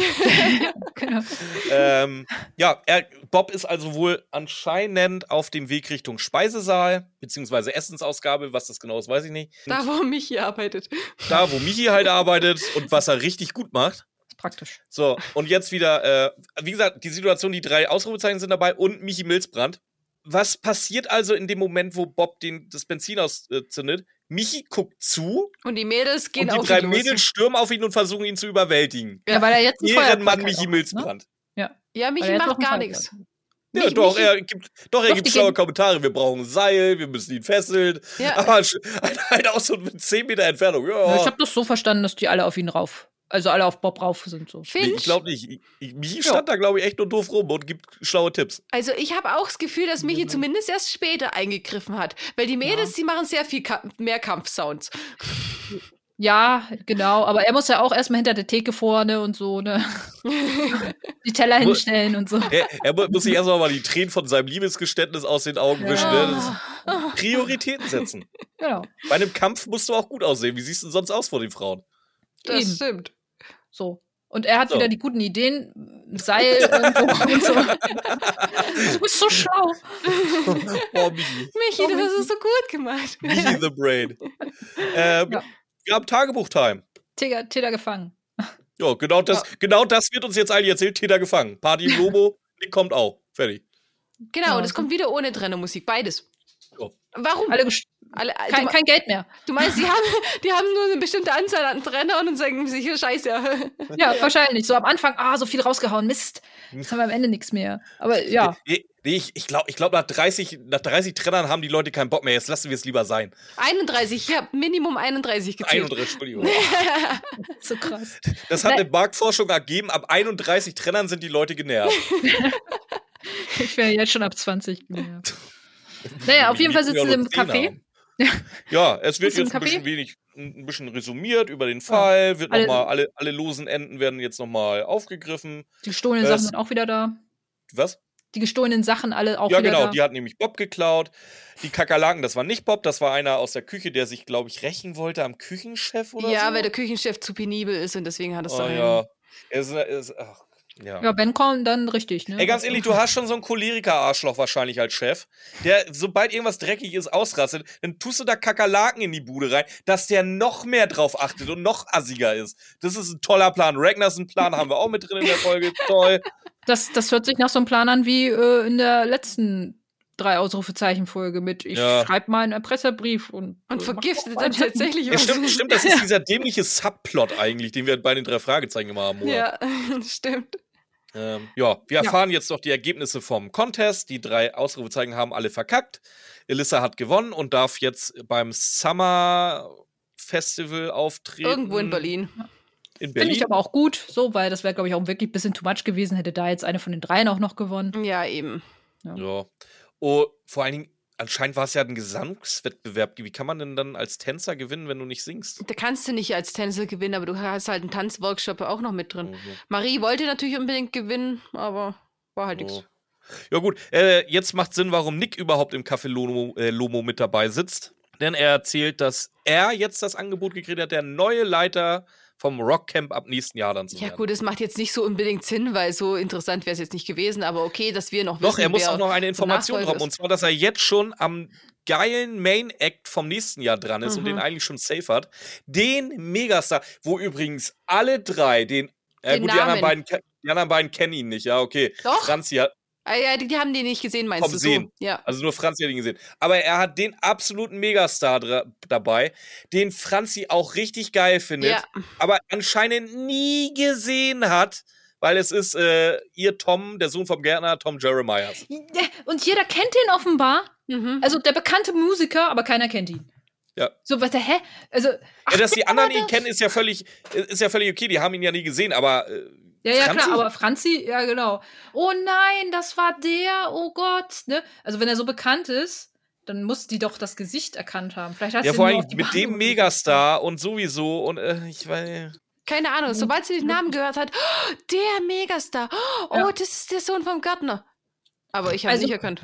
Genau. ähm, ja, er, Bob ist also wohl anscheinend auf dem Weg Richtung Speisesaal, beziehungsweise Essensausgabe, was das genau ist, weiß ich nicht. da, wo Michi arbeitet. Da, wo Michi halt arbeitet und was er richtig gut macht. Ist praktisch. So, und jetzt wieder, äh, wie gesagt, die Situation, die drei Ausrufezeichen sind dabei und Michi Milzbrand. Was passiert also in dem Moment, wo Bob den, das Benzin auszündet? Michi guckt zu Und die Mädels gehen und die auf drei ihn los. Mädels stürmen auf ihn und versuchen ihn zu überwältigen. Ja, weil er jetzt ein Ehrenmann Michi auch, ne? Milzbrand. Ja, Weil Michi er macht gar nichts. Ja, Mich- doch, Michi- er gibt, doch, er Doch, gibt schlaue Kommentare. Wir brauchen ein Seil, wir müssen ihn fesseln. Ja. Aber sch- halt auch so mit 10 Meter Entfernung. Ja, Ja, Ich habe das so verstanden, dass die alle auf ihn rauf, also alle auf Bob rauf sind. So. nee, Finch, ich glaube nicht. Ich- ich- Michi stand da, glaube ich, echt nur doof rum und gibt schlaue Tipps. also ich habe auch das Gefühl, dass Michi zumindest erst später eingegriffen hat. Weil die Mädels, die machen sehr viel Ka mehr Kampfsounds. Ja, genau. Aber er muss ja auch erstmal hinter der Theke vorne und so, ne? *laughs* Die Teller hinstellen und so. Er, er mu- muss sich erstmal mal die Tränen von seinem Liebesgeständnis aus den Augen wischen. Ne? Prioritäten setzen. Genau. Bei einem Kampf musst du auch gut aussehen. Wie siehst du denn sonst aus vor den Frauen? Das Eben. stimmt. So. Und er hat So. wieder die guten Ideen. Seil *laughs* irgendwo und so. *laughs* Du bist so schlau. Oh, Michi. Michi, Oh, das Michi. so gut gemacht. Michi the Brain. Ähm, Ja. Wir haben Tagebuchtime. Täter, Täter gefangen. Ja, genau das, genau das wird uns jetzt eigentlich erzählt. Täter gefangen. Party im Lobo, *laughs* die kommt auch. Fertig. Genau, Ja. und es kommt wieder ohne Trennermusik, beides. Warum? Alle Alle, kein, du, kein Geld mehr. du meinst, die *laughs* haben, die haben nur eine bestimmte Anzahl an Trennern und sagen sich, hier scheiße. *laughs* Ja, wahrscheinlich. So am Anfang, ah, so viel rausgehauen. Mist. Jetzt haben wir am Ende nichts mehr. Aber ja. Nee, nee, ich, ich glaube, ich glaub, nach, 30, nach 30 Trennern haben die Leute keinen Bock mehr. Jetzt lassen wir es lieber sein. 31, ich habe Minimum 31 gezählt. 31, Entschuldigung. *laughs* So krass. Das hat Nein. eine Marktforschung ergeben. Ab 31 Trennern sind die Leute genervt. Ich wäre jetzt schon ab 20. Ja. Naja, auf jeden Fall sitzen sie im Café. *laughs* Ja, es wird jetzt ein bisschen wenig, ein bisschen resümiert über den Fall. Wird Alle- noch mal, alle, alle losen Enden werden jetzt nochmal aufgegriffen. Die gestohlenen Das- Sachen sind auch wieder da. Was? Die gestohlenen Sachen alle auch ja, wieder genau. da. Die hat nämlich Bob geklaut. Die Kakerlaken, das war nicht Bob, das war einer aus der Küche, der sich, glaube ich, rächen wollte am Küchenchef oder Ja, so. weil der Küchenchef zu penibel ist und deswegen hat es oh, dahin. ja. Er ist, er ist, ach, ja. Ja, Ben kommt dann richtig, ne? Ey, ganz ehrlich, du hast schon so einen Choleriker-Arschloch wahrscheinlich als Chef, der, sobald irgendwas dreckig ist, ausrastet, dann tust du da Kakerlaken in die Bude rein, dass der noch mehr drauf achtet und noch assiger ist. Das ist ein toller Plan. Ragnarsson Plan haben wir auch mit drin in der Folge. *laughs* Toll. Das, das hört sich nach so einem Plan an wie äh, in der letzten drei Ausrufezeichen-Folge mit Ich Ja. schreibe mal einen Erpresserbrief und. Und äh, vergiftet mach dann tatsächlich Ja, stimmt, stimmt, das ist dieser dämliche Subplot eigentlich, den wir bei den drei Fragezeichen immer haben, oder? Ja, *laughs* stimmt. Ähm, ja, wir Ja. erfahren jetzt noch die Ergebnisse vom Contest. Die drei Ausrufezeichen haben alle verkackt. Elissa hat gewonnen und darf jetzt beim Summer Festival auftreten. Irgendwo in Berlin. In Finde Berlin. ich aber auch gut, so, weil das wäre, glaube ich, auch wirklich ein bisschen too much gewesen, hätte da jetzt eine von den dreien auch noch gewonnen. Ja, eben. Ja. Oh, vor allen Dingen, anscheinend war es ja ein Gesangswettbewerb. Wie kann man denn dann als Tänzer gewinnen, wenn du nicht singst? Da kannst du nicht als Tänzer gewinnen, aber du hast halt einen Tanzworkshop auch noch mit drin. Mhm. Marie wollte natürlich unbedingt gewinnen, aber war halt Oh. nichts. Ja gut, äh, jetzt macht Sinn, warum Nick überhaupt im Café Lomo, äh, Lomo mit dabei sitzt. Denn er erzählt, dass er jetzt das Angebot gekriegt hat, der neue Leiter vom Rockcamp ab nächsten Jahr dann zu Ja, werden. gut, es macht jetzt nicht so unbedingt Sinn, weil so interessant wäre es jetzt nicht gewesen, aber okay, dass wir noch Doch, wissen, er muss auch noch eine Information droppen. Und zwar, dass er jetzt schon am geilen Main Act vom nächsten Jahr dran ist und Mhm. den eigentlich schon safe hat. Den Megastar, wo übrigens alle drei, den, äh, Den gut, die anderen, Namen. beiden, die anderen beiden kennen ihn nicht, ja, okay. Doch. Franzi hat, Ah, ja, die, die haben die nicht gesehen, meinst du Sehen. so? Ja. also nur Franzi hat ihn gesehen. Aber er hat den absoluten Megastar dabei, den Franzi auch richtig geil findet, Ja. aber anscheinend nie gesehen hat, weil es ist äh, ihr Tom, der Sohn vom Gärtner, Tom Jeremiahs. Ja, Und jeder kennt ihn offenbar. Mhm. Also der bekannte Musiker, aber keiner kennt ihn. Ja. So, was der, hä? Also, ach, Ja, dass die der anderen ihn das. kennen, ist ja völlig, ist ja völlig okay. Die haben ihn ja nie gesehen, aber äh, Ja, ja, Franzi? klar, aber Franzi, ja, genau. Oh nein, das war der, oh Gott. Ne? Also, wenn er so bekannt ist, dann muss die doch das Gesicht erkannt haben. Vielleicht hat ja, sie vor allem mit dem Megastar und sowieso und äh, ich weiß. Keine Ahnung, sobald sie den Namen gehört hat, oh, der Megastar, oh, Ja. das ist der Sohn vom Gärtner. Aber ich habe Also- nicht erkannt.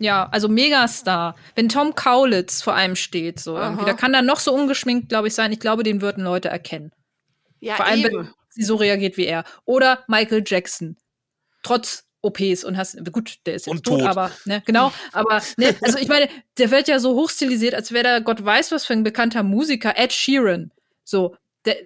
Ja, also Megastar. Wenn Tom Kaulitz vor einem steht, so irgendwie, da kann er noch so ungeschminkt, glaube ich, sein. Ich glaube, den würden Leute erkennen. Ja, Vor allem, eben. wenn sie so reagiert wie er. Oder Michael Jackson. Trotz OPs und hast, gut, der ist jetzt tot, tot. aber, ne, genau, aber, ne, *laughs* also ich meine, der wird ja so hochstilisiert, als wäre der Gott weiß was für ein bekannter Musiker, Ed Sheeran. So, der,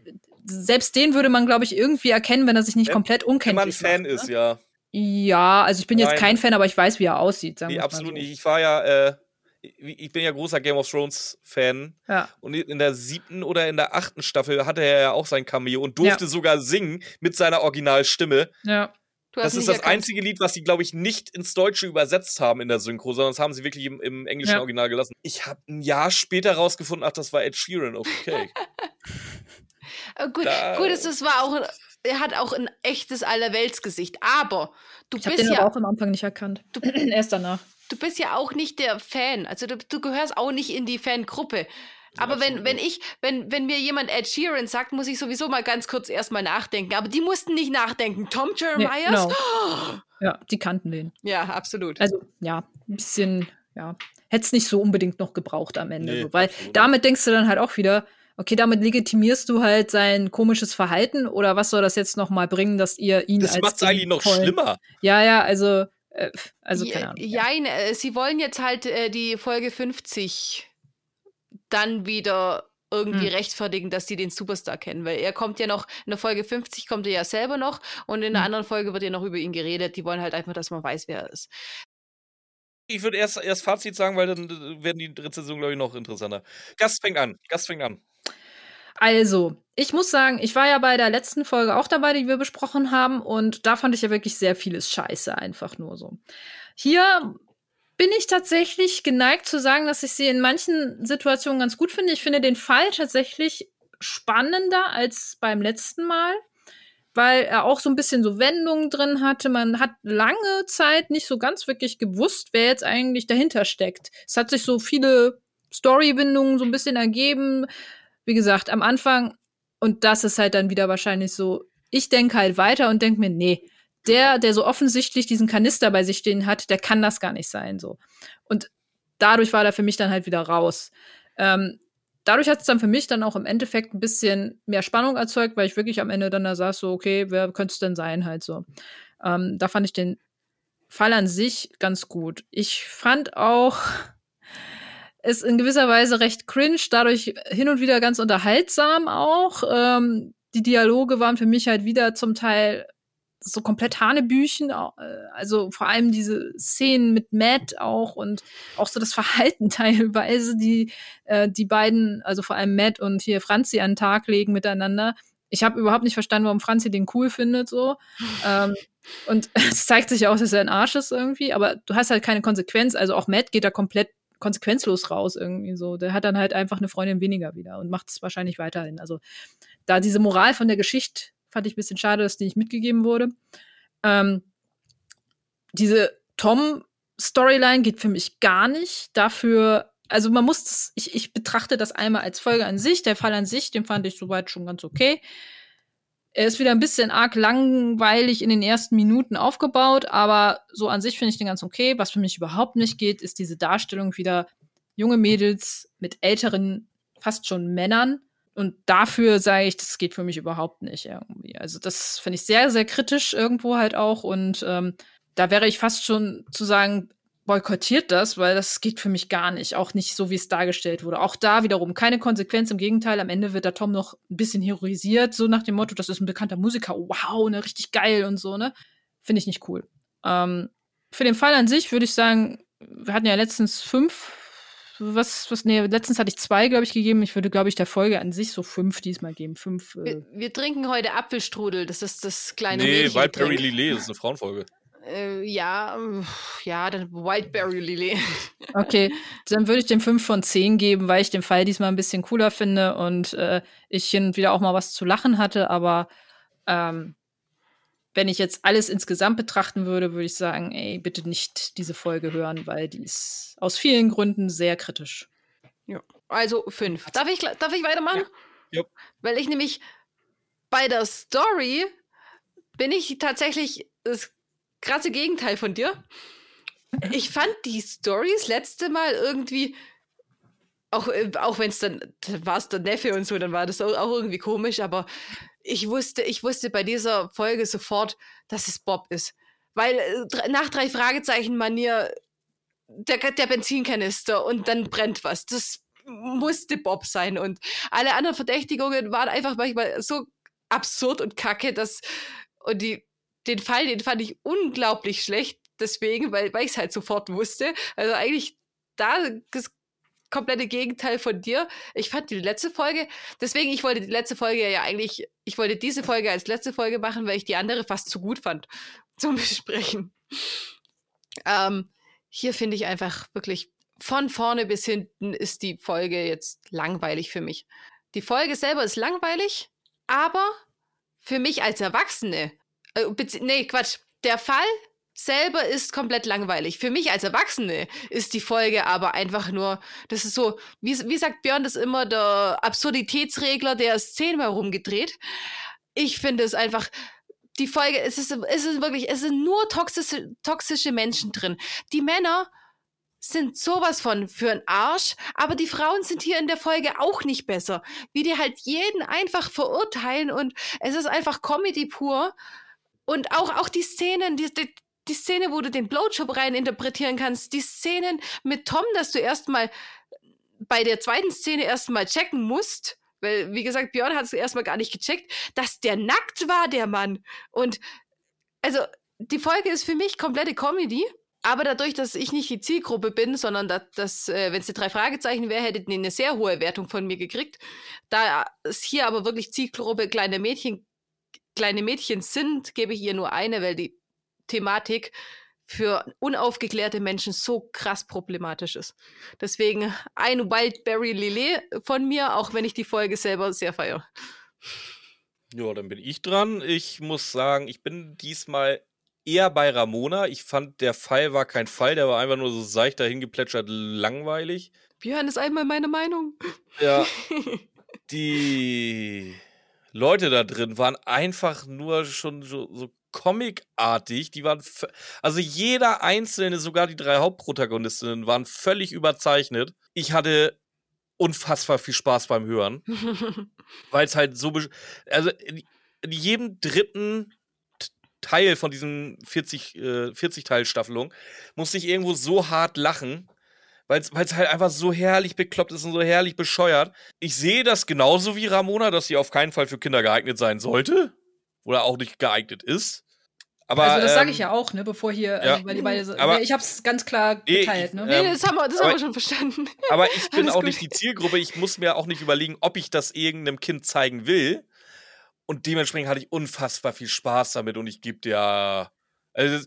selbst den würde man, glaube ich, irgendwie erkennen, wenn er sich nicht Wenn- komplett Wenn unkenntlich man Fan macht, ne? ist, ja. Ja, also ich bin jetzt Nein. kein Fan, aber ich weiß, wie er aussieht. Sagen Nee, absolut so. nicht. Ich war ja, äh, ich bin ja großer Game of Thrones Fan. Ja. Und in der siebten oder in der achten Staffel hatte er ja auch sein Cameo und durfte sogar singen mit seiner Originalstimme. ja. Du Das ist das erkannt. einzige Lied, was sie, glaube ich, nicht ins Deutsche übersetzt haben in der Synchro, sondern das haben sie wirklich im, im englischen Ja. Original gelassen. Ich habe ein Jahr später rausgefunden, ach, das war Ed Sheeran, okay. *laughs* Äh, gut, Da- gut, es es war auch, er hat auch ein echtes Allerweltsgesicht. Aber du Ich bist den ja, auch am Anfang nicht erkannt. *clears throat* Erst danach. Du bist ja auch nicht der Fan. Also du, du gehörst auch nicht in die Fangruppe. Aber absolut wenn, wenn ich, wenn, wenn mir jemand Ed Sheeran sagt, muss ich sowieso mal ganz kurz erstmal nachdenken. Aber die mussten nicht nachdenken. Tom Nee, Jeremiahs? *gasps* genau. Ja, die kannten den. Ja, absolut. Also, ja, ein bisschen, ja. Hätte es nicht so unbedingt noch gebraucht am Ende. Nee, so, weil absolut damit denkst du dann halt auch wieder, okay, damit legitimierst du halt sein komisches Verhalten oder was soll das jetzt noch mal bringen, dass ihr ihn Das als macht es eigentlich noch tollen- schlimmer. Ja, ja, also, also Ja, keine Ahnung. Ja. Jein, äh, sie wollen jetzt halt äh, die Folge 50 dann wieder irgendwie Hm. rechtfertigen, dass die den Superstar kennen, weil er kommt ja noch, in der Folge 50 kommt er ja selber noch und in der Hm. anderen Folge wird ja noch über ihn geredet. Die wollen halt einfach, dass man weiß, wer er ist. Ich würde erst, erst Fazit sagen, weil dann äh, werden die Rezensionen, glaube ich, noch interessanter. Gast fängt an. Gast fängt an. Also, ich muss sagen, ich war ja bei der letzten Folge auch dabei, die wir besprochen haben, und da fand ich ja wirklich sehr vieles Scheiße, einfach nur so. Hier bin ich tatsächlich geneigt zu sagen, dass ich sie in manchen Situationen ganz gut finde. Ich finde den Fall tatsächlich spannender als beim letzten Mal, weil er auch so ein bisschen so Wendungen drin hatte. Man hat lange Zeit nicht so ganz wirklich gewusst, wer jetzt eigentlich dahinter steckt. Es hat sich so viele Storywindungen so ein bisschen ergeben wie gesagt, am Anfang, und das ist halt dann wieder wahrscheinlich so, ich denke halt weiter und denke mir, nee, der, der so offensichtlich diesen Kanister bei sich stehen hat, der kann das gar nicht sein, so. Und dadurch war der für mich dann halt wieder raus. Ähm, dadurch hat es dann für mich dann auch im Endeffekt ein bisschen mehr Spannung erzeugt, weil ich wirklich am Ende dann da saß, so, okay, wer könnte es denn sein, halt so. Ähm, da fand ich den Fall an sich ganz gut. Ich fand auch, ist in gewisser Weise recht cringe, dadurch hin und wieder ganz unterhaltsam auch. Ähm, die Dialoge waren für mich halt wieder zum Teil so komplett Hanebüchen, äh, also vor allem diese Szenen mit Matt auch und auch so das Verhalten *laughs* teilweise, die äh, die beiden, also vor allem Matt und hier Franzi an den Tag legen miteinander. Ich habe überhaupt nicht verstanden, warum Franzi den cool findet so. ähm, und *laughs* es zeigt sich auch, dass er ein Arsch ist irgendwie, aber du hast halt keine Konsequenz. Also auch Matt geht da komplett konsequenzlos raus irgendwie so. Der hat dann halt einfach eine Freundin weniger wieder und macht es wahrscheinlich weiterhin. Also da diese Moral von der Geschichte fand ich ein bisschen schade, dass die nicht mitgegeben wurde. Ähm, diese Tom-Storyline geht für mich gar nicht. Dafür, also man muss das, ich, ich betrachte das einmal als Folge an sich. Der Fall an sich, den fand ich soweit schon ganz okay. Er ist wieder ein bisschen arg langweilig in den ersten Minuten aufgebaut, aber so an sich finde ich den ganz okay. Was für mich überhaupt nicht geht, ist diese Darstellung wieder junge Mädels mit älteren, fast schon Männern. Und dafür sage ich, das geht für mich überhaupt nicht irgendwie. Also das finde ich sehr, sehr kritisch irgendwo halt auch. Und ähm, da wäre ich fast schon zu sagen, boykottiert das, weil das geht für mich gar nicht. Auch nicht so, wie es dargestellt wurde. Auch da wiederum keine Konsequenz. Im Gegenteil, am Ende wird der Tom noch ein bisschen heroisiert, so nach dem Motto, das ist ein bekannter Musiker. Wow, ne, richtig geil und so, ne? Finde ich nicht cool. Ähm, für den Fall an sich würde ich sagen, wir hatten ja letztens fünf, was, was, nee, letztens hatte ich zwei, glaube ich, gegeben. Ich würde, glaube ich, der Folge an sich so fünf diesmal geben. Fünf. Äh wir, wir, trinken heute Apfelstrudel, das ist das kleine Nee, Wildberry Lillet, das ist eine Frauenfolge. Äh, ja, ja, dann Whiteberry Lily. *laughs* Okay, dann würde ich dem 5 von 10 geben, weil ich den Fall diesmal ein bisschen cooler finde und äh, ich hin und wieder auch mal was zu lachen hatte. Aber ähm, wenn ich jetzt alles insgesamt betrachten würde, würde ich sagen, ey, bitte nicht diese Folge hören, weil die ist aus vielen Gründen sehr kritisch. Ja, also 5. Darf ich, darf ich weitermachen? Ja. Weil ich nämlich bei der Story bin ich tatsächlich, es krasse Gegenteil von dir. Ich fand die Stories letzte Mal irgendwie, auch, äh, auch wenn es dann, war es der Neffe und so, dann war das auch, irgendwie komisch, aber ich wusste, ich wusste bei dieser Folge sofort, dass es Bob ist. Weil äh, nach drei Fragezeichen Manier der, der Benzinkanister und dann brennt was. Das musste Bob sein. Und alle anderen Verdächtigungen waren einfach manchmal so absurd und kacke, dass. Und die den Fall, den fand ich unglaublich schlecht, deswegen, weil, weil ich es halt sofort wusste. Also eigentlich da das komplette Gegenteil von dir. Ich fand die letzte Folge, deswegen, ich wollte die letzte Folge ja eigentlich, ich wollte diese Folge als letzte Folge machen, weil ich die andere fast zu gut fand *laughs* zum Besprechen. Ähm, hier finde ich einfach wirklich von vorne bis hinten ist die Folge jetzt langweilig für mich. Die Folge selber ist langweilig, aber für mich als Erwachsene äh, nee, Quatsch. Der Fall selber ist komplett langweilig. Für mich als Erwachsene ist die Folge aber einfach nur, das ist so, wie, wie sagt Björn das immer, der Absurditätsregler, der ist zehnmal rumgedreht. Ich finde es einfach, die Folge, es ist, es ist wirklich, es sind nur toxische, toxische Menschen drin. Die Männer sind sowas von für einen Arsch, aber die Frauen sind hier in der Folge auch nicht besser. Wie die halt jeden einfach verurteilen und es ist einfach Comedy pur. Und auch, auch die Szenen, die, die, die Szene, wo du den Blowjob rein interpretieren kannst, die Szenen mit Tom, dass du erstmal bei der zweiten Szene erstmal checken musst, weil, wie gesagt, Björn hat es erstmal gar nicht gecheckt, dass der nackt war, der Mann. Und also, die Folge ist für mich komplette Comedy. Aber dadurch, dass ich nicht die Zielgruppe bin, sondern dass, dass äh, wenn es die drei Fragezeichen wäre, hättet ihr eine sehr hohe Wertung von mir gekriegt. Da es hier aber wirklich Zielgruppe kleine Mädchen kleine Mädchen sind, gebe ich ihr nur eine, weil die Thematik für unaufgeklärte Menschen so krass problematisch ist. Deswegen ein Wildberry Lillet von mir, auch wenn ich die Folge selber sehr feiere. Ja, dann bin ich dran. Ich muss sagen, ich bin diesmal eher bei Ramona. Ich fand, der Fall war kein Fall, der war einfach nur so seicht dahingeplätschert langweilig. Björn ist einmal meine Meinung. Ja. *laughs* Die Leute da drin waren einfach nur schon so, so comicartig. Die waren, also jeder einzelne, sogar die drei Hauptprotagonistinnen, waren völlig überzeichnet. Ich hatte unfassbar viel Spaß beim Hören, *laughs* weil es halt so, also in, in jedem dritten Teil von diesen 40, äh, 40 Teil Staffelung musste ich irgendwo so hart lachen, weil es halt einfach so herrlich bekloppt ist und so herrlich bescheuert. Ich sehe das genauso wie Ramona, dass sie auf keinen Fall für Kinder geeignet sein sollte. Oder auch nicht geeignet ist. Aber, also das sage ich ähm, ja auch, ne, bevor hier, ja, also, weil die beide, aber, ich habe es ganz klar geteilt, ne? Nee, das haben wir, das aber, haben wir schon verstanden. *laughs* Aber ich bin auch gut. nicht die Zielgruppe. Ich muss mir auch nicht überlegen, ob ich das irgendeinem Kind zeigen will. Und dementsprechend hatte ich unfassbar viel Spaß damit und ich gebe dir, also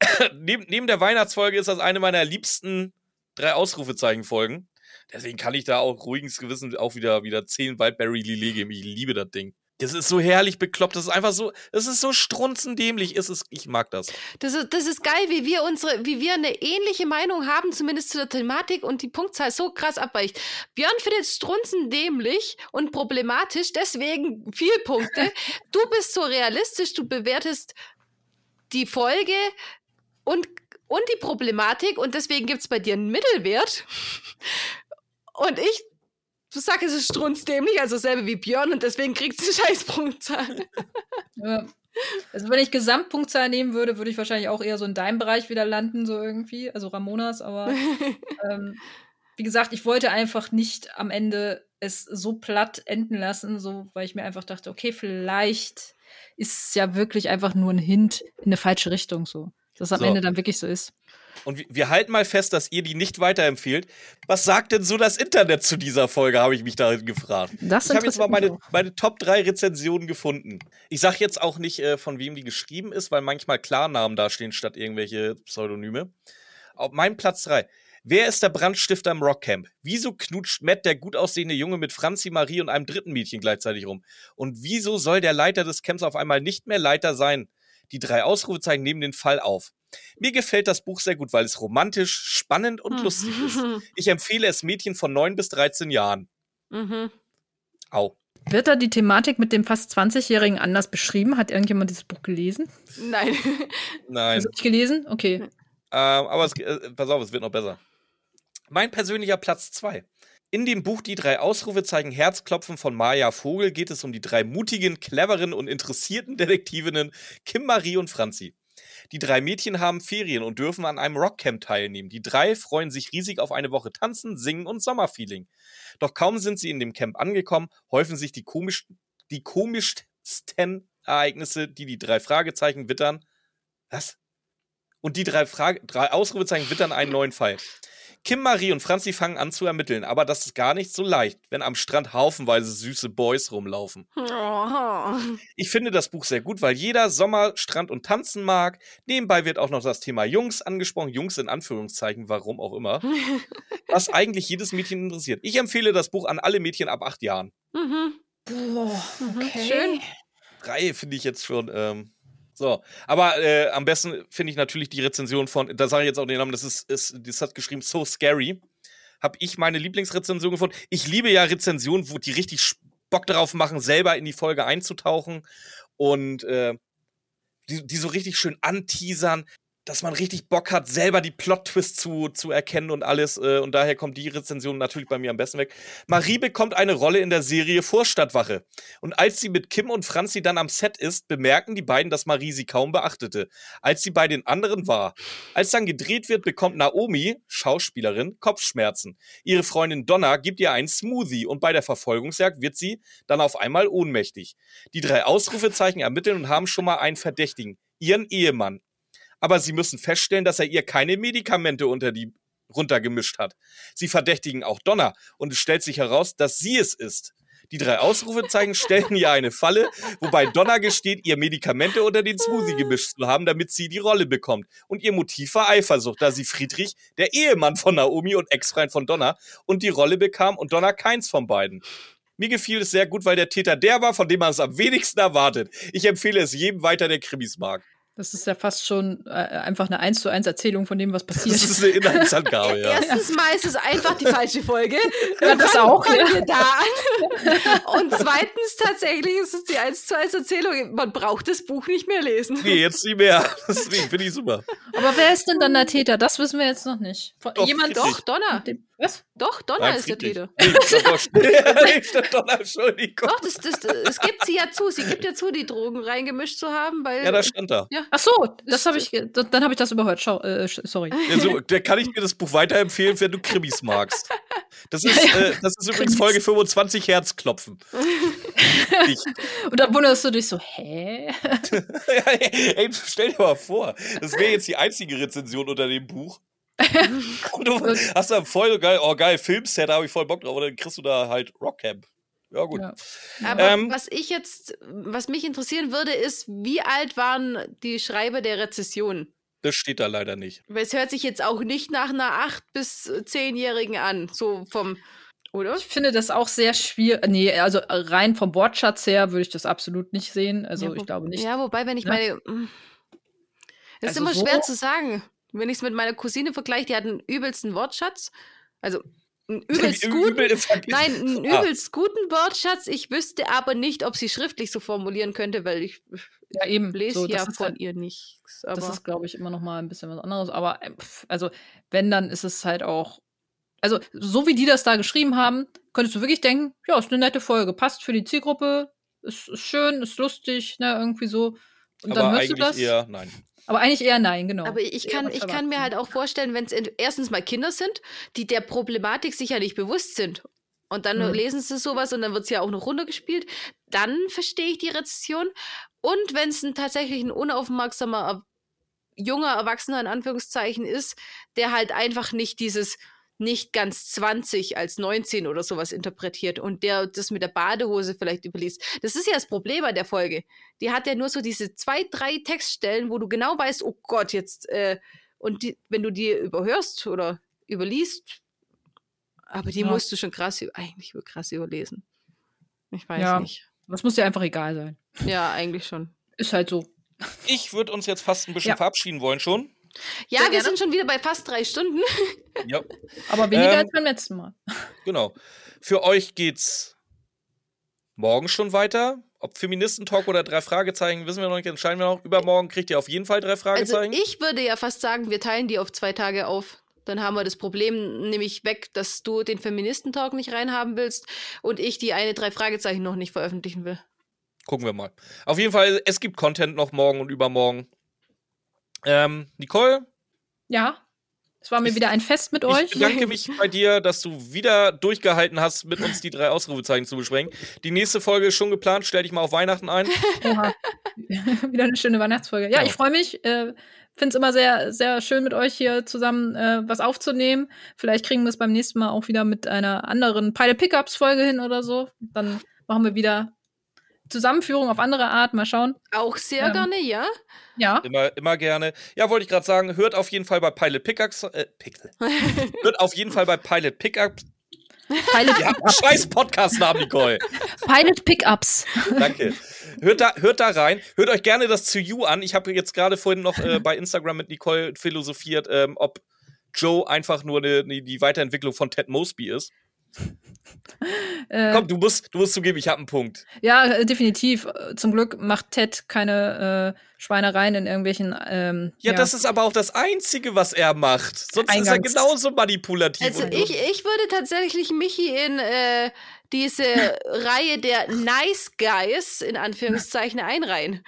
*coughs* neben, neben der Weihnachtsfolge ist das eine meiner liebsten drei Ausrufezeichen folgen. Deswegen kann ich da auch ruhiges Gewissen auch wieder, wieder 10 Wildberry Lillet geben. Ich liebe das Ding. Das ist so herrlich bekloppt. Das ist einfach so, es ist so strunzendämlich. Es ist, ich mag das. Das ist, das ist geil, wie wir unsere, wie wir eine ähnliche Meinung haben, zumindest zu der Thematik und die Punktzahl so krass abweicht. Björn findet strunzendämlich und problematisch, deswegen viel Punkte. *laughs* du bist so realistisch, du bewertest die Folge und, und die Problematik und deswegen gibt es bei dir einen Mittelwert. Und ich Du sagst, es ist strunzdämlich, also dasselbe wie Björn und deswegen kriegt sie Scheißpunktzahl. ja. Also wenn ich Gesamtpunktzahl nehmen würde, würde ich wahrscheinlich auch eher so in deinem Bereich wieder landen, so irgendwie. Also Ramonas, aber *laughs* ähm, wie gesagt, ich wollte einfach nicht am Ende es so platt enden lassen, so weil ich mir einfach dachte, okay, vielleicht ist es ja wirklich einfach nur ein Hint in eine falsche Richtung, so. Dass es am so. Ende dann wirklich so ist. Und wir halten mal fest, dass ihr die nicht weiterempfehlt. Was sagt denn so das Internet zu dieser Folge, habe ich mich darin gefragt. Das ich habe jetzt mal meine, meine Top 3 Rezensionen gefunden. Ich sage jetzt auch nicht, äh, von wem die geschrieben ist, weil manchmal Klarnamen dastehen statt irgendwelche Pseudonyme. Auf meinem Platz 3. Wer ist der Brandstifter im Rockcamp? Wieso knutscht Matt, der gut aussehende Junge, mit Franzi Marie und einem dritten Mädchen gleichzeitig rum? Und wieso soll der Leiter des Camps auf einmal nicht mehr Leiter sein? Die drei Ausrufezeichen nehmen den Fall auf. Mir gefällt das Buch sehr gut, weil es romantisch, spannend und lustig ist. *laughs* Ich empfehle es Mädchen von 9 bis 13 Jahren. Mhm. Au. Wird da die Thematik mit dem fast 20-Jährigen anders beschrieben? Hat irgendjemand dieses Buch gelesen? Nein. *laughs* Nein. Hast du nicht gelesen? Okay. Ähm, aber es, äh, pass auf, es wird noch besser. Mein persönlicher Platz 2. In dem Buch Die drei Ausrufezeichen Herzklopfen von Maya Vogel geht es um die drei mutigen, cleveren und interessierten Detektivinnen Kim, Marie und Franzi. Die drei Mädchen haben Ferien und dürfen an einem Rockcamp teilnehmen. Die drei freuen sich riesig auf eine Woche Tanzen, Singen und Sommerfeeling. Doch kaum sind sie in dem Camp angekommen, häufen sich die, komisch, die komischsten Ereignisse, die die drei Fragezeichen wittern. Was? Und die drei, Frage, drei Ausrufezeichen wittern einen neuen Fall. Kim, Marie und Franzi fangen an zu ermitteln, aber das ist gar nicht so leicht, wenn am Strand haufenweise süße Boys rumlaufen. Oh. Ich finde das Buch sehr gut, weil jeder Sommer Strand und Tanzen mag. Nebenbei wird auch noch das Thema Jungs angesprochen, Jungs in Anführungszeichen, warum auch immer, *laughs* was eigentlich jedes Mädchen interessiert. Ich empfehle das Buch an alle Mädchen ab acht Jahren. Mhm. Boah, mhm. okay. Schön. Drei finde ich jetzt schon ähm, so, aber äh, am besten finde ich natürlich die Rezension von, da sage ich jetzt auch den Namen, das ist, ist, das hat geschrieben So Scary. Habe ich meine Lieblingsrezension gefunden. Ich liebe ja Rezensionen, wo die richtig Bock darauf machen, selber in die Folge einzutauchen und äh, die, die so richtig schön anteasern dass man richtig Bock hat, selber die Plot-Twists zu, zu erkennen und alles. Äh, und daher kommt die Rezension natürlich bei mir am besten weg. Marie bekommt eine Rolle in der Serie Vorstadtwache. Und als sie mit Kim und Franzi dann am Set ist, bemerken die beiden, dass Marie sie kaum beachtete, als sie bei den anderen war. Als dann gedreht wird, bekommt Naomi, Schauspielerin, Kopfschmerzen. Ihre Freundin Donna gibt ihr einen Smoothie und bei der Verfolgungsjagd wird sie dann auf einmal ohnmächtig. Die drei Ausrufezeichen ermitteln und haben schon mal einen Verdächtigen ihren Ehemann aber sie müssen feststellen, dass er ihr keine Medikamente unter die runtergemischt hat. Sie verdächtigen auch Donner und es stellt sich heraus, dass sie es ist. Die drei Ausrufezeichen *laughs* stellen ihr eine Falle, wobei Donner gesteht, ihr Medikamente unter den Smoothie gemischt zu haben, damit sie die Rolle bekommt. Und ihr Motiv war Eifersucht, da sie Friedrich, der Ehemann von Naomi und Ex-Freund von Donner, und die Rolle bekam und Donner keins von beiden. Mir gefiel es sehr gut, weil der Täter der war, von dem man es am wenigsten erwartet. Ich empfehle es jedem weiter, der Krimis mag. Das ist ja fast schon äh, einfach eine 1 zu 1 Erzählung von dem, was passiert. Das ist eine Inhaltsangabe, *laughs* ja. Erstens mal ist es einfach die falsche Folge. *laughs* Ja, das auch. Ja. wir da an. Und zweitens tatsächlich ist es die 1 zu 1 Erzählung. Man braucht das Buch nicht mehr lesen. Nee, jetzt nicht mehr. *laughs* Deswegen finde ich super. Aber wer ist denn dann der Täter? Das wissen wir jetzt noch nicht. Doch, Jemand doch, Donner. Was? Doch, Donner Nein, ist der Täter. Nee, *laughs* Donner, Entschuldigung. Doch, das, das, das, gibt sie ja zu. Sie gibt ja zu, die Drogen reingemischt zu haben, weil. Ja, da stand da. Ja. Ach so, das habe ich, dann habe ich das überhört. Schau, äh, sorry. Ja, so, der kann ich mir das Buch weiterempfehlen, wenn du Krimis magst. Das ist, äh, das ist übrigens Folge 25 Herzklopfen. *laughs* Und dann wunderst du dich so, hä? *laughs* Ey, stell dir mal vor, das wäre jetzt die einzige Rezension unter dem Buch. *laughs* Du hast da voll geil, oh geil, Filmset, da habe ich voll Bock drauf. Und dann kriegst du da halt Rockcamp. Ja, gut. Ja. Aber ähm, was ich jetzt, was mich interessieren würde, ist, wie alt waren die Schreiber der Rezession? Das steht da leider nicht. Weil es hört sich jetzt auch nicht nach einer 8- bis 10-Jährigen an, so vom. Oder? Ich finde das auch sehr schwierig. Nee, also rein vom Wortschatz her würde ich das absolut nicht sehen. Also Ja, ich glaube nicht. Ja, wobei, wenn ich Ne? meine. mm, Es ist Also immer so- schwer zu sagen. Wenn ich es mit meiner Cousine vergleiche, die hat einen übelsten Wortschatz. Also einen *laughs* übelst Übel guten. verg- Nein, einen Ah. übelst guten Wortschatz. Ich wüsste aber nicht, ob sie schriftlich so formulieren könnte, weil ich Ja, eben. lese So, ja von halt- ihr nichts. Das ist, glaube ich, immer noch mal ein bisschen was anderes. Aber äh, also, wenn, dann ist es halt auch. Also, so wie die das da geschrieben haben, könntest du wirklich denken, ja, ist eine nette Folge, passt für die Zielgruppe, ist, ist schön, ist lustig, ne, irgendwie so. Und aber dann hörst du eigentlich das. eher nein. Aber eigentlich eher nein, genau. Aber ich kann, ich kann mir halt auch vorstellen, wenn es erstens mal Kinder sind, die der Problematik sicher nicht bewusst sind. Und dann Mhm. lesen sie sowas und dann wird es ja auch noch runtergespielt. Dann verstehe ich die Rezession. Und wenn es ein, tatsächlich ein unaufmerksamer, er- junger Erwachsener in Anführungszeichen ist, der halt einfach nicht dieses nicht ganz 20 als 19 oder sowas interpretiert und der das mit der Badehose vielleicht überliest. Das ist ja das Problem an der Folge. Die hat ja nur so diese zwei, drei Textstellen, wo du genau weißt, oh Gott, jetzt, äh, und die, wenn du die überhörst oder überliest, aber die Ja. musst du schon krass, eigentlich krass überlesen. Ich weiß Ja. nicht. Das muss dir einfach egal sein. Ja, eigentlich schon. Ist halt so. Ich würde uns jetzt fast ein bisschen Ja. verabschieden wollen schon. Ja, Sehr wir gerne. sind schon wieder bei fast drei Stunden. Ja, *laughs* Aber weniger Ähm, als beim letzten Mal. genau. Für euch geht's morgen schon weiter. Ob Feministentalk oder drei Fragezeichen, wissen wir noch nicht, entscheiden wir noch. Übermorgen kriegt ihr auf jeden Fall drei Also Fragezeichen. ich würde ja fast sagen, wir teilen die auf zwei Tage auf. Dann haben wir das Problem nämlich weg, dass du den Feministentalk nicht reinhaben willst und ich die eine drei Fragezeichen noch nicht veröffentlichen will. Gucken wir mal. Auf jeden Fall, es gibt Content noch morgen und übermorgen. Ähm, Nicole, Ja. Es war mir Ich- wieder ein Fest mit euch. ich bedanke mich bei dir, dass du wieder durchgehalten hast, mit uns die drei Ausrufezeichen zu besprechen. Die nächste Folge ist schon geplant. Stell dich mal auf Weihnachten ein. Oha. *laughs* Wieder eine schöne Weihnachtsfolge. Ja, Ja. ich freue mich. Äh, Finde es immer sehr, sehr schön, mit euch hier zusammen äh, was aufzunehmen. Vielleicht kriegen wir es beim nächsten Mal auch wieder mit einer anderen Pilot Pickups Folge hin oder so. Dann machen wir wieder Zusammenführung auf andere Art. Mal schauen. Auch sehr Ähm. gerne, ja. Ja. Immer, immer gerne. Ja, wollte ich gerade sagen, hört auf jeden Fall bei Pilot Pickaxe. Äh, Pixel. *laughs* hört auf jeden Fall bei Pilot Pickups. Pilot, einen scheiß Podcast-Namen, Nicole. Pilot Pickups. Danke. Hört da, hört da rein. Hört euch gerne das zu You an. Ich habe jetzt gerade vorhin noch äh, bei Instagram mit Nicole philosophiert, ähm, ob Joe einfach nur ne, ne, die Weiterentwicklung von Ted Mosby ist. *laughs* Äh, Komm, du musst, du musst zugeben, ich habe einen Punkt. Ja, äh, definitiv. Äh, Zum Glück macht Ted keine äh, Schweinereien in irgendwelchen. Ähm, Ja, das ist aber auch das Einzige, was er macht. Sonst ist er Eingangs- genauso manipulativ. Also und- ich, ich würde tatsächlich Michi in äh, diese *laughs* Reihe der Nice Guys in Anführungszeichen einreihen.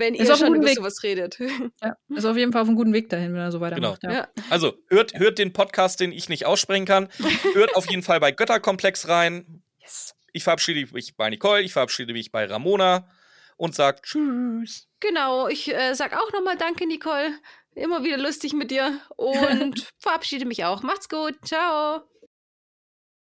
Wenn Ist ihr auf einem schon über Weg. sowas redet. *laughs* ja, ist auf jeden Fall auf einem guten Weg dahin, wenn er so weitermacht. Genau. Ja. Ja. Also, hört, hört den Podcast, den ich nicht aussprechen kann. Hört auf jeden Fall bei Götterkomplex rein. Yes. Ich verabschiede mich bei Nicole, ich verabschiede mich bei Ramona und sage Tschüss. Genau, ich äh, sag auch nochmal Danke, Nicole. Immer wieder lustig mit dir und *laughs* verabschiede mich auch. Macht's gut. Ciao.